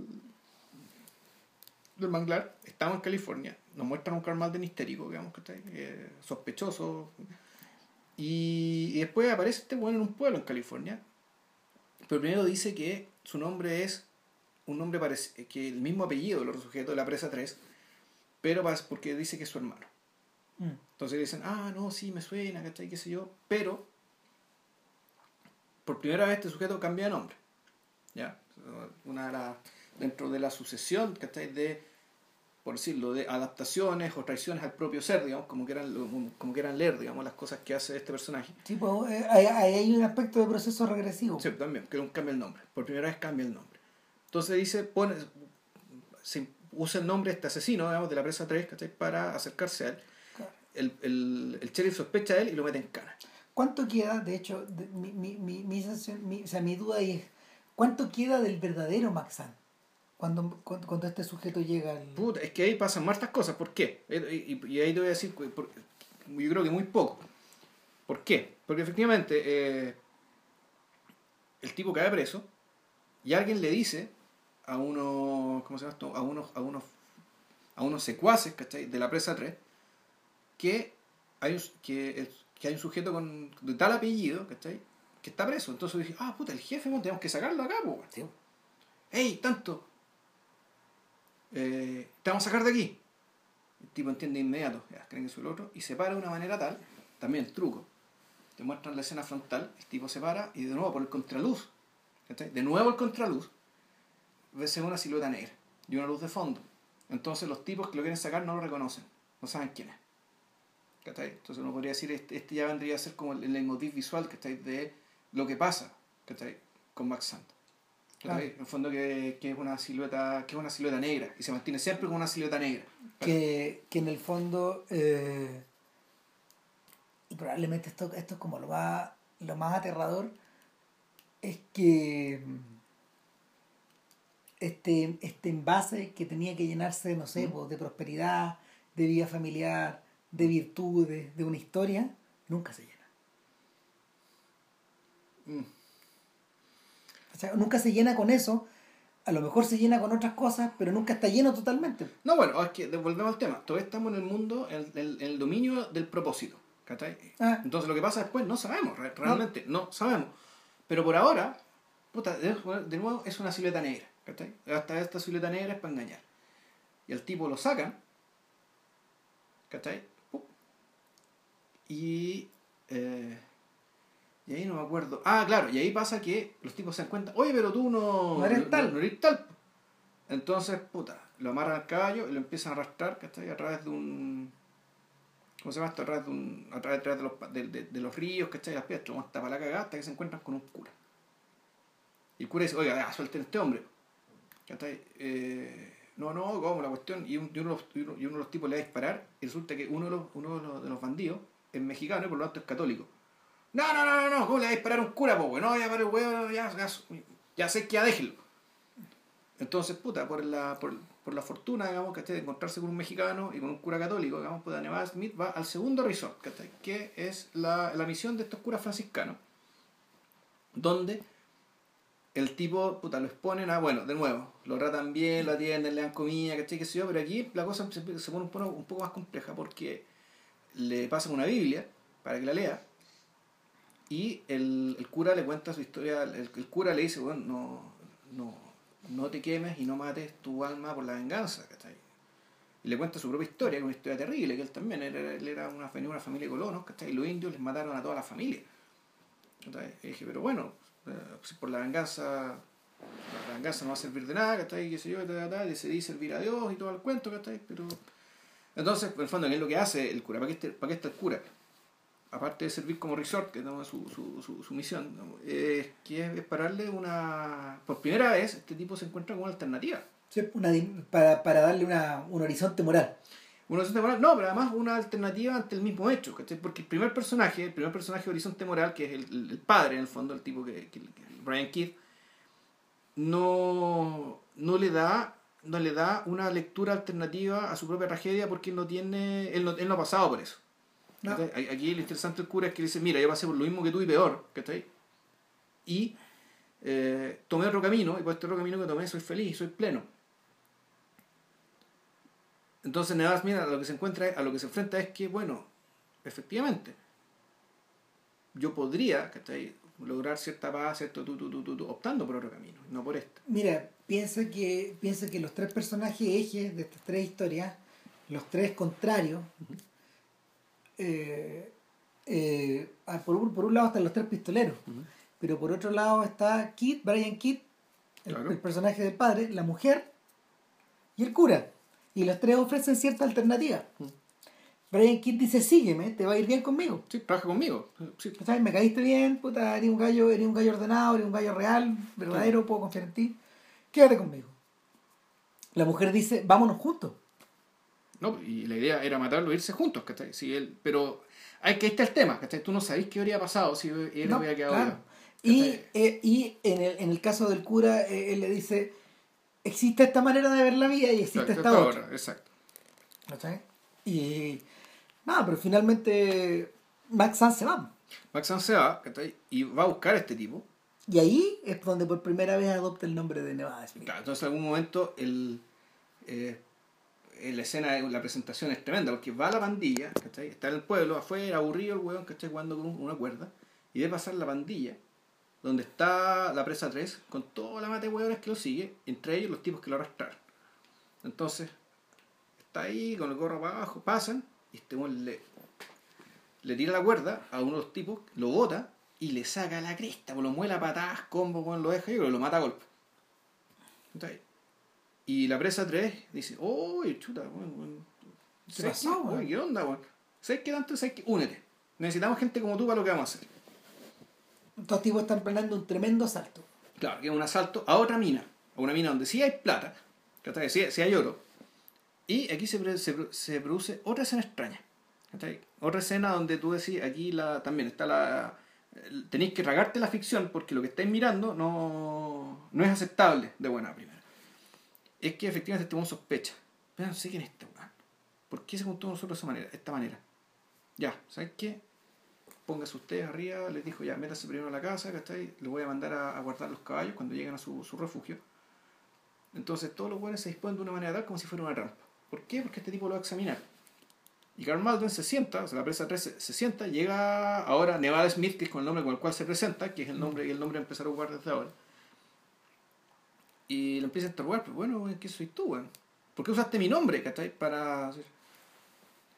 del manglar, estamos en California, nos muestran un carmal de histérico, digamos, que está eh, sospechoso. Y, y, después aparece este bueno en un pueblo en California. Pero primero dice que su nombre es un nombre parece, que el mismo apellido de los sujetos de la presa 3, pero porque dice que es su hermano. Mm. Entonces dicen, ah, no, sí, me suena, ¿cachai? ¿Qué sé yo? Pero, por primera vez este sujeto cambia de nombre. ¿Ya? Una de las, dentro de la sucesión, ¿cachai? De, por decirlo, de adaptaciones o traiciones al propio ser, digamos, como quieran, como quieran leer, digamos, las cosas que hace este personaje. Sí, pues eh, hay, hay un aspecto de proceso regresivo. Sí, también, que cambia el nombre. Por primera vez cambia el nombre. Entonces dice, pone, se usa el nombre de este asesino, digamos, de la presa 3, ¿cachai? Para acercarse a él. El, el, el sheriff sospecha a él y lo mete en cana. ¿Cuánto queda, de hecho, mi, mi, mi, mi, o sea, mi duda es, ¿cuánto queda del verdadero Maxan? Cuando, cuando, este sujeto llega al... Puta, es que ahí pasan muchas cosas. ¿Por qué? Y, ahí te voy a decir, yo creo que muy poco. ¿Por qué? Porque efectivamente eh, el tipo cae preso y alguien le dice a unos, ¿cómo se llama esto? A unos, a unos, a unos secuaces, ¿cachai? De la presa 3, que hay, que, que hay un sujeto con, de tal apellido, ¿cachai? Que está preso. Entonces dije, ah, puta, el jefe, tenemos que sacarlo acá, pues. Sí. ¡Ey, tanto! Eh, te vamos a sacar de aquí. El tipo entiende inmediato, ya, creen que soy el otro, y se para de una manera tal, también truco. Te muestran la escena frontal, el tipo se para y de nuevo por el contraluz. De nuevo el contraluz, ves una silueta negra y una luz de fondo. Entonces los tipos que lo quieren sacar no lo reconocen, no saben quién es. Entonces uno podría decir, este, este, ya vendría a ser como el, el visual de lo que pasa con Max Sant. En el fondo que, que, es una silueta que es una silueta negra y se mantiene siempre con una silueta negra. Que, que en el fondo eh, y probablemente esto, esto es como lo más, lo más aterrador es que este, este envase que tenía que llenarse, no sé, de prosperidad, de vida familiar, de virtudes, de una historia, nunca se llena. Mm. O sea, nunca se llena con eso, a lo mejor se llena con otras cosas, pero nunca está lleno totalmente. No, bueno, es que volvemos al tema. Todavía estamos en el mundo, en, el dominio del propósito. Ah. Entonces lo que pasa después no sabemos, realmente no, sabemos. Pero por ahora, puta, de nuevo es una silueta negra. Hasta esta silueta negra es para engañar. Y el tipo lo sacan. ¿Cachai? Y. Eh, y ahí no me acuerdo. Ah, claro, y ahí pasa que los tipos se encuentran. Oye, pero tú no. No eres tal. No, eres tal. Entonces, puta, lo amarran al caballo y lo empiezan a arrastrar, ¿cachai? A través de un. ¿Cómo se llama esto? A través de, un, a través, de, los, de, de, los ríos, ¿cachai? Las piedras, hasta para la cagada hasta que se encuentran con un cura. Y el cura dice, oiga, suelten a este hombre. Eh, no, no, como la cuestión, y, uno de los, y, uno, de los, tipos le va a disparar, y resulta que uno de los, uno de los, bandidos es mexicano y por lo tanto es católico. No, no, no, no, ¿cómo le va a disparar a un cura, po, No, ya, pero ya, ya, ya sé que ya déjelo. Entonces, puta, por la, por, por la fortuna, digamos, que de encontrarse con un mexicano y con un cura católico, digamos, pues Nevada Smith va al segundo resort, que es la, la misión de estos curas franciscanos, donde el tipo, puta, lo exponen a, bueno, de nuevo, lo tratan bien, lo atienden, le dan comida, ¿cachai? ¿Qué sé yo? Pero aquí la cosa se, pone un poco, un poco más compleja porque le pasan una Biblia para que la lea y el, el cura le cuenta su historia, el, el, cura le dice, bueno, no, no, no te quemes y no mates tu alma por la venganza. Y le cuenta su propia historia, que es una historia terrible, que él también él, él era una, una familia de colonos, ¿cachai? Y los indios les mataron a toda la familia. Y dije, pero bueno, eh, por la venganza, la venganza no va a servir de nada, ¿cachai? Qué sé yo, decidí servir a Dios y todo el cuento. Pero. Entonces, en el fondo, ¿qué es lo que hace el cura? ¿Para qué, para qué está el cura? Aparte de servir como resort, que es su, su, su, su, misión, es que es, pararle una. Por primera vez, este tipo se encuentra con una alternativa. Sí, una, para, para darle una, un horizonte moral. Un horizonte moral, no, pero además una alternativa ante el mismo hecho, ¿cachai? Porque el primer personaje, el primer personaje de Horizonte Moral, que es el, el padre en el fondo, el tipo que, que, Brian Kidd, no, no le da no le da una lectura alternativa a su propia tragedia porque él no tiene, él no, él no ha pasado por eso. Aquí lo interesante del cura es que dice, mira, yo pasé por lo mismo que tú y peor, ¿cachai? Y eh, tomé otro camino, y por este otro camino que tomé soy feliz, soy pleno. Entonces Nevas, mira, a lo que se encuentra, a lo que se enfrenta es que, bueno, efectivamente, yo podría, ¿cachai? lograr cierta paz, cierto tu, tu, tu, tu, optando por otro camino, no por este. Mira, piensa que, piensa que los tres personajes ejes de estas tres historias, los tres contrarios, eh, eh, ah, por, un, por un lado están los tres pistoleros, pero por otro lado está Kit, Brian Kidd, el, Claro. el personaje del padre, la mujer y el cura. Y los tres ofrecen cierta alternativa. Mm. Brian Kidd dice, sígueme, te va a ir bien conmigo. Sí, trabaja conmigo. Sí. ¿Cachai? Me caíste bien, puta, eres un gallo, eres un gallo ordenado, eres un gallo real, verdadero, puedo confiar en ti. Quédate conmigo. La mujer dice, vámonos juntos. No, y la idea era matarlo e irse juntos, ¿cachai? Si él, pero hay que este es el tema, ¿cachai? Tú no sabés qué habría pasado si él No, hubiera quedado claro. Y, eh, y en, el, en el caso del cura, eh, él le dice, existe esta manera de ver la vida y existe Exacto, esta otra. otra, Exacto. ¿Cachai? Y nada, pero finalmente Max Sanz se va. Max Sanz se va, ¿cachai? Y va a buscar a este tipo. Y ahí es donde por primera vez adopta el nombre de Nevada Smith. Claro, entonces en algún momento el, eh, la escena, la presentación es tremenda, porque va la pandilla, ¿cachai? Está en el pueblo, afuera, aburrido el hueón, ¿cachai? Jugando con un- una cuerda. Y debe pasar la pandilla, donde está la presa 3, con toda la mata de hueones que lo sigue, entre ellos los tipos que lo arrastraron. Entonces, está ahí con el gorro para abajo, pasan, y este le, le tira la cuerda a uno de los tipos, lo bota y le saca la cresta, pues lo muela a patadas, combo, lo deja y lo mata a golpe. ¿Cachai? Y la presa 3 dice, uy, chuta, weón. ¿Qué ¿Sabes pasó, qué? ¿Qué onda, weón? ¿Sabes qué tanto? ¿Sabes qué? Únete. Necesitamos gente como tú para lo que vamos a hacer. Estos tipos están planeando un tremendo asalto. Claro, que es un asalto a otra mina. A una mina donde sí hay plata, ¿cachai? Sí, sí hay oro. Y aquí se, se, se produce otra escena extraña. Otra escena donde tú decís, aquí la, también está la... Tenéis que tragarte la ficción porque lo que estáis mirando no, no es aceptable de buena primera. Es que efectivamente este sospecha. Pero no sé quién es este weón. ¿Por qué se juntó con nosotros de esa manera? esta manera? Ya, ¿sabes qué? Póngase ustedes arriba, les dijo ya, métase primero a la casa, ¿cachai? Le voy a mandar a, guardar los caballos cuando lleguen a su, su refugio. Entonces todos los buenos se disponen de una manera tal como si fuera una trampa. ¿Por qué? Porque este tipo lo va a examinar. Y Carl Malden se sienta, o sea, la presa 3 se, se sienta, llega ahora Nevada Smith, que es con el nombre con el cual se presenta, que es el nombre y el nombre a empezar a jugar desde ahora. Y le empieza a interrogar, pero bueno, ¿qué soy tú, weón? ¿Por qué usaste mi nombre, cachai? Para... hacer-?"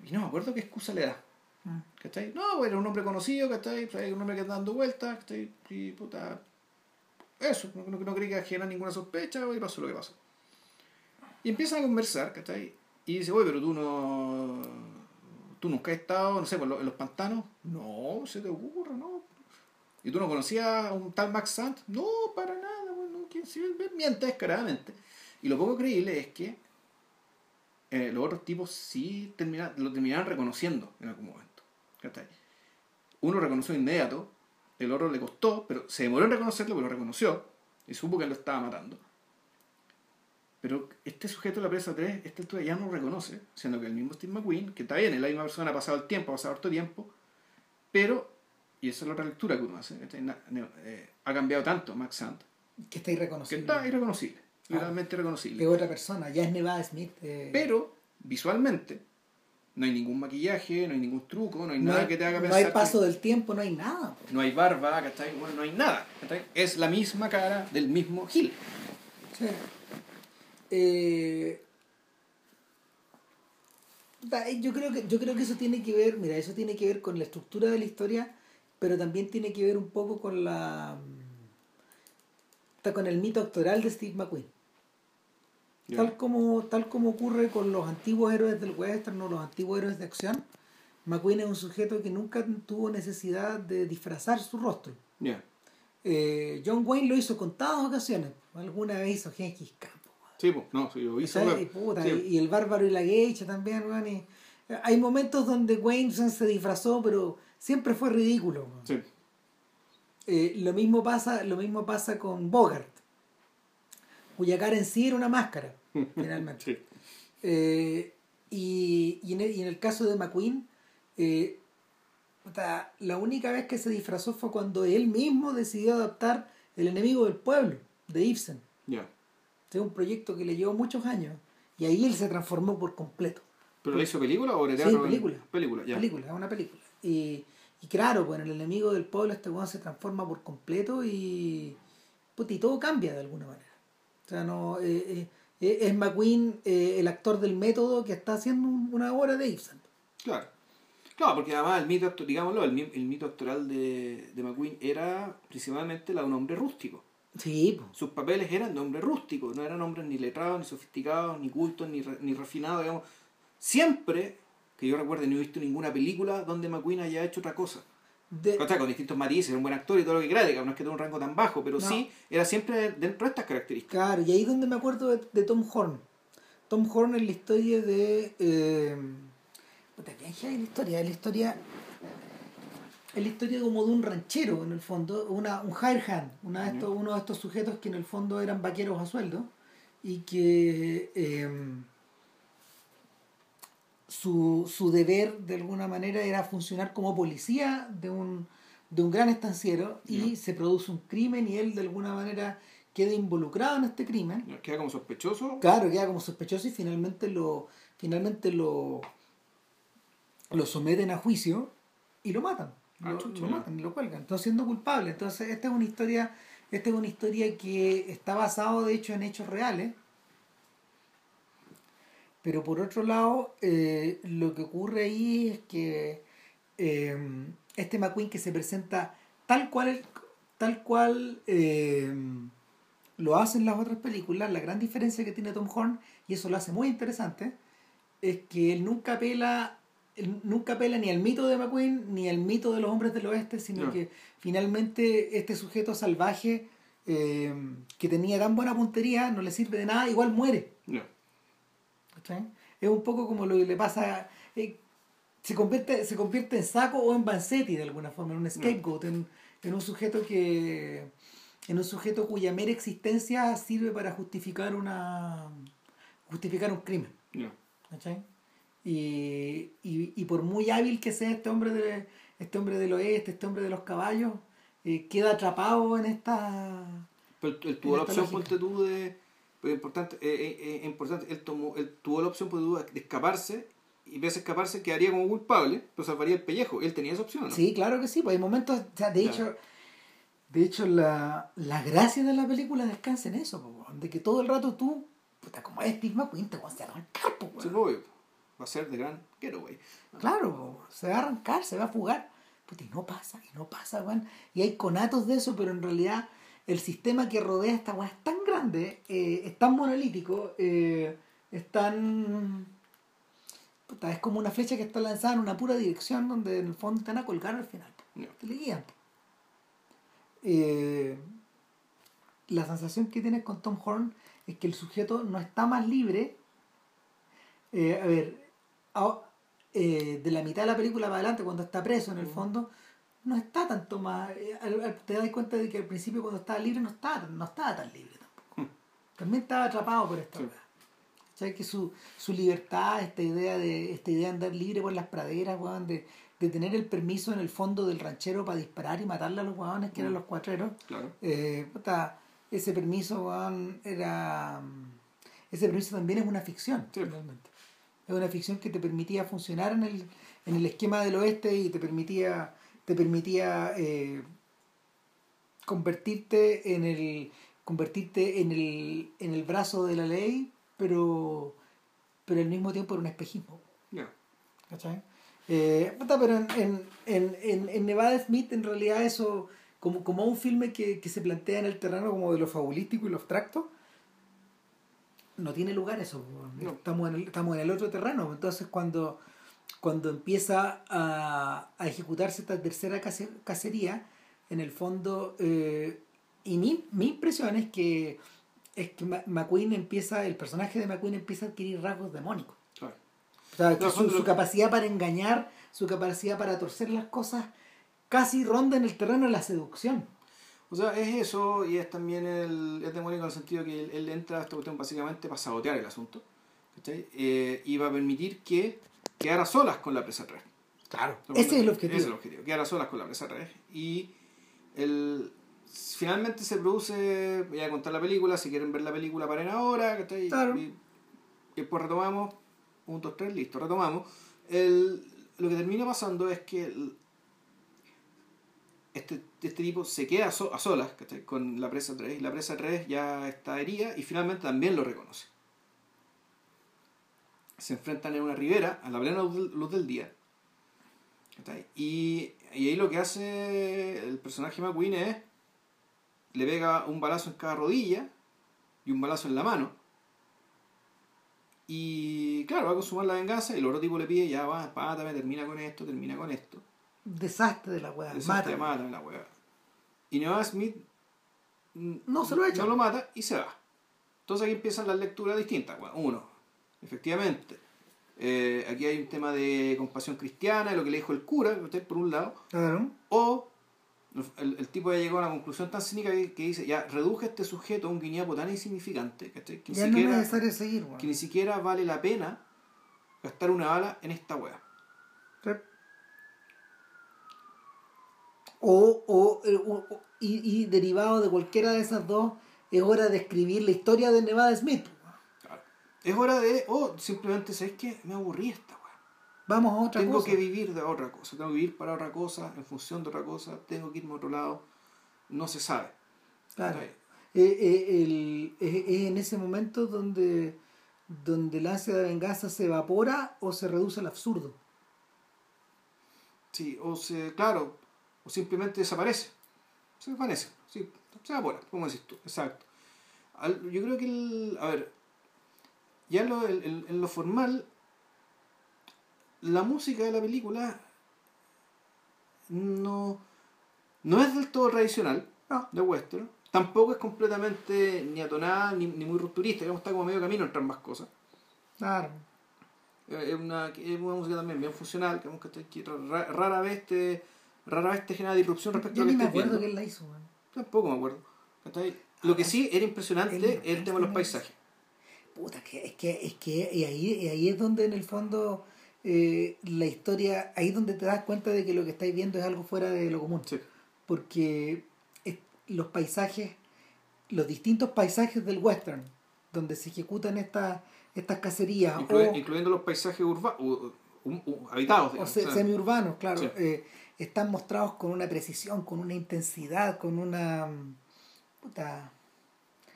Y no me acuerdo qué excusa le da. Mm. ¿Cachai? No, pues era un hombre conocido, ¿cachai? Pues un hombre que está dando vueltas, ¿cachai? Y puta. Eso, no, no, no creí que generara ninguna sospecha, y pasó lo que pasó. Y empiezan a conversar, ¿cachai? Y dice, oye, pero tú no. Tú nunca has estado, no sé, en los pantanos. No, se te ocurre, no. ¿Y tú no conocías a un tal Max Sant? No, para nada, bueno, ¿quién miente descaradamente. Y lo poco creíble es que eh, los otros tipos sí termina- lo terminaron reconociendo en algún momento. Uno reconoció inmediato, el otro le costó, pero se demoró en reconocerlo, pero lo reconoció y supo que lo estaba matando. Pero este sujeto de la presa 3, este altura ya no lo reconoce, siendo que el mismo Steve McQueen, que está bien, es la misma persona, ha pasado el tiempo, ha pasado harto tiempo, pero, y esa es la otra lectura que uno hace, ne- eh, ha cambiado tanto Max Sant, Que está que irreconocible. está irreconocible, Ah. literalmente irreconocible. Es otra persona, ya es Nevada Smith. eh, Pero visualmente no hay ningún maquillaje, no hay ningún truco, no hay no nada hay, que te haga no pensar. hay que- paso del tiempo, no hay nada. po. no hay barba, ¿cachai? Bueno, no hay nada. ¿cachai? Es la misma cara del mismo Gil. Sí. Eh, yo creo que yo creo que eso tiene que ver mira eso tiene que ver con la estructura de la historia pero también tiene que ver un poco con la está con el mito actoral de Steve McQueen tal como tal como ocurre con los antiguos héroes del western o los antiguos héroes de acción McQueen es un sujeto que nunca tuvo necesidad de disfrazar su rostro. Eh, John Wayne lo hizo contadas ocasiones alguna vez hizo Genghis Khan. Sí, pues, no, sí. ¿Cachai? weón. Y, puta, Sí. y, y el bárbaro y la geisha también, weón, y- hay momentos donde Wayne se disfrazó, pero siempre fue ridículo. Sí. Eh, lo mismo pasa, lo mismo pasa con Bogart. cuya cara en sí era una máscara, finalmente. Sí. Eh, y, y, en el, y en el caso de McQueen, eh, la única vez que se disfrazó fue cuando él mismo decidió adaptar El enemigo del pueblo, de Ibsen. Ya. Este es un proyecto que le llevó muchos años y ahí él se transformó por completo. ¿Pero la hizo película o era Sí, película. Película, ya. Película, es una película. Y, y claro, pues en el enemigo del pueblo este weón se transforma por completo y, puta, y todo cambia de alguna manera. O sea, no eh, eh, es McQueen eh, el actor del método que está haciendo un- una obra de Ibsen. Claro. Claro, porque además el mito, digámoslo, el, el mito actoral de, de McQueen era principalmente la de un hombre rústico. Sí. Sus papeles eran de hombre rústico, no eran hombres ni letrados, ni sofisticados, ni cultos, ni, re- ni refinados, digamos. Siempre, que yo recuerde, no he visto ninguna película donde McQueen haya hecho otra cosa. De- O sea, con distintos matices, era un buen actor y todo lo que quiera, digamos, no es que tenga un rango tan bajo, pero No. sí, era siempre dentro de estas características. Claro, y ahí es donde me acuerdo de, de Tom Horn. Tom Horn es la historia de. Eh, puta, ¿qué es la historia? Es la historia. Es la historia como de un ranchero, en el fondo, una, un hire hand, una de estos, uno de estos sujetos que en el fondo eran vaqueros a sueldo y que eh, su, su deber de alguna manera era funcionar como policía de un, de un gran estanciero y se produce un crimen y él de alguna manera queda involucrado en este crimen. Queda como sospechoso. Claro, queda como sospechoso y finalmente lo, finalmente lo, lo someten a juicio y lo matan. Ah, Lo, lo matan lo cuelgan, no siendo culpable. Entonces, esta es una historia, esta es una historia que está basado de hecho en hechos reales. Pero por otro lado, eh, lo que ocurre ahí es que eh, este McQueen que se presenta tal cual, tal cual eh, lo hacen las otras películas, la gran diferencia que tiene Tom Horn, y eso lo hace muy interesante, es que él nunca apela, nunca apela ni al mito de McQueen ni al mito de los hombres del oeste, sino No. que finalmente este sujeto salvaje eh, que tenía tan buena puntería no le sirve de nada, igual muere. No. Es un poco como lo que le pasa. eh, se, convierte, se convierte en saco o en Vanzetti de alguna forma, en un scapegoat, en, en un sujeto que. en un sujeto cuya mera existencia sirve para justificar una. justificar un crimen. No. Y, y, y por muy hábil que sea este hombre de, este hombre del oeste, este hombre de los caballos, eh, queda atrapado en esta. Pero él tuvo la opción, ponte tú, de. Pero importante, eh, eh, eh, importante él, tomó, él tuvo la opción ponte tú, de escaparse y vez de escaparse quedaría como culpable, pero salvaría el pellejo. Él tenía esa opción, ¿no? Sí, claro que sí, pues hay momentos, o sea, de hecho, de hecho la, la gracia de la película descansa en eso, po, de que todo el rato tú, puta, como es Steve McQueen, te vas a arrancar, po, Sí, weón. Va a ser de gran getaway. Claro, se va a arrancar, se va a fugar, puta, y no pasa, y no pasa, weón. Y hay conatos de eso, pero en realidad el sistema que rodea esta weá es tan grande, eh, es tan monolítico, eh, es tan... Puta, es como una flecha que está lanzada en una pura dirección donde en el fondo van a colgar al final. te le guían. Eh, la sensación que tienes con Tom Horn es que el sujeto no está más libre. eh, a ver, a- eh, de la mitad de la película para adelante, cuando está preso en el fondo, no está tanto más. eh, te das cuenta de que al principio, cuando estaba libre, no estaba, no estaba tan libre tampoco. También estaba atrapado por esta Sí. ¿Cachai? que su, su libertad, esta idea de esta idea de andar libre por las praderas, weón, de, de tener el permiso en el fondo del ranchero para disparar y matarle a los weones que eran Mm. los cuatreros, Claro. eh, puta, ese permiso weón, era ese permiso también es una ficción Sí. Es una ficción que te permitía funcionar en el, en el esquema del oeste y te permitía te permitía eh, convertirte en el convertirte en el en el brazo de la ley pero pero al mismo tiempo era un espejismo Ya. ¿cachai? Eh, pero en, en, en, en, en Nevada Smith en realidad eso como, como un filme que, que se plantea en el terreno como de lo fabulístico y lo abstracto no tiene lugar eso. No. estamos en el, estamos en el otro terreno entonces cuando cuando empieza a, a ejecutarse esta tercera cacería en el fondo eh, y mi, mi impresión es que es que McQueen empieza el personaje de McQueen empieza a adquirir rasgos demónicos Claro. o sea, que No, su, su capacidad para engañar, su capacidad para torcer las cosas, casi ronda en el terreno de la seducción. O sea, es eso y es también el, es demónico en el sentido que él, él entra a esta cuestión básicamente para sabotear el asunto. ¿cachai? Eh, y va a permitir que quedara solas con la presa 3. Claro. Ese es el objetivo. Ese es el objetivo, quedar a solas con la presa 3. Y el, finalmente se produce, voy a contar la película, si quieren ver la película paren ahora, ¿cachai? Claro. Y, después retomamos, un, dos, tres, listo, retomamos. El, lo que termina pasando es que el- este, este tipo se queda a, so- a solas con la presa 3 y la presa 3 ya está herida y finalmente también lo reconoce. Se enfrentan en una ribera a la plena luz del, día. y ahí lo que hace el personaje McQueen es le pega un balazo en cada rodilla y un balazo en la mano. Y claro, va a consumar la venganza y el otro tipo le pide, ya va, pátame, termina con esto, termina con esto. Desastre de la weá. Desastre, Mata. mátame la weá. Y Noah Smith No se lo echa. No lo mata y se va. Entonces aquí empiezan las lecturas distintas. Bueno, uno, efectivamente, eh, aquí hay un tema de compasión cristiana, lo que le dijo el cura, usted por un lado, Claro. o el, el tipo ya llegó a una conclusión tan cínica que, que dice, ya, reduje a este sujeto a un guiñapo tan insignificante ¿cachai? que, ni Ya no es siquiera, seguir, que ni siquiera vale la pena gastar una bala en esta wea. Sí. O, o, eh, o- y, y derivado de cualquiera de esas dos, es hora de escribir la historia de Nevada Smith. Claro. Es hora de, o simplemente, ¿sabes qué? Me aburrí esta wea. Vamos a otra tengo cosa. que vivir de otra cosa, tengo que vivir para otra cosa, en función de otra cosa, tengo que irme a otro lado, no se sabe. Claro. Eh, eh, el- es, es en ese momento donde, donde el ansia de venganza se evapora o se reduce al absurdo. Sí, o se, claro, o simplemente desaparece. Se desvanece, sí, se evapora, como decís tú, exacto. Al- yo creo que, el, a ver, ya en lo, en- en- lo formal, la música de la película no, no es del todo tradicional No. de western, tampoco es completamente ni atonada ni, ni muy rupturista, digamos, está como medio camino entre ambas cosas. Claro. Eh, es una, es una música también bien funcional, que, que, que ra- rara vez te rara vez te genera disrupción respecto Yo a lo ni que me acuerdo viendo. quién la hizo. Tampoco me acuerdo. ¿cachai? Lo que sí era impresionante es el tema de los paisajes. Puta, que, es que, es que y ahí, y ahí es donde en el fondo eh, la historia, ahí es donde te das cuenta de que lo que estáis viendo es algo fuera de lo común. Sí. Porque es- los paisajes, los distintos paisajes del western, donde se ejecutan estas estas cacerías, o, incluyendo los paisajes urbanos, habitados. o se- o sea, semiurbanos, claro, Sí. eh, están mostrados con una precisión, con una intensidad, con una puta,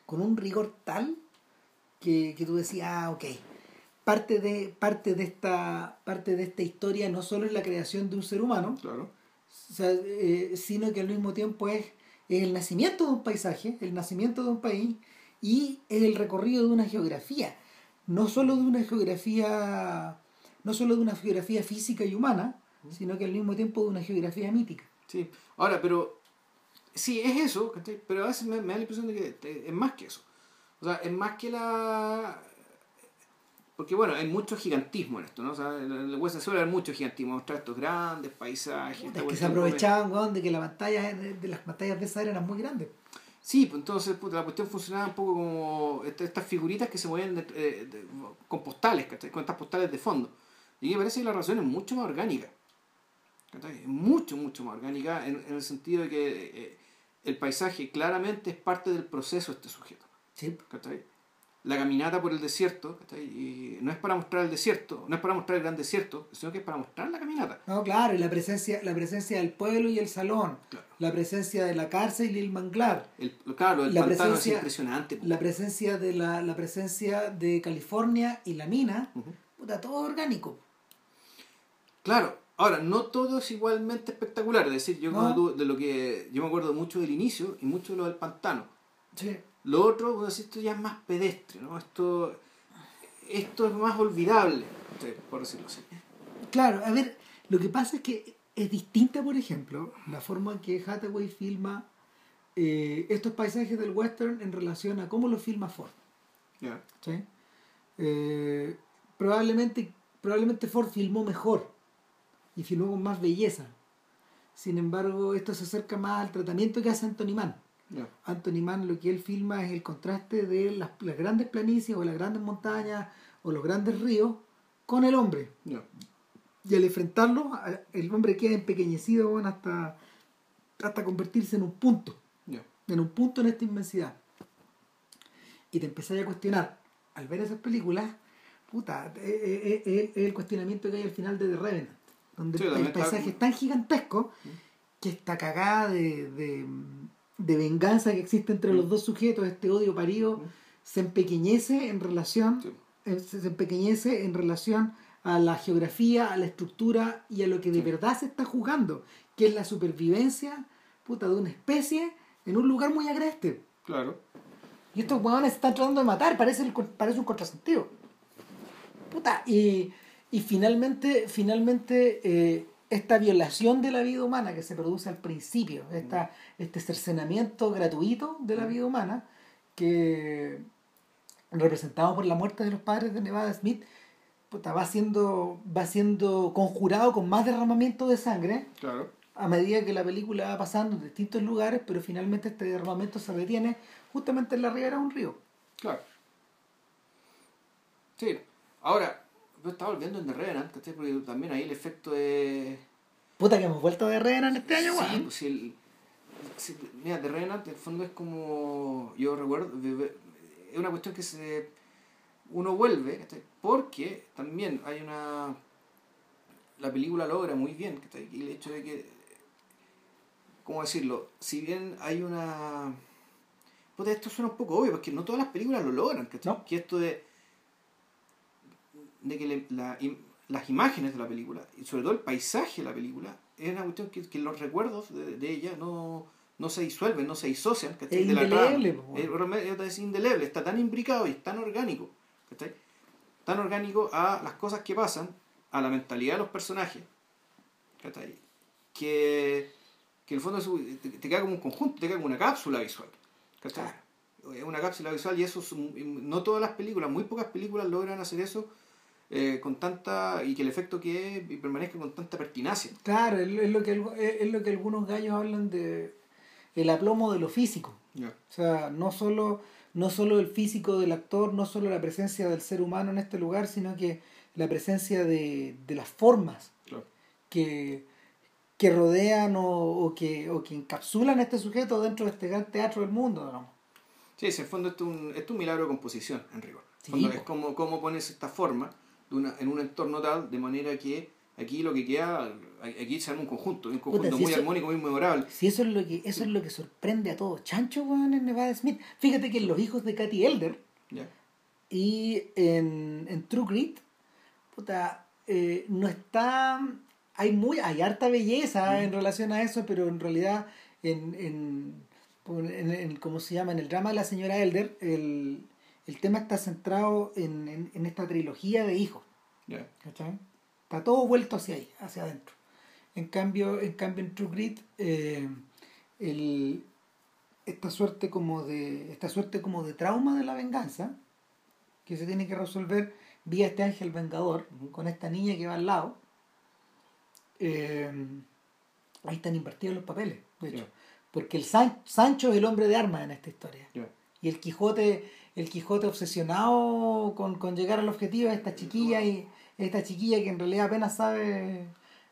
con un rigor tal que, que tú decías, ah, ok. Parte de, parte de esta, parte de esta historia no solo es la creación de un ser humano, Claro. o sea, eh, sino que al mismo tiempo es, es el nacimiento de un paisaje, el nacimiento de un país y es el recorrido de una geografía, no solo de una geografía, no solo de una geografía física y humana, sino que al mismo tiempo de una geografía mítica. Sí. Ahora, pero. Sí, es eso, pero a veces me, me da la impresión de que te- es más que eso. O sea, es más que la. Porque bueno, hay mucho gigantismo en esto, ¿no? O sea, en el Western suele haber mucho gigantismo, mostrar estos grandes paisajes. Es que se aprovechaban weón, de que la pantalla de, las pantallas de esa era eran muy grandes. Sí, pues entonces puta, la cuestión funcionaba un poco como esta- estas figuritas que se de- eh, de- con postales, ¿cachai? con estas postales de fondo. Y me parece que la razón es mucho más orgánica. Es mucho, mucho más orgánica en, en el sentido de que eh, el paisaje claramente es parte del proceso de este sujeto. Sí. La caminata por el desierto. Y no es para mostrar el desierto, no es para mostrar el gran desierto, sino que es para mostrar la caminata. No, claro, y la presencia, la presencia del pueblo y el salón, Claro. la presencia de la cárcel y el manglar, El, claro, el La pantano presencia- es impresionante. la presencia de la, la presencia de California y la mina, Ujú. puta, todo orgánico. Claro, ahora, no todo es igualmente espectacular. Es decir, yo, No. como tú- de lo que, yo me acuerdo mucho del inicio y mucho de lo del pantano. Sí. Lo otro, bueno, esto ya es más pedestre, ¿no? Esto, esto es más olvidable, por decirlo así. Claro, a ver, lo que pasa es que es distinta, por ejemplo, la forma en que Hathaway filma eh, estos paisajes del western en relación a cómo lo filma Ford. Ya. ¿sí? Eh, probablemente, probablemente Ford filmó mejor y filmó con más belleza. Sin embargo, esto se acerca más al tratamiento que hace Anthony Mann. Ya. Anthony Mann lo que él filma es el contraste de las, las grandes planicies o las grandes montañas o los grandes ríos con el hombre. Y al enfrentarlo, el hombre queda empequeñecido hasta, hasta convertirse en un punto, en un punto en esta inmensidad. Y te empezás a cuestionar, al ver esas películas, puta, es es- es- es el cuestionamiento que hay al final de The Revenant, donde Sí, el está- paisaje es tan gigantesco que esta cagada de, de, de venganza que existe entre los dos sujetos, este odio parido, se empequeñece en relación Sí. eh, se empequeñece en relación a la geografía, a la estructura y a lo que de Sí. verdad se está jugando, que es la supervivencia puta, de una especie en un lugar muy agreste. Claro. Y estos huevones se están tratando de matar, parece, el parece un contrasentido. Puta, y, y finalmente, finalmente eh, esta violación de la vida humana que se produce al principio, esta, este cercenamiento gratuito de la vida humana, que representado por la muerte de los padres de Nevada Smith, puta, va siendo, va siendo conjurado con más derramamiento de sangre Claro. a medida que la película va pasando en distintos lugares, pero finalmente este derramamiento se detiene justamente en la ribera de un río. Claro. Sí. Ahora, yo estaba volviendo en The Revenant, ¿cachai? Porque también ahí el efecto de... Puta que hemos vuelto de Revenant en este año, Sí, weón. pues si el... mira, The Revenant en el fondo es como... Yo recuerdo... Es una cuestión que se... Uno vuelve, ¿cachai? Porque también hay una... La película logra muy bien, ¿cachai? Y el hecho de que... ¿Cómo decirlo? Si bien hay una... Puta, esto suena un poco obvio, porque no todas las películas lo logran, ¿cachai? No. Que esto de... De que le- la, las imágenes de la película, y sobre todo el paisaje de la película, es una cuestión que, que los recuerdos de, de ella no, no se disuelven, no se disocian, ¿cachai? Es de la indeleble, po. Es, es indeleble, está tan imbricado y es tan orgánico, ¿cachai? Tan orgánico a las cosas que pasan, a la mentalidad de los personajes, ¿cachai? Que, que en el fondo es- te, te queda como un conjunto, te queda como una cápsula visual, ¿cachai? Es una cápsula visual y eso es un- no todas las películas, muy pocas películas logran hacer eso eh, con tanta y que el efecto que es y permanezca con tanta pertinacia. Claro, es, lo que, es, lo que algunos gallos hablan de el aplomo de lo físico. Ya. O sea, no solo, no solo el físico del actor, no solo la presencia del ser humano en este lugar, sino que la presencia de, de las formas Claro. que, que rodean o, o que, o que encapsulan a este sujeto dentro de este gran teatro del mundo, digamos. Sí, en el fondo esto es un, es un milagro de composición, en rigor. Sí, es como, como pones esta forma de una, en un entorno tal, de manera que aquí lo que queda, aquí se arma un conjunto, un conjunto Puta, si muy eso- armónico, muy memorable. Si eso es lo que, eso es lo que sorprende a todos. Chancho, weón, en Nevada Smith. Fíjate que en Los Hijos de Katy Elder y en, en True Grit, puta, eh, no está. Hay muy, hay harta belleza en relación a eso, pero en realidad en, en, en, en- ¿cómo se llama? En el drama de la señora Elder, el, el tema está centrado en, en, en esta trilogía de hijos. ¿cachai? Está todo vuelto hacia ahí, hacia adentro. En cambio, en cambio en True Grit, eh, el, esta suerte como de. esta suerte como de trauma de la venganza, que se tiene que resolver vía este ángel vengador, con esta niña que va al lado. eh, ahí están invertidos los papeles, de hecho. Ya. Porque el San- Sancho es el hombre de armas en esta historia. Y el Quijote, el Quijote obsesionado con, con llegar al objetivo es esta chiquilla y esta chiquilla que en realidad apenas sabe,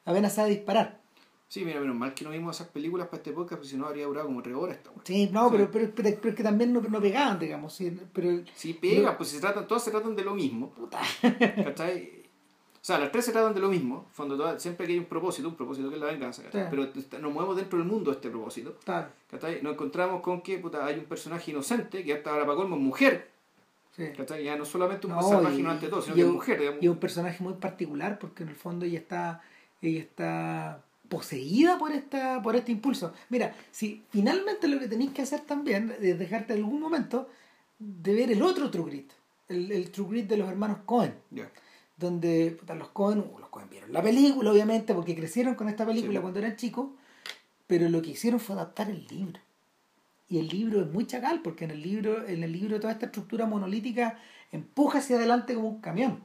apenas sabe disparar. Sí, mira, menos mal que no vimos esas películas para este podcast, porque si no habría durado como tres horas esta. Sí, no. Pero, pero, pero, pero es que también no, no pegaban, digamos. sí, pero Sí, pega, pues se tratan, todas se tratan de lo mismo. puta, ¿Cachai? O sea, las tres se tratan de lo mismo. En fondo, siempre que hay un propósito, un propósito que es la venganza. Sí. Pero nos movemos dentro del mundo de este propósito. claro. Nos encontramos con que puta, hay un personaje inocente que hasta ahora para colmo es mujer. sí. Ya no solamente un No, personaje no ante todo, sino y que es mujer. digamos. Y un personaje muy particular porque en el fondo ella está, ella está poseída por esta, por este impulso. Mira, si finalmente lo que tenéis que hacer también es dejarte algún momento de ver el otro True Grit, el, el True Grit de los hermanos Cohen. Donde puta, los Cohen, uh, los Cohen vieron la película, obviamente, porque crecieron con esta película Sí. cuando eran chicos, pero lo que hicieron fue adaptar el libro. Y el libro es muy chacal, porque en el libro, en el libro toda esta estructura monolítica empuja hacia adelante como un camión.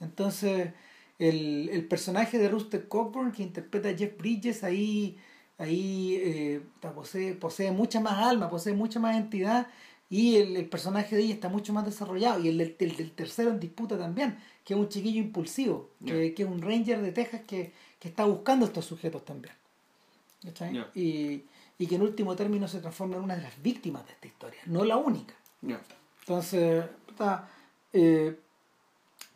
Entonces, el, el personaje de Rooster Coburn, que interpreta a Jeff Bridges, ahí, ahí eh, posee, posee mucha más alma, posee mucha más entidad y el, personaje de ella está mucho más desarrollado y el del, tercero en disputa también, que es un chiquillo impulsivo, que, es un ranger de Texas que, está buscando estos sujetos también. Y, que en último término se transforma en una de las víctimas de esta historia, no la única. Entonces, eh,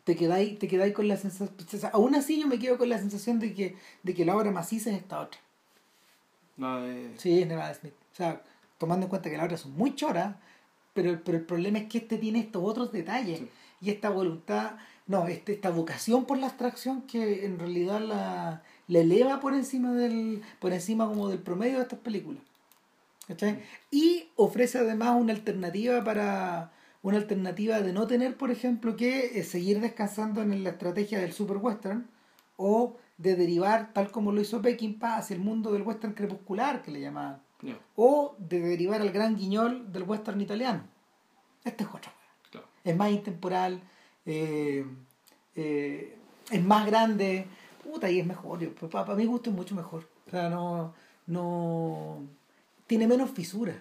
te quedáis, te quedáis con la sensación, aún así yo me quedo con la sensación de que, de que la obra maciza es esta otra. Sí, es Nevada Smith. O sea, tomando en cuenta que las obras son muy choras, pero, pero el problema es que este tiene estos otros detalles y esta voluntad, no, este, esta vocación por la abstracción que en realidad la, eleva por encima del por encima como del promedio de estas películas. ¿Cachai? Y ofrece además una alternativa para una alternativa de no tener, por ejemplo, que eh, seguir descansando en la estrategia del super western o de derivar, tal como lo hizo Peckinpah, hacia el mundo del western crepuscular, que le llamaban. O de derivar al gran guiñol del western italiano. Este es otro. Es más intemporal, eh, eh, es más grande, puta, y es mejor. Para, para mi gusto es mucho mejor. O sea, no, no. Tiene menos fisuras.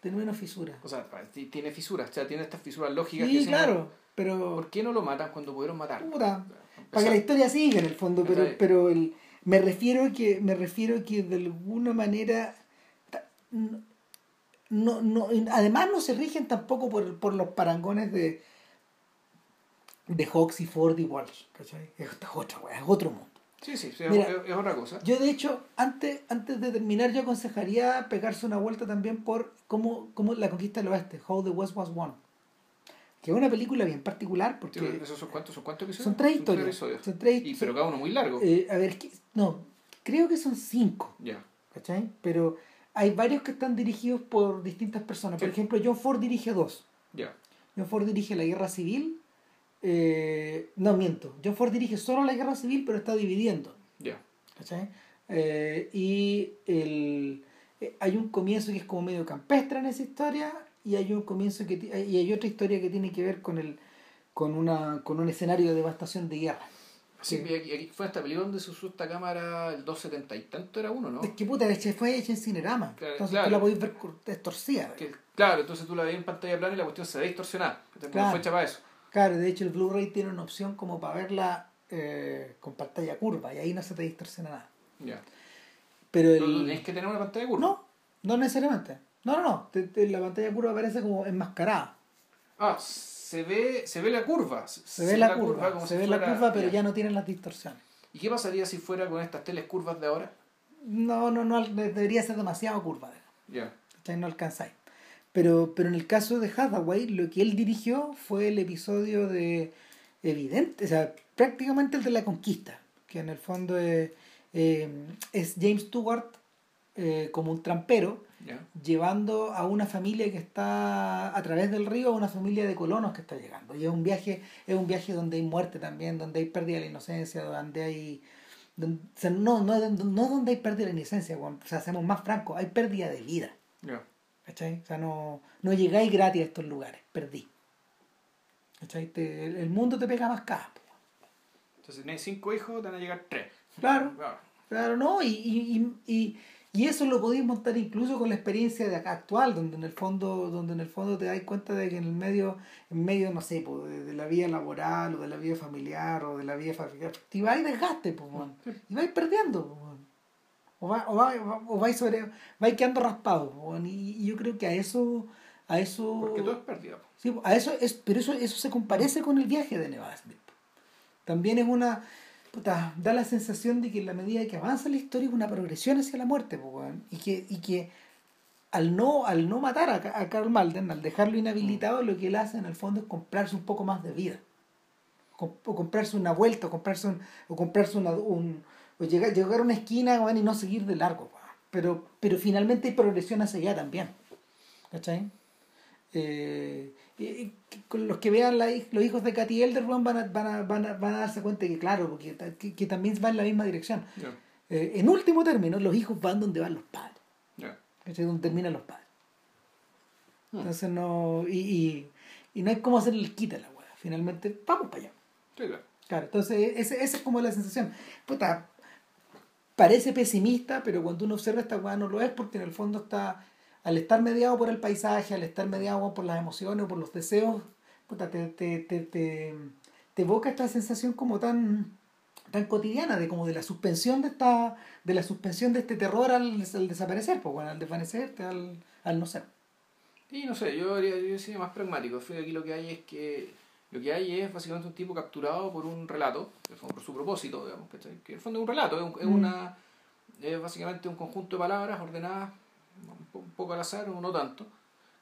Tiene menos fisuras. O sea, tiene fisuras, o sea, tiene estas fisuras lógicas. Sí, claro, pero. ¿Por qué no lo matan cuando pudieron matar? Puta, para que la historia siga en el fondo, pero, pero el, me refiero que me refiero que de alguna manera no, no, además no se rigen tampoco por, por los parangones de de Hawks y Ford y Walsh, ¿cachai? Es, otra, es otro mundo. Sí, sí, es, otra cosa. Yo de hecho, antes, antes de terminar, yo aconsejaría pegarse una vuelta también por cómo, cómo la conquista del oeste, How the West Was Won que es una película bien particular porque... ¿Esos son cuántos, son cuántos episodios? Son tres historias. Son tres y, pero cada uno muy largo. Eh, a ver, no, creo que son cinco. Ya. ¿Cachai? Pero hay varios que están dirigidos por distintas personas. Por ejemplo, John Ford dirige dos. Ya. John Ford dirige la guerra civil. Eh, no, miento. John Ford dirige solo la guerra civil, pero está dividiendo. Ya. Eh, y el, hay un comienzo que es como medio campestre en esa historia y hay un comienzo que y hay otra historia que tiene que ver con el con una con un escenario de devastación de guerra. Sí, aquí, fue esta película donde se usó esta cámara el 270 y tanto era uno, ¿no? Es que puta, fue hecha en Cinerama. entonces tú la podéis ver distorsionada. claro, entonces tú la ves en pantalla plana y la cuestión se ve distorsionada. Claro. fue hecha para eso. Claro, de hecho el Blu-ray tiene una opción como para verla eh, con pantalla curva y ahí no se te distorsiona nada. Ya. Pero el... ¿No tenés que tener una pantalla curva? No, no necesariamente. No, no, no. la pantalla curva aparece como enmascarada. Ah, se ve, se ve la curva. Se, ve la, curva, se ve la curva, pero ya. no tienen las distorsiones. ¿Y qué pasaría si fuera con estas teles curvas de ahora? No, no, no, debería ser demasiado curva. Ya. No alcanzáis. Pero, pero en el caso de Hathaway, lo que él dirigió fue el episodio de Evidente, o sea, prácticamente el de la conquista, que en el fondo es, eh, es James Stewart eh, como un trampero llevando a una familia que está a través del río, a una familia de colonos que está llegando. Y es un viaje, es un viaje donde hay muerte también, donde hay pérdida de la inocencia, donde hay no, no, no donde hay pérdida de la inocencia, o sea, seamos más francos, hay pérdida de vida. ¿Cachai? O sea, no, no llegáis gratis a estos lugares, perdí. ¿Cachai? el, mundo te pega más caro. Entonces, si tienes cinco hijos, te van a llegar tres. Claro. Claro, no, y, y, y y eso lo podéis montar incluso con la experiencia de acá actual, donde en el fondo, donde en el fondo te das cuenta de que en el medio, en medio, no sé, de, la vida laboral o de la vida familiar o de la vida familiar, te vais desgaste, pues, y vais perdiendo, o, va, o, va, o vais sobre, vais quedando raspado, y, yo creo que a eso, a eso. Porque todo es pérdida. Sí, a eso es, pero eso, eso se comparece con el viaje de Nevada Smith. También es una da la sensación de que en la medida que avanza la historia es una progresión hacia la muerte, y que, y que al no, al no matar a, a Carl Malden, al dejarlo inhabilitado, lo que él hace en el fondo es comprarse un poco más de vida. O comprarse una vuelta, o comprarse un, o comprarse una, un, o llegar, llegar a una esquina y no seguir de largo. Pero, pero finalmente hay progresión hacia allá también. ¿Cachai? Eh, con los que vean los hijos de Katy Elder van a, van, a, van, a, van a darse cuenta que claro, porque que, también va en la misma dirección. Eh, en último término, los hijos van donde van los padres. Es donde terminan los padres. Hmm. Entonces no. Y, y, y, no hay cómo hacerle el quita la weá. Finalmente, vamos para allá. claro. entonces esa es como la sensación. Puta, parece pesimista, pero cuando uno observa esta weá no lo es porque en el fondo está, al estar mediado por el paisaje, al estar mediado por las emociones o por los deseos, puta, te, te, te, te, evoca esta sensación como tan tan cotidiana de como de la suspensión de esta de la suspensión de este terror al, al desaparecer pues al desvanecerte al, al no ser. Y no sé yo yo, sería más pragmático. Aquí lo que hay es que lo que hay es básicamente un tipo capturado por un relato por su propósito digamos que en el fondo es un relato es, un- es Mm. una es básicamente un conjunto de palabras ordenadas un po- un poco al azar o no tanto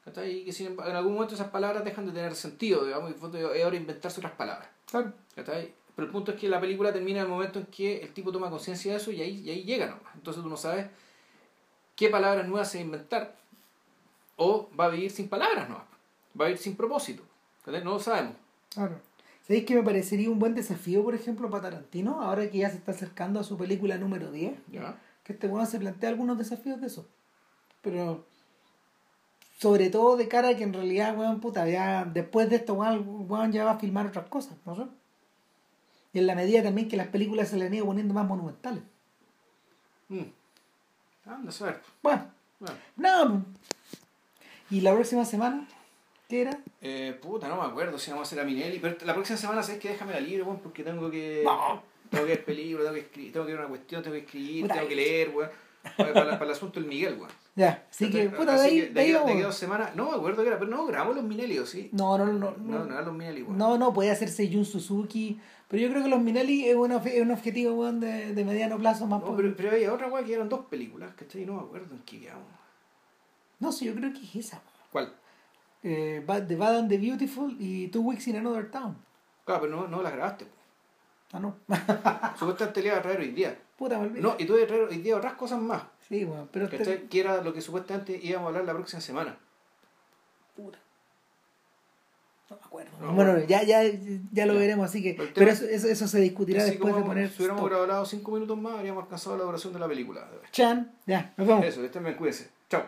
¿cachai? y que sin en algún momento esas palabras dejan de tener sentido digamos y en el fondo es hora de inventarse otras palabras claro ¿cachai? Pero el punto es que la película termina en el momento en que el tipo toma conciencia de eso y ahí, y ahí llega nomás. Entonces tú no sabes qué palabras nuevas se va a inventar o va a vivir sin palabras nuevas. Va a vivir sin propósito. ¿cachai? No lo sabemos. Claro ¿Sabéis que me parecería un buen desafío, por ejemplo, para Tarantino, ahora que ya se está acercando a su película número 10? ¿ya? que este weón se plantea algunos desafíos de eso. Pero sobre todo de cara a que en realidad, weón, puta, ya después de esto, weón, ya va a filmar otras cosas, ¿no sé? Y en la medida también que las películas se le han ido poniendo más monumentales. Mm. Anda a saber. Bueno, Bueno. nada. pues. Y la próxima semana, ¿qué era? Eh, puta, no me acuerdo si vamos a hacer a Minelli. Pero la próxima semana sabes que déjame la libre, weón, porque tengo que. No. Tengo que ver películas, tengo que escribir, tengo que ver una cuestión, tengo que escribir, Puta. tengo que leer, weón. Para, para- para el asunto del Miguel, weón. Ya, así que, puta, de ahí, que de ahí de aquí dos semanas, no me acuerdo que era, pero no grabamos los Minelli, ¿o sí? No, no, no. No, No, no eran los Minelli, weón. no, no, puede hacerse Jun Suzuki. Pero yo creo que los Minelli es un, ob- es un objetivo, weón, de, de mediano plazo más No, pero, pero había otra weá que eran dos películas, ¿cachai? No me acuerdo en qué quedamos. No, sí, yo creo que es esa, weón. ¿Cuál? Eh, Bad- The Bad and the Beautiful y Two Weeks in Another Town. Claro, pero no, no las grabaste. Ah, no. Supuestamente le iba a traer hoy día. Puta, me olvidé. No, y tuve que traer hoy día otras cosas más. Sí, bueno, pero este- ¿Cachai? Que era lo que supuestamente íbamos a hablar la próxima semana. Puta. No me acuerdo. No, bueno, bueno. ya, ya, ya lo Ya. veremos, así que. Pero eso, eso, eso se discutirá Así después de poner. si hubiéramos stop. grabado cinco minutos más, habríamos alcanzado la duración de la película. Chan, ya, nos vemos. Eso, estén bien, cuídense. Chao.